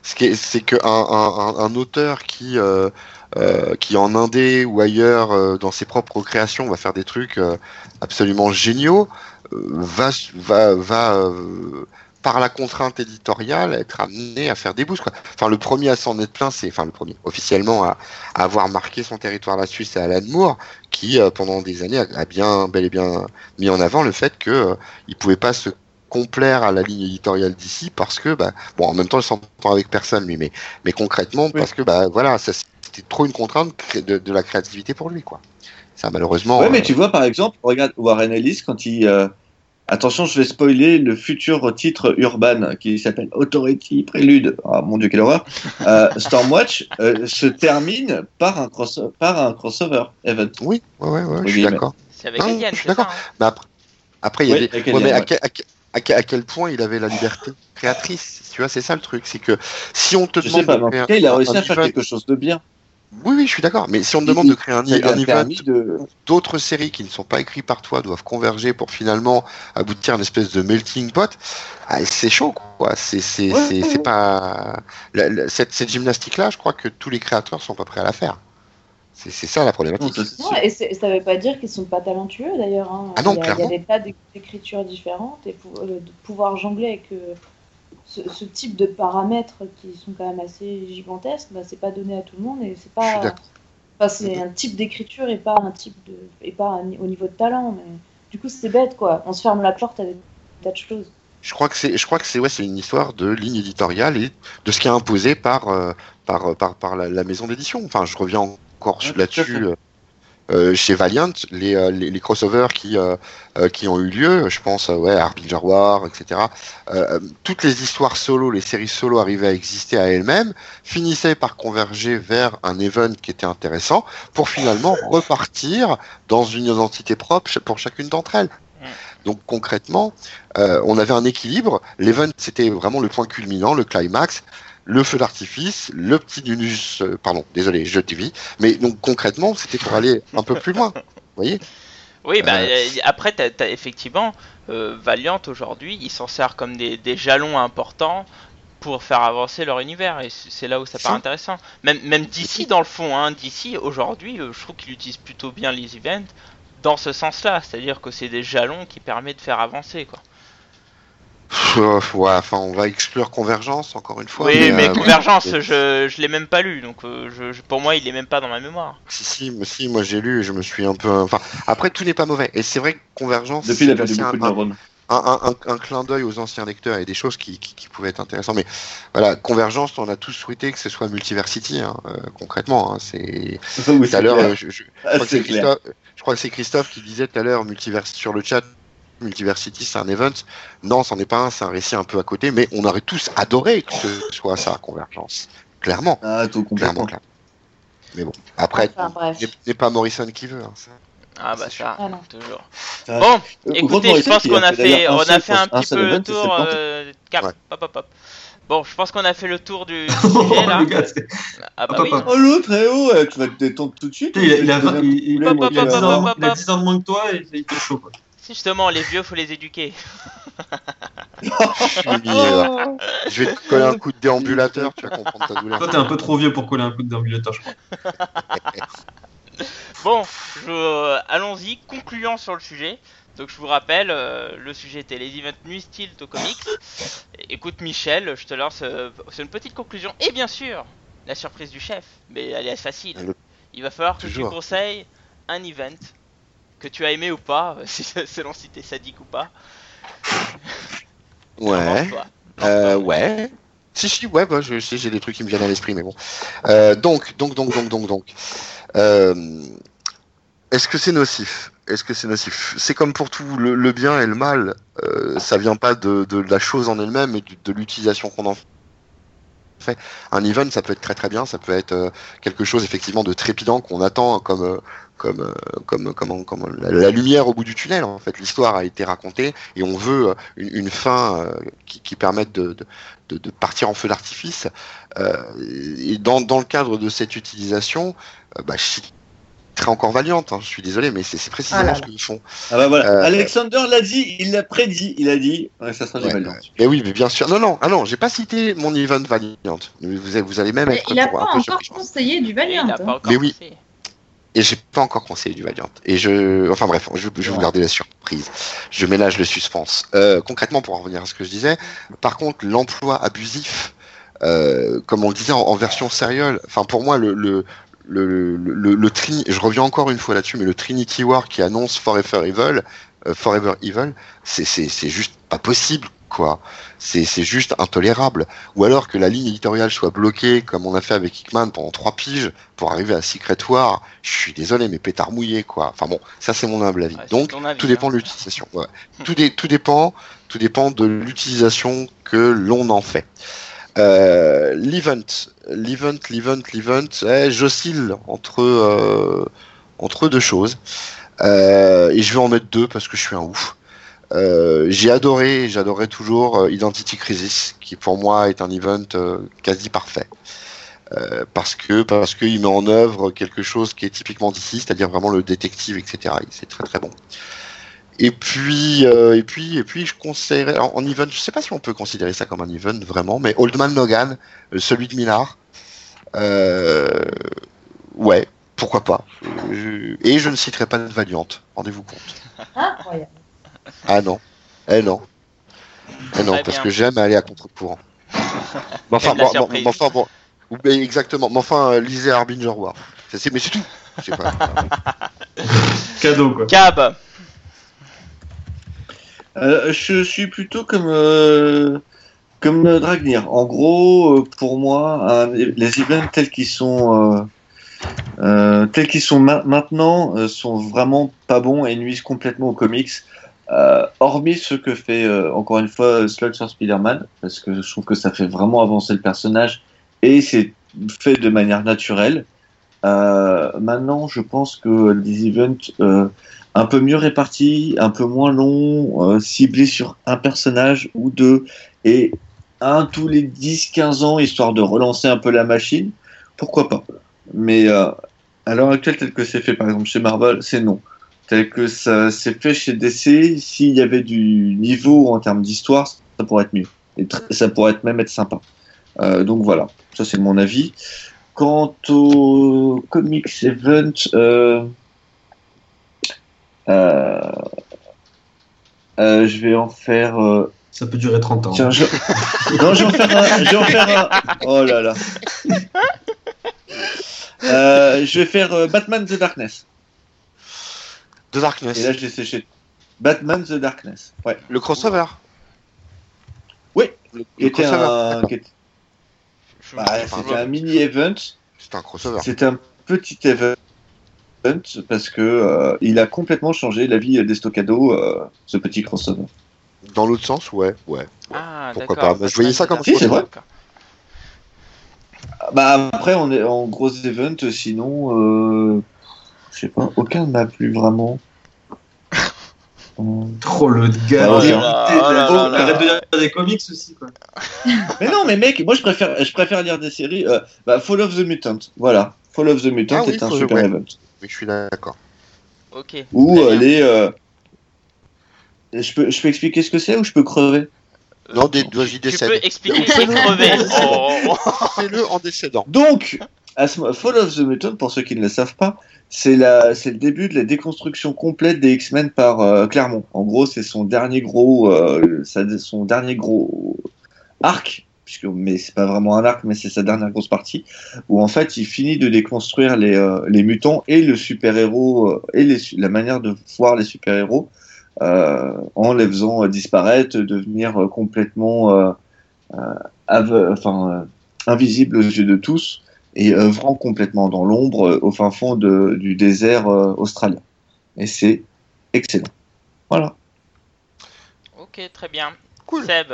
Ce qui est, c'est qu'un un, un, un auteur qui euh, euh, qui en indé ou ailleurs euh, dans ses propres créations va faire des trucs euh, absolument géniaux, euh, va va va euh, par la contrainte éditoriale être amené à faire des boosts quoi. Enfin le premier à s'en être plein, c'est enfin le premier officiellement à, à avoir marqué son territoire là-dessus, c'est Alan Moore qui euh, pendant des années a, a bien bel et bien mis en avant le fait que euh, il pouvait pas se complaire à la ligne éditoriale d'ici parce que bah bon en même temps il s'entend avec personne lui mais mais concrètement parce que bah voilà ça c'était trop une contrainte de, de la créativité pour lui quoi ça malheureusement Ouais, mais euh, tu vois, par exemple, regarde Warren Ellis quand il. Attention, je vais spoiler le futur titre Urban qui s'appelle Authority Prélude. Ah mon dieu, quelle horreur! Euh, Stormwatch euh, se termine par un, cross par un crossover event. oui ouais ouais, ouais je suis guillemets. d'accord C'est avec Alien, c'est d'accord. hein mais après après il y Oui, avait ouais, mais à ouais. quel, à, quel, à quel- à quel point il avait la liberté créatrice tu vois c'est ça le truc c'est que si on te Je demande sais pas, de mais en créer tout cas, il a réussi à faire quelque chose de bien. Oui oui je suis d'accord mais si on te demande de créer un, un a event de. d'autres séries qui ne sont pas écrites par toi doivent converger pour finalement aboutir à une espèce de melting pot, ah, c'est chaud quoi. C'est c'est Ouais, c'est ouais, c'est ouais. pas la- la- cette cette gymnastique là, je crois que tous les créateurs sont pas prêts à la faire. C'est c'est ça la problématique. Non, et c'est- ça veut pas dire qu'ils sont pas talentueux d'ailleurs. hein. Ah non, il, y a, il y clairement. a des tas d'éc- d'écritures différentes et pour, euh, de pouvoir jongler avec euh, ce, ce type de paramètres qui sont quand même assez gigantesques, bah, c'est pas donné à tout le monde et c'est pas. Enfin, c'est un type d'écriture et pas un type de et pas un- au niveau de talent. Mais du coup, c'est bête quoi. On se ferme la porte avec des tas de choses. Je crois que c'est je crois que c'est ouais, c'est une histoire de ligne éditoriale et de ce qui est imposé par euh, par par par la, la maison d'édition. Enfin, je reviens encore Ouais, là-dessus. Euh, chez Valiant, les, euh, les, les crossovers qui, euh, qui ont eu lieu, je pense, ouais, Harbinger War, etc. toutes les histoires solo, les séries solo arrivaient à exister à elles-mêmes, finissaient par converger vers un event qui était intéressant, pour finalement repartir dans une identité propre pour chacune d'entre elles. Mm. Donc concrètement, euh, on avait un équilibre. L'event, c'était vraiment le point culminant, le climax le feu d'artifice, le petit nunus, euh, pardon, désolé, je te vis, mais donc concrètement, c'était pour aller un peu plus loin, vous voyez? Oui, bah, Euh, euh, après, effectivement, euh, Valiant aujourd'hui, ils s'en servent comme des, des jalons importants pour faire avancer leur univers, et c'est là où ça paraît Ça. intéressant. Même, même d'ici, dans le fond, hein, d'ici, aujourd'hui, je trouve qu'ils utilisent plutôt bien les events dans ce sens-là, c'est-à-dire que c'est des jalons qui permettent de faire avancer, quoi. Ouais, enfin, on va exclure Convergence encore une fois. oui, mais euh, Convergence, je, je l'ai même pas lu, donc euh, je, je- pour moi, il est même pas dans ma mémoire. Si, si, mais si, moi j'ai lu et je me suis un peu. Enfin, après, tout n'est pas mauvais. Et c'est vrai que Convergence. Depuis, il a c'est perdu aussi beaucoup de un, un, neurones. un, un- un clin d'œil aux anciens lecteurs et des choses qui, qui, qui pouvaient être intéressantes. Mais voilà, Convergence, on a tous souhaité que ce soit Multiversity, hein, euh, concrètement. hein, c'est. Tout à c'est l'heure, je, je- Ah, je crois que c'est. Christophe, je crois que c'est Christophe qui disait tout à l'heure Multiverse sur le chat. Multiversity, c'est un event. Non, c'en est pas un, c'est un récit un peu à côté, mais on aurait tous adoré que ce soit ça, Convergence. Clairement, Ah, tout clairement, complètement. clairement. Mais bon, après, Enfin, n'est pas Morrison qui veut. hein, ça. Ah bah ça, Ah non. toujours. Ça- Bon, Euh, écoutez, je pense qu'on a fait, on a fait un petit peu le tour. euh, cap, Ouais. hop, hop, hop. Bon, je pense qu'on a fait le tour du, du (laughs) Oh, sujet là. c'est- Ah bah oui. Oh l'autre, eh oh, tu vas te détendre tout de suite. Il a, il a, Tu deviens il- il- poulet, Hop, moi, hop, il a qui hop, 10 a- hop, ans, hop, il a hop. 10 ans de moins que toi et il fait chaud. Quoi. Si justement, les vieux, faut les éduquer. Je, suis mis, je vais te coller un coup de déambulateur, tu vas comprendre ta douleur. Toi, t'es un peu trop vieux pour coller un coup de déambulateur, je crois. (laughs) Bon, je- euh, allons-y, concluant sur le sujet. Donc je vous rappelle, euh, le sujet était les events nuit style au comics. Écoute Michel, je te lance euh, c'est une petite conclusion. Et bien sûr, la surprise du chef. Mais elle est facile. Le- Il va falloir que tu Toujours. conseilles un event que tu as aimé ou pas, (laughs) si- selon si t'es sadique ou pas. (laughs) Ouais. Euh, Lance-toi. ouais. Si, si, ouais, bah, je sais, j'ai des trucs qui me viennent à l'esprit, mais bon. Euh, donc, donc, donc, donc, donc, donc. Euh, Est-ce que c'est nocif? Est-ce que c'est nocif? C'est comme pour tout, le, le bien et le mal, euh, ça vient pas de, de la chose en elle-même, mais de, de l'utilisation qu'on en fait. Un event, ça peut être très très bien, ça peut être quelque chose effectivement de trépidant qu'on attend comme comme euh, comme comme, comme la, la lumière au bout du tunnel. En fait, l'histoire a été racontée et on veut euh, une, une fin euh, qui, qui permette de, de, partir en feu d'artifice. Euh, et dans, dans le cadre de cette utilisation, euh, bah, je citerai encore Valiant. Hein, je suis désolé, mais c'est c'est précisément Ah là ce qu'ils font. Ah bah voilà, Euh, Alexander l'a dit, il l'a prédit, il a dit, ouais, ça sera du Ouais, Valiant. ouais. Mais oui, mais bien sûr. Non, non, ah non, j'ai pas cité mon event Valiant. Vous, allez- vous allez même Mais être il a pour pas encore conseillé du Valiant. hein. pas encore Mais oui. pensé. Et j'ai pas encore conseillé du Valiant. Et je, enfin bref, je, je vais vous garder la surprise. Je ménage le suspense. Euh, concrètement, pour en revenir à ce que je disais, par contre, l'emploi abusif, euh, comme on le disait en, en version sérieuse, enfin pour moi, le, le, le, le, le, le Trini- je reviens encore une fois là-dessus, mais le Trinity War qui annonce Forever Evil, euh, Forever Evil, c'est juste pas possible, quoi. C'est, juste intolérable. Ou alors que la ligne éditoriale soit bloquée, comme on a fait avec Hickman pendant trois piges, pour arriver à Secret War. Je suis désolé, mais pétard mouillé, quoi. Enfin bon, ça c'est mon humble avis. Ouais, Donc, avis, tout dépend hein. de l'utilisation. Ouais. tout, dé- tout dépend, tout dépend de l'utilisation que l'on en fait. Euh, l'event, l'event, l'event, l'event, eh, j'oscille entre euh, entre deux choses. Euh, et je vais en mettre deux parce que je suis un ouf. Euh, j'ai adoré, j'adorerai toujours euh, Identity Crisis, qui pour moi est un event euh, quasi parfait. Parce que parce qu'il met en œuvre quelque chose qui est typiquement d'ici, c'est-à-dire vraiment le détective, etc. Et C'est très très bon. Et puis et puis et puis je conseillerais en, en event, je sais pas si on peut considérer ça comme un event vraiment, mais Old Man Logan, celui de Millard, ouais, pourquoi pas. Et je ne citerai pas de Valiant, rendez-vous compte. Incroyable. Ah non. Eh non. Eh non, Très parce bien. que j'aime aller à contre-courant. (laughs) Mais enfin, bon, bon, mais enfin, bon. Ou- mais Exactement. Mais enfin, euh, lisez Harbinger War. C'est- c'est- Mais c'est tout. Je sais pas. (laughs) Cadeau, quoi. Cab, Euh, je suis plutôt comme euh, comme euh, Dragnir. En gros, euh, pour moi, les events tels qu'ils sont euh, euh, tels qu'ils sont ma- maintenant euh, sont vraiment pas bons et nuisent complètement aux comics. Euh, hormis ce que fait euh, encore une fois Slug sur Spider-Man, parce que je trouve que ça fait vraiment avancer le personnage et c'est fait de manière naturelle. Euh, maintenant, je pense que des events un peu mieux répartis, un peu moins longs, ciblés sur un personnage ou deux, et un tous les 10-15 ans, histoire de relancer un peu la machine, pourquoi pas. Mais à l'heure actuelle, tel que c'est fait par exemple chez Marvel, c'est non. Tel que ça s'est fait chez DC, s'il y avait du niveau en termes d'histoire, ça pourrait être mieux. Et ça pourrait être même être sympa. Euh, donc voilà, ça c'est mon avis. Quant au comics event, euh, euh, je vais en faire. Ça peut durer 30 ans. tiens, je... non, je vais en faire un. Je vais en faire un. Oh là là. Je vais faire Batman The Darkness. The Darkness. Et là, je l'ai séché. Batman The Darkness. Ouais. Le crossover. Oui. Le, le était crossover. un, bah, c'était un mini event. C'est un crossover. C'est un petit event parce que euh, il a complètement changé la vie des stockados, euh, ce petit crossover. Dans l'autre sens, ouais, ouais. Ah, Pourquoi pas? Je voyais ça comme Si, c'est vrai. Bah après, on est en gros event, sinon. Euh... Je sais pas, aucun ne m'a plu vraiment. (laughs) Euh, Trop le gars. Oh de oh Oh, là. Arrête de lire des comics aussi, quoi. (laughs) Mais non, mais mec, moi je préfère, je préfère lire des séries. euh, bah, Fall of the Mutant, voilà. Fall of the Mutant Ah oui, est un super ouais. event. Oui, je suis d'accord. Ok. Très euh, les. euh, Je peux, je peux expliquer ce que c'est ou je peux crever? Non, des- Tu- vas-y, Tu décède. peux expliquer et crever. (laughs) Oh. Fais-le en décédant. Donc, Fall of the Mutant, pour ceux qui ne le savent pas, c'est le début de la déconstruction complète des X-Men par euh, Claremont. En gros, c'est son dernier gros, euh, son dernier gros arc, puisque mais c'est pas vraiment un arc, mais c'est sa dernière grosse partie, où en fait il finit de déconstruire les, euh, les mutants et le super héros euh, et la manière de voir les super héros en les faisant disparaître, devenir complètement enfin invisibles aux yeux de tous et œuvrant complètement dans l'ombre euh, au fin fond de- du désert euh, australien. Et c'est excellent. Voilà. Ok, très bien. Cool. Seb.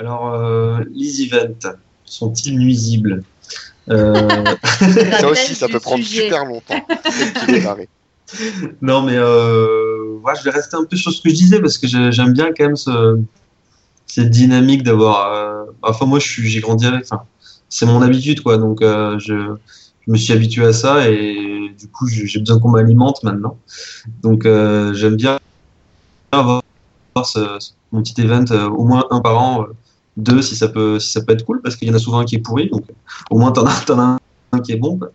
Alors, euh, les events sont-ils nuisibles? Euh, (laughs) Ça aussi, ça peut prendre sujet. super longtemps. (laughs) Non, mais euh, ouais, je vais rester un peu sur ce que je disais parce que j'ai- j'aime bien quand même ce, cette dynamique d'avoir. euh, Enfin, moi, j'ai grandi avec. Enfin, c'est mon habitude, quoi. Donc, euh, je, je me suis habitué à ça et du coup, j'ai besoin qu'on m'alimente maintenant. Donc, euh, j'aime bien avoir ce, mon petit event euh, au moins un par an, deux si ça peut, si ça peut être cool parce qu'il y en a souvent un qui est pourri. Donc, au moins, t'en as, as un qui est bon. quoi.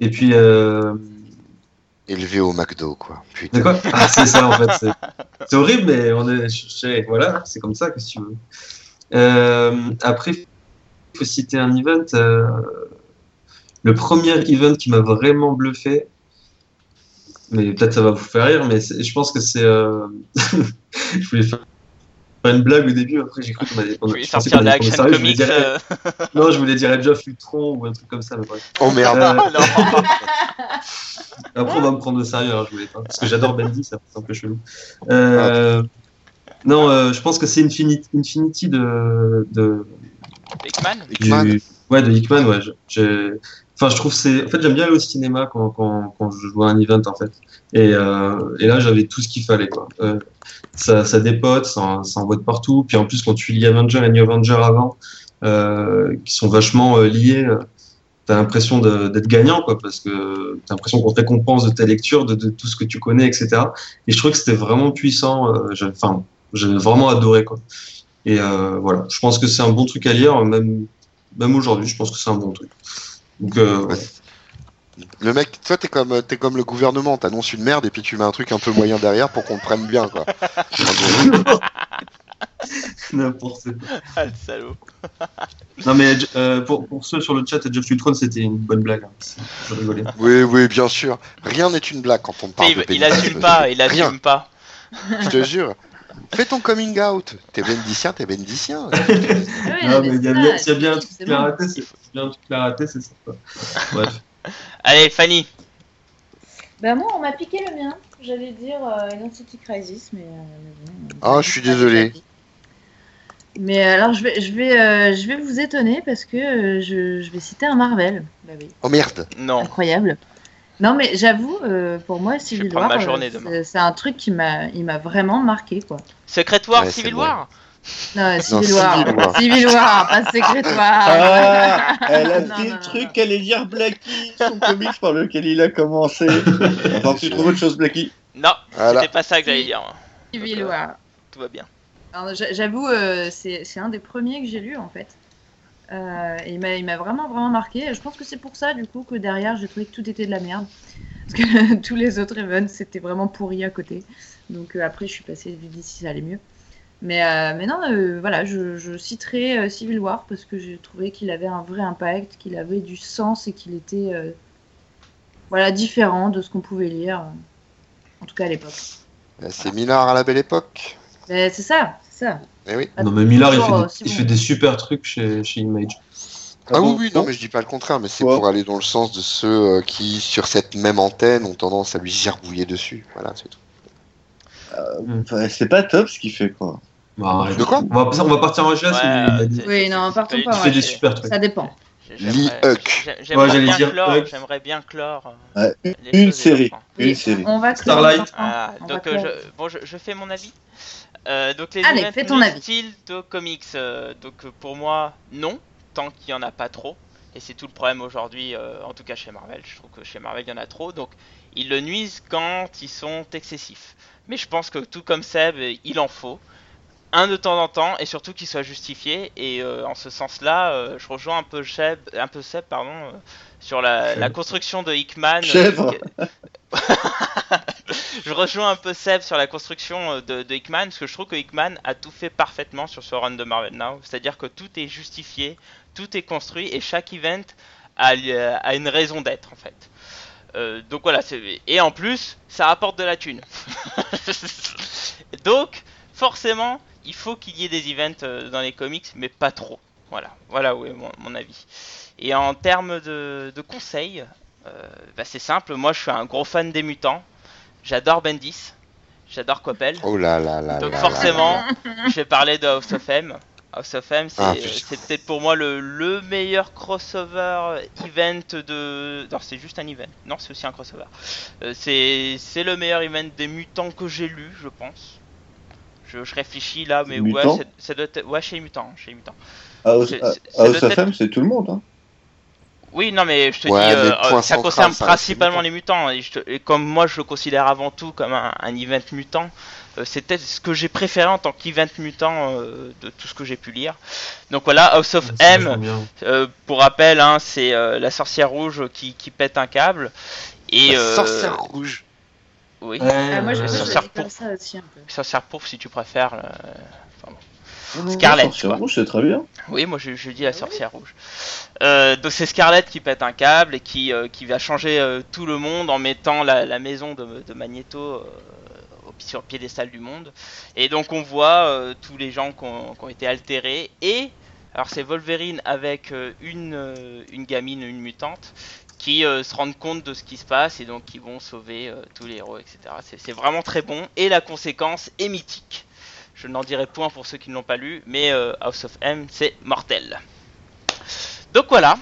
Et puis. Élevé au McDo, quoi. Putain. quoi Ah, C'est ça en fait. c'est- horrible, mais on est. voilà, c'est comme ça que si tu veux. Après, faut citer un event. euh, le premier event qui m'a vraiment bluffé, mais peut-être ça va vous faire rire, mais je pense que c'est. euh, (laughs) je voulais faire une blague au début, après j'ai cru qu'on allait. on- voulais je sortir allait Action sérieux, je euh, (laughs) Non, je voulais dire Edge of Ultron ou un truc comme ça, mais bref. Oh merde. Euh, non. (laughs) Après, on va me prendre au sérieux, hein, je voulais pas. Parce que j'adore Bendy, ça c'est un peu chelou. Euh, non, euh, je pense que c'est Infinity, Infinity de, de, Hickman Hickman. du- ouais, de Hickman, ouais. je- je- Enfin, je trouve c'est. En fait, j'aime bien aller au cinéma quand, quand, quand je vois un event, en fait. Et, euh, et là, j'avais tout ce qu'il fallait, quoi. Euh, ça, ça dépote, ça, ça envoie de partout. Puis en plus, quand tu lis Avenger et New Avenger avant, euh, qui sont vachement euh, liés, t'as l'impression d'être gagnant, quoi, parce que t'as l'impression qu'on te récompense de ta lecture, de, de tout ce que tu connais, etc. Et je trouve que c'était vraiment puissant. euh, Enfin, j'ai vraiment adoré, quoi. Et euh, voilà, je pense que c'est un bon truc à lire, même, même aujourd'hui, je pense que c'est un bon truc. Donc, euh, Ouais. Le mec, toi, t'es comme, t'es comme le gouvernement, t'annonces une merde et puis tu mets un truc un peu moyen derrière pour qu'on te prenne bien, quoi. (laughs) n'importe quoi. Ah, le salaud. (laughs) Non, mais euh, pour, pour ceux sur le chat, Edge of Ultron, c'était une bonne blague. hein. Je rigolais. Oui, oui, bien sûr. Rien n'est une blague quand on parle Il, de il assume pas, il Rien. assume pas. Je te jure. Fais ton coming out. T'es bendicien, t'es bendicien. (laughs) Ah ouais, Non, mais il y a bien, y a bien un truc bon. raté, c'est raté, c'est ça. quoi. Bref. (laughs) Allez, Fanny. Bah moi, on m'a piqué le mien. J'allais dire euh, Identity Crisis, mais... euh, Ah, je suis désolé. Mais alors, je vais, je vais, euh, je vais vous étonner parce que euh, je, je vais citer un Marvel. Bah oui, Oh merde. Non. incroyable. Non, mais j'avoue, euh, pour moi, Civil War, ma journée euh, c'est- c'est un truc qui m'a, il m'a vraiment marqué, quoi. Secret War, Ouais, Civil War Non, Civil Non, War, Civil War. Civil War, pas Secret (laughs) War. Ah, elle a Non, fait non, le non, truc, non. elle allait dire Blackie, son comics par lequel il a commencé. (laughs) Enfin, tu trouves autre chose, Blackie Non, Voilà. c'était pas ça que j'allais dire. Civil Donc, euh, War. Tout va bien. J'avoue, euh, c'est c'est un des premiers que j'ai lu en fait. Euh, et il m'a vraiment vraiment marqué. Et Je pense que c'est pour ça du coup que derrière j'ai trouvé que tout était de la merde. Parce que (laughs) tous les autres events c'était vraiment pourri à côté. Donc euh, après je suis passée vu d'ici ça allait mieux. Mais, euh, mais non, euh, voilà, je, je citerai Civil War parce que j'ai trouvé qu'il avait un vrai impact, qu'il avait du sens et qu'il était voilà, différent de ce qu'on pouvait lire, en tout cas à l'époque. C'est Minard à la belle époque. Mais C'est ça, ça. Eh oui. Non, mais Millard, il, fait euh, des, si il bon. fait des super trucs chez, chez Image. Ah, oui, oui, non, mais je dis pas le contraire, mais c'est pour aller dans le sens de ceux euh, qui, sur cette même antenne, ont tendance à lui gerbouiller dessus. Voilà, c'est tout. Enfin, C'est pas top ce qu'il fait, quoi. Bah. De quoi on, va, on va partir en chasse. Ouais, Oui, non, partons pas il fait des super trucs. Ça dépend. J'aimerais- j'allais bien, dire bien clore. Ouais, les une série. Une série. On va Starlight. Ah, donc euh, je, bon, je, je fais mon avis. Euh, donc les Allez, fais ton new avis. style de comics, euh, donc pour moi non, tant qu'il y en a pas trop. Et c'est tout le problème aujourd'hui, euh, en tout cas chez Marvel. Je trouve que chez Marvel il y en a trop, donc ils le nuisent quand ils sont excessifs. Mais je pense que tout comme Seb, il en faut un de temps en temps et surtout qu'il soit justifié. Et euh, en ce sens-là, euh, je rejoins un peu Seb, un peu Seb pardon, euh, sur la, la construction de Hickman. (laughs) je rejoins un peu Seb sur la construction euh, de, Hickman, parce que je trouve que Hickman a tout fait parfaitement sur ce run de Marvel Now. C'est-à-dire que tout est justifié, tout est construit, et chaque event a, a une raison d'être, en fait. Euh, donc voilà, et en plus, ça rapporte de la thune. (laughs) donc, forcément, il faut qu'il y ait des events euh, dans les comics, mais pas trop. Voilà, voilà où mon, avis. Et en termes de, conseils, bah, c'est simple, moi je suis un gros fan des mutants. J'adore Bendis, j'adore Coppel. Oh là là là Donc là forcément, je vais parler de House of M. House of M, c'est Ah, euh, c'est peut-être pour moi le, le meilleur crossover event de... Non, c'est juste un event. Non, c'est aussi un crossover. Euh, c'est c'est le meilleur event des mutants que j'ai lu, je pense. Je, je réfléchis là, mais ouais, ça doit être... Ouais, chez les mutants, chez les mutants. House, C'est- euh, c'est- ça House doit of être- M, c'est tout le monde. Hein. Oui, non, mais je te Ouais, dis, euh, point ça concerne ça principalement les les mutants. Et, je te- et comme moi, je le considère avant tout comme un, un event mutant, euh, c'est peut-être ce que j'ai préféré en tant qu'event mutant euh, de tout ce que j'ai pu lire. Donc voilà, House of M, euh, pour rappel, hein, c'est euh, la sorcière rouge qui, qui pète un câble. Et La euh, sorcière rouge. oui, Ouais, Ah, moi, je, pour- ça aussi un peu. sorcière pourpre si tu préfères. Euh, Non, Scarlet, Sorcière. Rouge, c'est très bien. Oui, moi je, je dis la sorcière rouge. Euh, donc c'est Scarlett qui pète un câble et qui, euh, qui va changer euh, tout le monde en mettant la, la maison de, de Magneto euh, sur le piédestal du monde. Et donc on voit tous les gens qui ont, été altérés. Et alors c'est Wolverine avec une, une gamine, une mutante, qui euh, se rendent compte de ce qui se passe et donc qui vont sauver euh, tous les héros, etc. C'est vraiment très bon. Et la conséquence est mythique. Je n'en dirai point pour ceux qui ne l'ont pas lu, mais euh, House of M, c'est mortel. Donc voilà.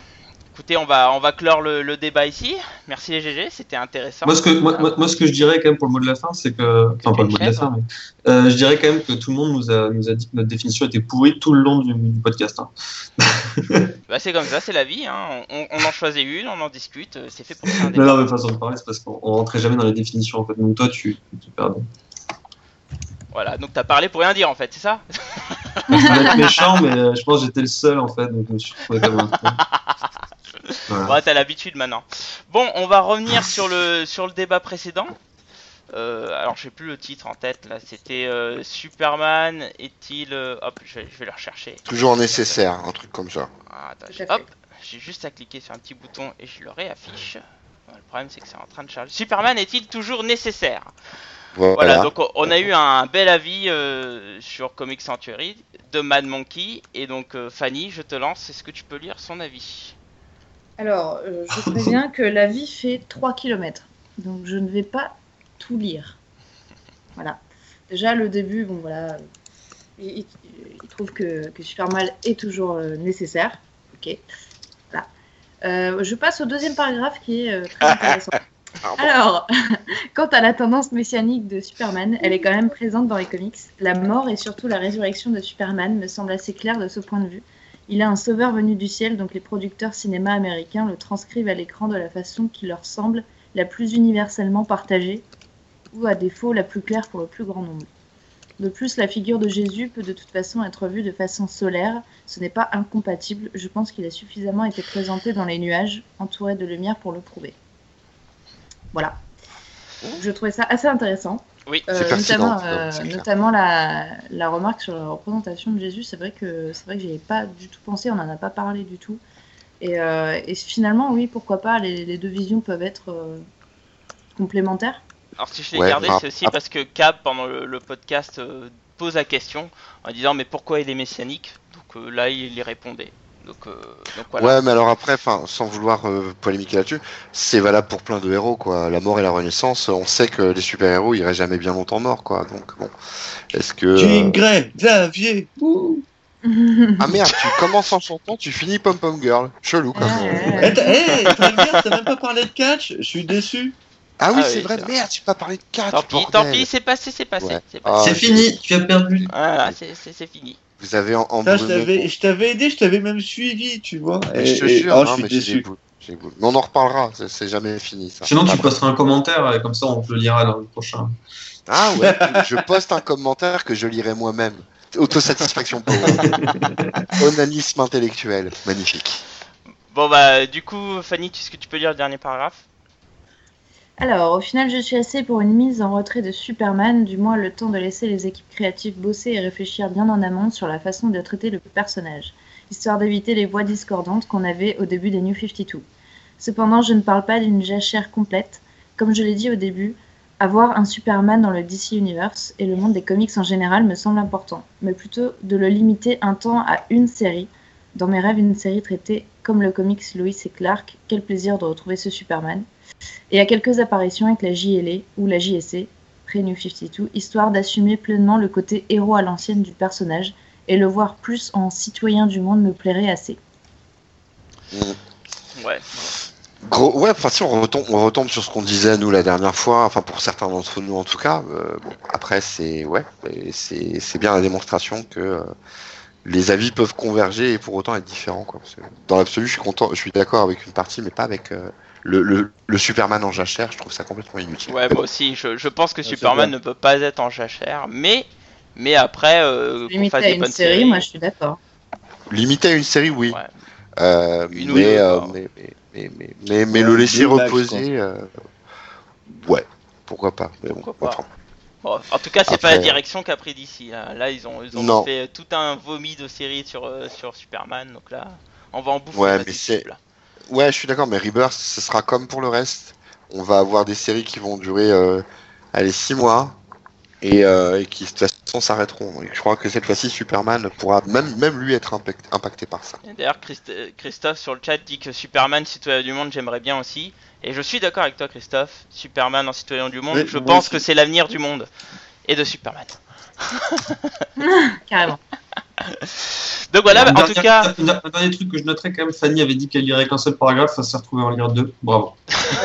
Écoutez, on va, on va clore le, le débat ici. Merci les GG, c'était intéressant. Moi ce, que, moi, moi- moi, ce que je dirais quand même pour le mot de la fin, c'est que. Enfin, pas le mot de la fin, mais. euh, je dirais quand même que tout le monde nous a, nous a dit que notre définition était pourrie tout le long du, du podcast. hein. (laughs) Bah, c'est comme ça, c'est la vie. hein. On, on en choisit une, on en discute. euh, C'est fait pour ça. Non, non, mais façon de parler, c'est parce qu'on on rentrait jamais dans les définitions en fait. Donc toi, tu, tu perdais. Voilà, donc t'as parlé pour rien dire en fait, c'est ça (laughs) Je voulais être méchant, mais euh, je pense que j'étais le seul en fait, donc je me suis retrouvé comme un con. Voilà. Ouais, t'as l'habitude maintenant. Bon, on va revenir sur le, sur le débat précédent. Euh, alors, j'ai plus le titre en tête là. C'était euh, Superman est-il. euh, hop, je vais, je vais le rechercher. Toujours nécessaire, un truc comme ça. Ah, attends, hop, j'ai juste à cliquer sur un petit bouton et je le réaffiche. Le problème c'est que c'est en train de charger. Superman est-il toujours nécessaire? Voilà. Voilà, donc on- a eu un bel avis euh, sur Comic Sanctuary de Mad Monkey. Et donc euh, Fanny, je te lance, est-ce que tu peux lire son avis? Alors, euh, je préviens que la vie fait 3 km. Donc, je ne vais pas tout lire. Voilà. Déjà, le début, bon, voilà. Il, il- il trouve que, que Superman est toujours euh, nécessaire. Ok. Voilà. Euh, je passe au deuxième paragraphe qui est euh, très intéressant. Alors, (laughs) quant à la tendance messianique de Superman, elle est quand même présente dans les comics. La mort et surtout la résurrection de Superman me semble assez claire de ce point de vue. Il a un sauveur venu du ciel, donc les producteurs cinéma américains le transcrivent à l'écran de la façon qui leur semble la plus universellement partagée, ou à défaut la plus claire pour le plus grand nombre. De plus, la figure de Jésus peut de toute façon être vue de façon solaire, ce n'est pas incompatible, je pense qu'il a suffisamment été présenté dans les nuages, entouré de lumière pour le prouver. Voilà. Je trouvais ça assez intéressant. Oui. Euh, notamment, euh, notamment la, la remarque sur la représentation de Jésus, c'est vrai que c'est vrai que j'y ai pas du tout pensé, on n'en a pas parlé du tout. Et, euh, et finalement, oui, pourquoi pas, les, les deux visions peuvent être euh, complémentaires. Alors si je l'ai Ouais, gardé, c'est aussi ah. parce que Cab, pendant le, le podcast, euh, pose la question en disant mais pourquoi il est messianique? Donc euh, là, il y répondait. Donc, euh, donc voilà. Ouais, mais alors après, enfin, sans vouloir euh, polémiquer là-dessus, c'est valable pour plein de héros, quoi. La mort et la renaissance, on sait que les super-héros, ils restent jamais bien longtemps morts, quoi. Donc bon, est-ce que Jean euh, Grey, Xavier. ouh. (laughs) Ah merde, tu commences en chantant, tu finis Pom Pom Girl. Chelou quand même. Eh, t'as- même pas parlé de catch Je suis déçu. Ah oui, Ah c'est oui, vrai, merde, tu peux pas parler de catch. Tant pis, tant pis, c'est passé, c'est passé. Ouais. C'est. Ah, fini, tu as perdu. Voilà, c'est fini. Vous avez en, Putain, je t'avais mon- je t'avais aidé, je t'avais même suivi, tu vois. Mais Et- je te et- jure, oh, non, je mais suis j'ai des déçu. boules, des. Mais on en reparlera, c'est- jamais fini ça. Sinon, tu posteras un commentaire et comme ça, on te le lira dans le prochain. Ah ouais, (laughs) je poste un commentaire que je lirai moi-même. Autosatisfaction pour Onanisme (laughs) intellectuel. Magnifique. Bon bah du coup Fanny, est-ce que tu peux lire le dernier paragraphe? Alors, au final, je suis assez pour une mise en retrait de Superman, du moins le temps de laisser les équipes créatives bosser et réfléchir bien en amont sur la façon de traiter le personnage, histoire d'éviter les voix discordantes qu'on avait au début des New 52. Cependant, je ne parle pas d'une jachère complète. Comme je l'ai dit au début, avoir un Superman dans le DC Universe et le monde des comics en général me semble important, mais plutôt de le limiter un temps à une série. Dans mes rêves, une série traitée comme le comics Lois et Clark, quel plaisir de retrouver ce Superman et à quelques apparitions avec la JLA ou la JSC, pré-New 52, histoire d'assumer pleinement le côté héros à l'ancienne du personnage et le voir plus en citoyen du monde me plairait assez. Ouais. Gros, ouais, enfin si on retombe, on retombe sur ce qu'on disait nous la dernière fois, enfin pour certains d'entre nous en tout cas. euh, bon, après c'est ouais, c'est bien la démonstration que euh, les avis peuvent converger et pour autant être différents quoi. Parce que dans l'absolu, je suis content, je suis d'accord avec une partie, mais pas avec euh, le, le, le Superman en jachère. Je trouve ça complètement inutile. Ouais, moi aussi, je, je pense que c'est Superman ne peut pas être en jachère, mais mais après euh, Limité fasse à une série, séries. moi je suis d'accord. Limité à une série, oui. Ouais. Euh, Une ou mais, euh, mais, mais, mais, mais, mais- mais Ouais, le laisser reposer, euh, ouais, pourquoi pas. Mais bon, Pourquoi pas. Bon, en tout cas, c'est pas la direction qu'a pris d'ici. Là. Là, ils ont ils ont Non. fait tout un vomi de séries sur euh, sur Superman, donc là, on va en bouffer. Ouais, mais c'est- là. Ouais, je suis d'accord, mais Rebirth, ce sera comme pour le reste. On va avoir des séries qui vont durer, euh, allez, 6 mois et, euh, et qui de toute façon s'arrêteront. Et je crois que cette fois-ci, Superman pourra même, même lui être impact- impacté par ça. Et D'ailleurs, Christ- Christophe sur le chat dit que Superman, citoyen du monde, j'aimerais bien aussi. Et je suis d'accord avec toi, Christophe. Superman en citoyen du monde, Oui, je pense aussi. que c'est l'avenir du monde et de Superman. (laughs) Carrément. (laughs) Donc voilà, Un en tout cas, un un dernier truc que je noterais quand même, Fanny avait dit qu'elle lirait qu'un seul paragraphe, ça s'est retrouvé en lire deux. Bravo.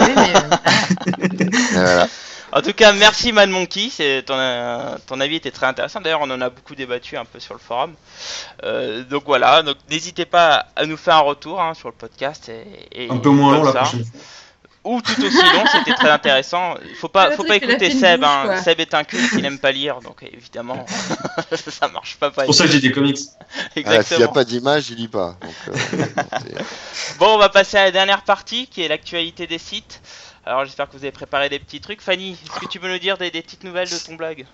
Oui, mais, euh, (laughs) voilà. en tout cas, merci Mad Monkey. C'est ton, euh, ton avis était très intéressant. D'ailleurs, on en a beaucoup débattu un peu sur le forum. Euh, donc voilà, donc n'hésitez pas à nous faire un retour hein, sur le podcast et, et Un peu moins long la prochaine fois. Ou tout aussi long. C'était très intéressant. Il faut pas, faut pas a écouter Seb. bouche, hein. Seb est un culte, il n'aime pas lire, donc évidemment, (laughs) ça marche pas. pas C'est pour ça que j'ai des comics. (laughs) S'il n'y a Exactement. pas d'image, il lit pas. Donc, euh, c'est- (laughs) Bon, on va passer à la dernière partie qui est l'actualité des sites. Alors j'espère que vous avez préparé des petits trucs. Fanny, est-ce que tu veux nous dire des, des petites nouvelles de ton blog?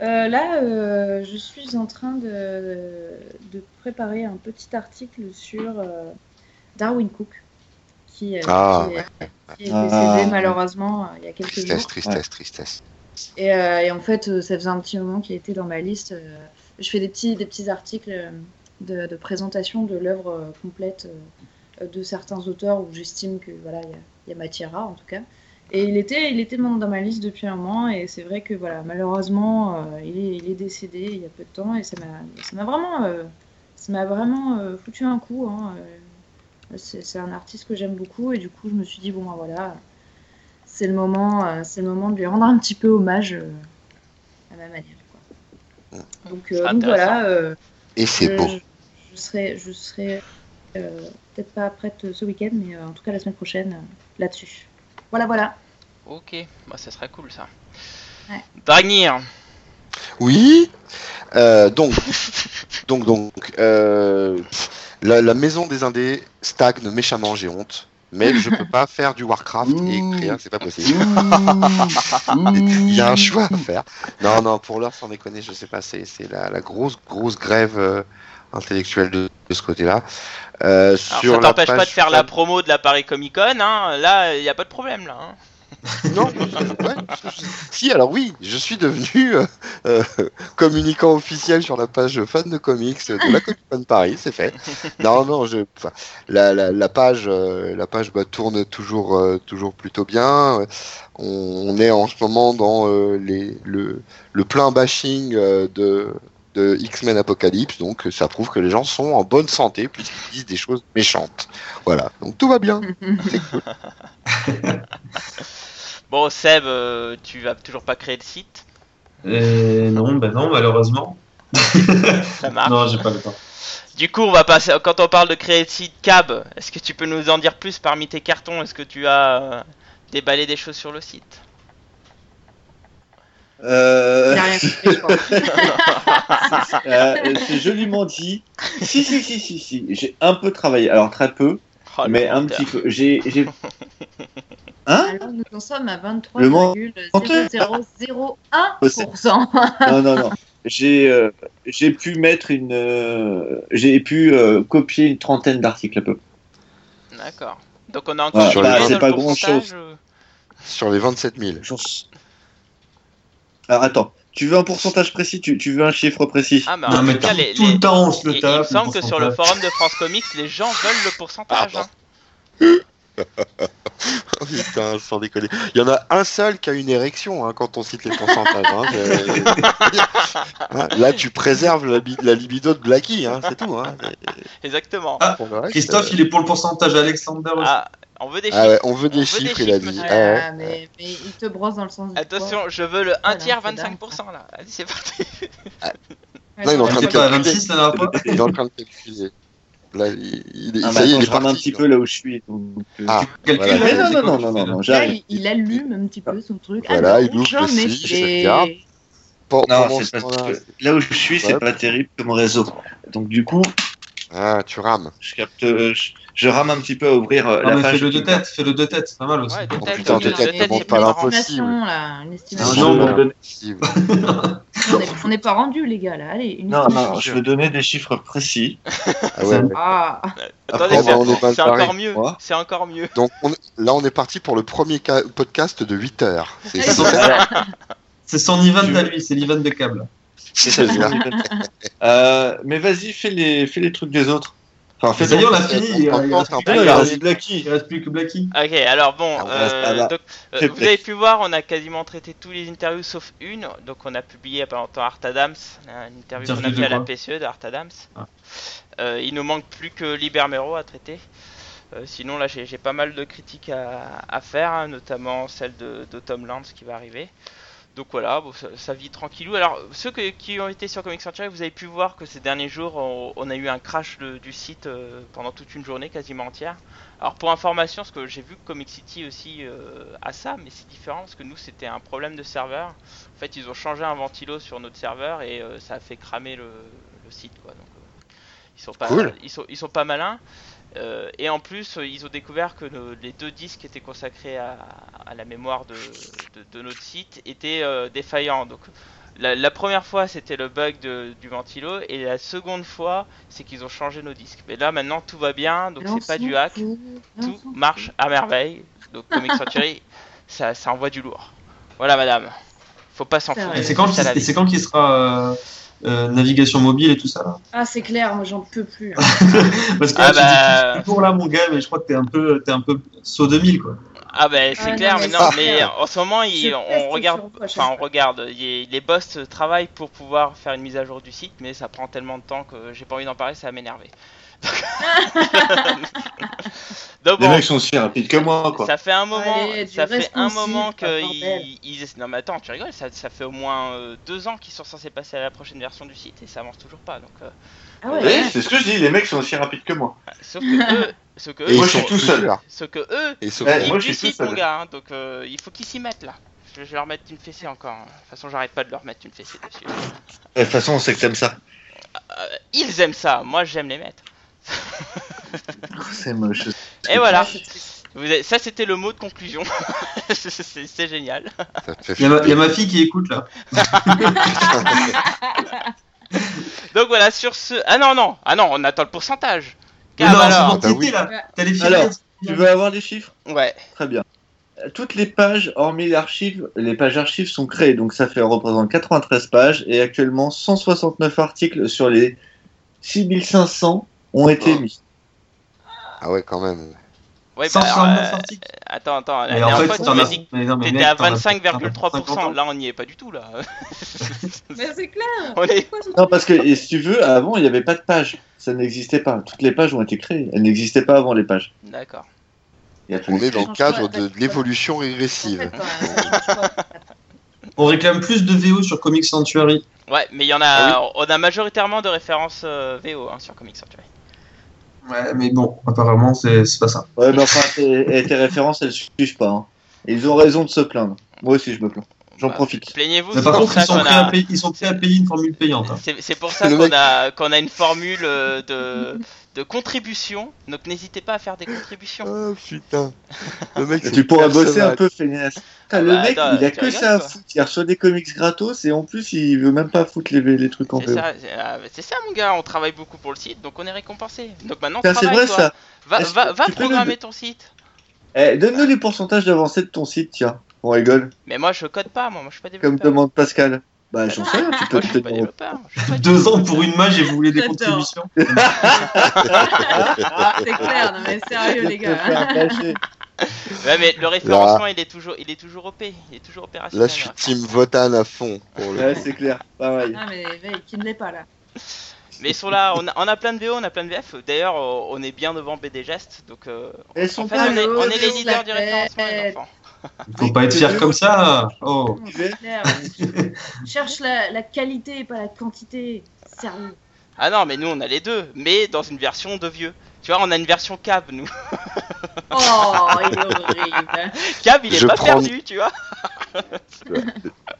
Euh, là, euh, je suis en train de, de préparer un petit article sur euh, Darwin Cook, qui, euh, Ah, qui est, ouais. qui est décédé malheureusement il y a quelques tristesse, jours. tristesse, tristesse. Et, euh, et en fait, euh, ça faisait un petit moment qu'il était dans ma liste. euh, je fais des petits, des petits articles de, de présentation de l'œuvre complète de certains auteurs où j'estime que voilà, il y a, il y a matière à en tout cas. Et il était, il était dans dans ma liste depuis un moment et c'est vrai que voilà, malheureusement, euh, il, est, il est décédé il y a peu de temps et ça m'a, ça m'a vraiment, euh, ça m'a vraiment euh, foutu un coup. hein, euh. C'est, un artiste que j'aime beaucoup et du coup, je me suis dit bon ben voilà, c'est le moment, euh, c'est le moment de lui rendre un petit peu hommage euh, à ma manière. Quoi. Donc, euh, C'est donc voilà, euh, Et c'est je, beau. je, je serai, je serai euh, peut-être pas prête ce week-end, mais euh, en tout cas la semaine prochaine euh, là-dessus. Voilà, voilà. Ok, bah ça serait cool ça. Ouais. Dragnir, Oui. Euh, donc, donc, donc, euh, la, la maison des Indés stagne méchamment, j'ai honte. Mais je peux pas faire du Warcraft et écrire, c'est pas possible. (laughs) Il y a un choix à faire. Non, non, pour l'heure, sans déconner, je sais pas, c'est c'est la, la grosse, grosse grève euh, intellectuelle de, de ce côté-là. Euh, ça t'empêche pas de faire la promo de la Paris Comic Con, hein. Là, il n'y a pas de problème là. hein. Non, je- ouais, je- si, alors oui, je suis devenu euh, euh, communicant officiel sur la page fan de comics de la Comic Con Paris, c'est fait. Non, non, je, enfin, la, la, la page, euh, la page bah, tourne toujours, euh, toujours plutôt bien. On, on est en ce moment dans euh, les, le, le plein bashing euh, de de X-Men Apocalypse, donc ça prouve que les gens sont en bonne santé puisqu'ils disent des choses méchantes. Voilà, donc tout va bien. (laughs) (laughs) Bon, Seb, euh, tu vas toujours pas créer de site Et non, ben non, malheureusement. Ça marche. non, j'ai pas le temps. Du coup, on va passer. Quand on parle de créer de site Cab, est-ce que tu peux nous en dire plus parmi tes cartons? Est-ce que tu as euh, déballé des choses sur le site? Euh, crois. (laughs) euh, c'est joliment dit. Si, si, si, si, si. J'ai un peu travaillé. Alors, très peu, Oh, mais un petit peu. J'ai. j'ai- (laughs) Hein Alors, nous en sommes à Le mon- 23,0001%. Non, non, non. J'ai euh, j'ai pu mettre une. euh, j'ai pu euh, copier une trentaine d'articles à peu. D'accord. Donc on a encore une bah, c'est pas grand-chose. pourcentage, euh Sur les 27 000. J'en s- Alors, attends. Tu veux un pourcentage précis tu, tu veux un chiffre précis Ah, mais Non, en mais tout cas, tout, les, tout les- le temps, on se le il, il tape. me semble le que sur le forum de France Comics, les gens veulent le pourcentage. Ah, hein. (laughs) Oh, Putain, sans déconner. Il y en a un seul qui a une érection hein, quand on cite les pourcentages. hein. Hein, (laughs) Là, tu préserves la, bi- la libido de Blacky, hein, c'est tout. Hein. Exactement. Ah, Christophe, il est pour le pourcentage. Alexander aussi. Ah, on veut des ah chiffres. ouais, on veut des On veut chiffres, des il a dit. Ah ouais. Ah, mais, mais il te brosse dans le sens du Attention, je veux le 1 Voilà, tiers c'est dingue, 25% là. Allez, c'est parti. Non, il est en train de calculer. 26 la dernière fois Il est en train de calculer. Là, il, il Ah, ça mais y est, il est un petit peu là où je suis. donc, euh, Ah, Tu calcules voilà. Mais là, non, non, non, que non, non, non, j'arrive. il, il allume un petit peu son truc. Voilà, ah, non, il ouvre le regarde. Non, c'est parce que là où je suis, c'est pas terrible comme réseau. Donc du coup, Ah, tu rames. je capte, euh, je, je rame un petit peu à ouvrir euh, Non, la mais page. fais-le de tête, fais-le de tête, c'est pas mal aussi. Ouais, de Oh, tête, putain, de tête, tête, c'est pas plus la marrant. possible. estimation, là, une Non, estimation. non, non, me donner- Impossible. On est- On n'est pas rendu, les gars, là. Allez, une non, non, je veux donner des chiffres précis. (laughs) Ah ouais. Ah, Attendez, Après, c'est- encore mieux. C'est encore mieux. Donc on- là, on est parti pour le premier ca- podcast de 8 heures. C'est son (laughs) event à lui, c'est l'event de câble. c'est bien. (laughs) euh, mais vas-y, fais les, fais les trucs des autres. Enfin, fais Ça y est, ton- on a fini. Il reste plus que- Blacky. il reste plus que Blacky. Ok, alors bon, Ah, reste euh, donc, euh, vous avez pu voir, on a quasiment traité tous les interviews sauf une. Donc on a publié il y a pas longtemps Art Adams, une interview qu'on a fait à la PCE de Art Adams. Ah. Euh, il nous manque plus que Libermero à traiter. Euh, sinon là j'ai j'ai pas mal de critiques à, à faire, hein, notamment celle de, de Tom Lance qui va arriver. Donc voilà, bon, ça, ça vit tranquillou. Alors ceux que- qui ont été sur Comic Century, vous avez pu voir que ces derniers jours on, on a eu un crash de- du site euh, pendant toute une journée quasiment entière. Alors pour information, parce que j'ai vu que Comic City aussi euh, a ça, mais c'est différent parce que nous c'était un problème de serveur. En fait, ils ont changé un ventilo sur notre serveur et euh, ça a fait cramer le, le site quoi. Donc euh, ils sont pas Cool. ils sont ils sont pas malins. Euh, et en plus, euh, ils ont découvert que nos- les deux disques étaient consacrés à, à la mémoire de, de- de notre site étaient euh, défaillants. Donc la, la première fois c'était le bug de- du ventilo et la seconde fois c'est qu'ils ont changé nos disques. Mais là maintenant tout va bien, donc c'est pas du hack tout marche à merveille. Donc Comic Century, (laughs) ça, ça envoie du lourd. Voilà madame. Faut pas s'en C'est foutre. Et c'est quand, quand qu'il sera euh, euh, navigation mobile et tout ça là Ah, c'est clair, moi j'en peux plus. hein. (laughs) Parce que Ah là, bah- tu pour là, mon gars, mais je crois que t'es un peu, t'es un peu saut 2000 quoi. Ah ben c'est Ah, clair, non, mais mais non, mais clair. en ce moment il- on regarde, enfin on regarde, il- les boss travaillent pour pouvoir faire une mise à jour du site, mais ça prend tellement de temps que j'ai pas envie d'en parler, ça va m'énerver. (laughs) Donc Les bon, mecs sont aussi rapides que moi, quoi. ça fait un moment, Allez, ça fait un moment que bordel. ils, ils- non mais attends, tu rigoles, ça, ça fait au moins euh, deux ans qu'ils sont censés passer à la prochaine version du site et ça avance toujours pas, donc. euh, Ah ouais. c'est ce que je dis, les mecs sont aussi rapides que moi. sauf que eux, sauf que Et eux, moi, ils je suis sont tout seul. super. sauf que eux, Et sauf ils moi, du je suis tout site mon seul. gars, hein, donc euh, il faut qu'ils s'y mettent là. Je vais leur mettre une fessée encore. hein. De toute façon, j'arrête pas de leur mettre une fessée dessus. De toute façon, on sait que t'aimes ça. Euh, ils aiment ça, moi j'aime les mettre. (laughs) C'est moche. Et voilà, Ah, ça c'était le mot de conclusion. (laughs) C'est- génial. Il y, a ma- il y a ma fille qui écoute là. (laughs) Donc voilà, sur ce. Ah non, non, ah non, on attend le pourcentage. Non, alors. c'est bah oui. les. Alors, Tu veux avoir les chiffres? Ouais, Très bien. Euh, Toutes les pages, hormis l'archive, les pages archives sont créées, donc ça fait représente 93 pages et actuellement 169 articles sur les 6500 ont été Oh. mis. Ah ouais, quand même. ouais, bah, alors, euh. Attends, attends. La Mais en dernière fait, fois, tu m'as as- dit que t'étais à t'en as- t'en as 50 25,3%. ans. Là, on n'y est pas du tout, là. (laughs) Mais c'est clair. On est- Non, parce que et si tu veux, avant, il n'y avait pas de page. Ça n'existait pas. Toutes les pages ont été créées. Elles n'existaient pas avant les pages. D'accord. On est dans le cadre de l'évolution régressive. On réclame plus de VO sur Comic Sanctuary. Ouais, mais il y en a, Ah on a majoritairement de références euh, VO hein, sur Comics Sanctuary. Ouais, mais bon, apparemment, c'est c'est pas ça. Ouais, mais enfin, tes, et tes références, elles suivent pas. hein. Ils ont raison de se plaindre. Moi aussi, je me plains. J'en Bah, profite. Plaignez-vous, par pour contre, ça ils sont, qu'on prêts à a. payer, ils sont prêts à payer une formule payante. hein. C'est pour (laughs) ça qu'on mec- a, qu'on a une formule euh, de, de contribution. Donc n'hésitez pas à faire des contributions. Oh putain. Le mec, tu pourras bosser un peu, feignasse. Putain, le Bah, mec, attends, il a que ça à foutre. Il reçoit des comics gratos et en plus, il veut même pas foutre les, les trucs en VO. c'est ah, c'est ça, mon gars. On travaille beaucoup pour le site, donc on est récompensé. Donc maintenant, C'est travaille, vrai toi. ça. Va, va, va programmer nous- ton site. Eh, Donne-nous les pourcentages d'avancée de ton site, tiens. On rigole. Mais moi, je code pas. Moi, moi je suis pas Comme développeur. demande Pascal. Bah, j'en sais rien, tu peux te Deux ans pour une mage et vous voulez des contributions (laughs) (laughs) C'est clair, non mais sérieux les gars. (laughs) Ouais, mais le référencement, il est toujours, il est toujours OP, il est toujours opérationnel. Là, je suis team Votan à fond. Pour le... Ouais, c'est clair. Pareil. Non mais mec, qui ne l'est pas là. Mais ils sont là, on a, on a plein de VO, on a plein de VF. D'ailleurs, euh, on est bien devant BD Gest, donc euh, Elles en sont fait, pas on est, on est les le leaders du référencement, les enfants. (laughs) Faut pas être fier comme ça. Oh. Clair. (laughs) Cherche la, la qualité et pas la quantité. Sérieux. Ah non, mais nous, on a les deux, mais dans une version de vieux. Tu vois, on a une version cab, nous. Oh, il est horrible. Cab, il est Je pas prends- perdu, tu vois.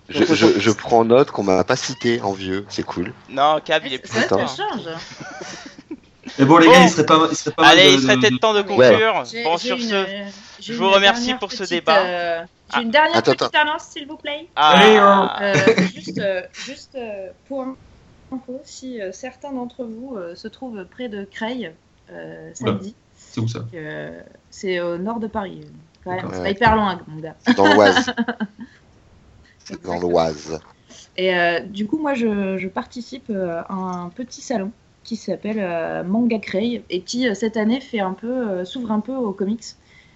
Je, je, je prends note qu'on m'a pas cité en vieux, c'est cool. Non, cab, il est plus. ça change. Mais bon, les Bon. gars, il serait pas, il serait pas mal Allez, de- il serait de- peut-être temps de Ouais. conclure. J'ai- Bon, sur une- ce, je vous remercie dernière pour ce débat. euh, J'ai Ah. une dernière Attends, petite annonce, s'il vous plaît. ah, Euh, juste euh, juste pour info, si certains d'entre vous euh, se trouvent près de Creil euh, samedi, C'est où ça euh, c'est au nord de Paris. Voilà, c'est pas hyper loin, mon gars. C'est dans l'Oise. (laughs) C'est dans l'Oise. Et euh, du coup, moi, je, je participe euh, à un petit salon qui s'appelle euh, Manga Creil et qui, cette année, fait un peu, euh, s'ouvre un peu aux comics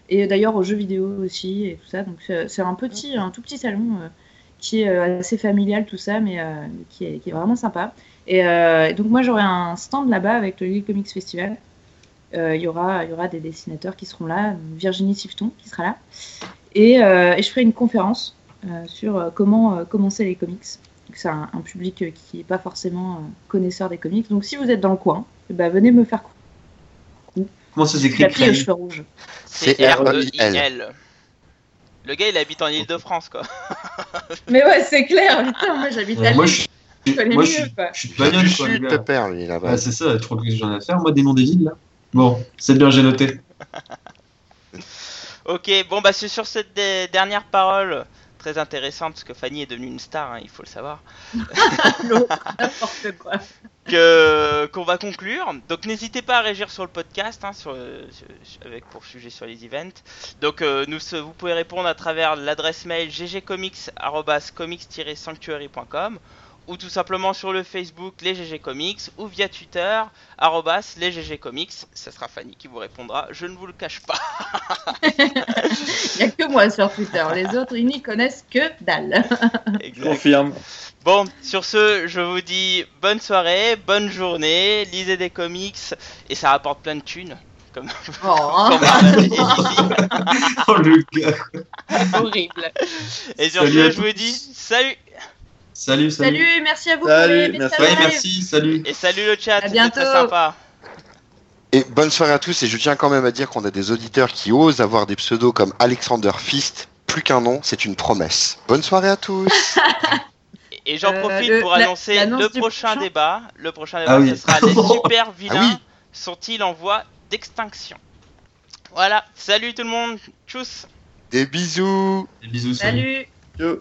et d'ailleurs aux jeux vidéo aussi et tout ça. Donc, c'est un petit, un tout petit salon euh, qui est euh, assez familial, tout ça, mais euh, qui, est, qui est vraiment sympa. Et, euh, et donc, moi, j'aurai un stand là-bas avec le Lille Comics Festival. Euh, Il y, aura, il y aura des dessinateurs qui seront là, Virginie Sifton qui sera là. Et, euh, et je ferai une conférence euh, sur comment euh, commencer les comics. C'est un, un public qui n'est pas forcément euh, connaisseur des comics. Donc si vous êtes dans le coin, eh ben, venez me faire Comment ça s'écrit la fille aux Crane cheveux rouges. c'est C-R-E-I-L. R-E-I-L. Le gars, il habite en Ile-de-France, quoi. (laughs) Mais ouais, c'est clair, putain, moi j'habite à Moi, Lille. je suis, Je moi, je suis, je suis de Du bagnole, quoi. Pépère, lui, là-bas. Ouais, c'est ça, trop que j'en ai à faire, moi, des noms des villes, là. Bon, c'est bien, j'ai noté. (laughs) Ok, bon, bah, c'est sur cette dernière parole très intéressante, parce que Fanny est devenue une star, hein, il faut le savoir. (laughs) L'eau, (laughs) N'importe quoi. que qu'on va conclure. Donc n'hésitez pas à réagir sur le podcast hein, sur, sur- avec pour sujet sur les events. Donc euh, nous vous pouvez répondre à travers l'adresse mail ggcomics@comics-sanctuary.com ou tout simplement sur le Facebook les GG Comics ou via Twitter arrobas les GG Comics. Ce sera Fanny qui vous répondra. Je ne vous le cache pas. (laughs) Il n'y a que moi sur Twitter. Les autres, ils n'y connaissent que dalle. (laughs) Confirme. Bon, sur ce, je vous dis bonne soirée, bonne journée, lisez des comics et ça rapporte plein de thunes. Comme, Oh, (laughs) comme et DC. Oh, le gars. horrible. Et sur Salut ce, je vous dis salut Salut, salut. Salut, merci à vous Salut, pour les merci. messages Ouais, live. merci, salut. et salut le chat, À c'était bientôt. très sympa. Et bonne soirée à tous, et je tiens quand même à dire qu'on a des auditeurs qui osent avoir des pseudos comme Alexander Fist. Plus qu'un nom, c'est une promesse. Bonne soirée à tous (laughs) Et- j'en Euh, profite le- pour annoncer le prochain prochain débat. Le prochain débat, Ah oui. ce sera les (laughs) super vilains oui. sont-ils en voie d'extinction? Voilà, salut tout le monde, tchuss Des bisous Des bisous, salut. Salut.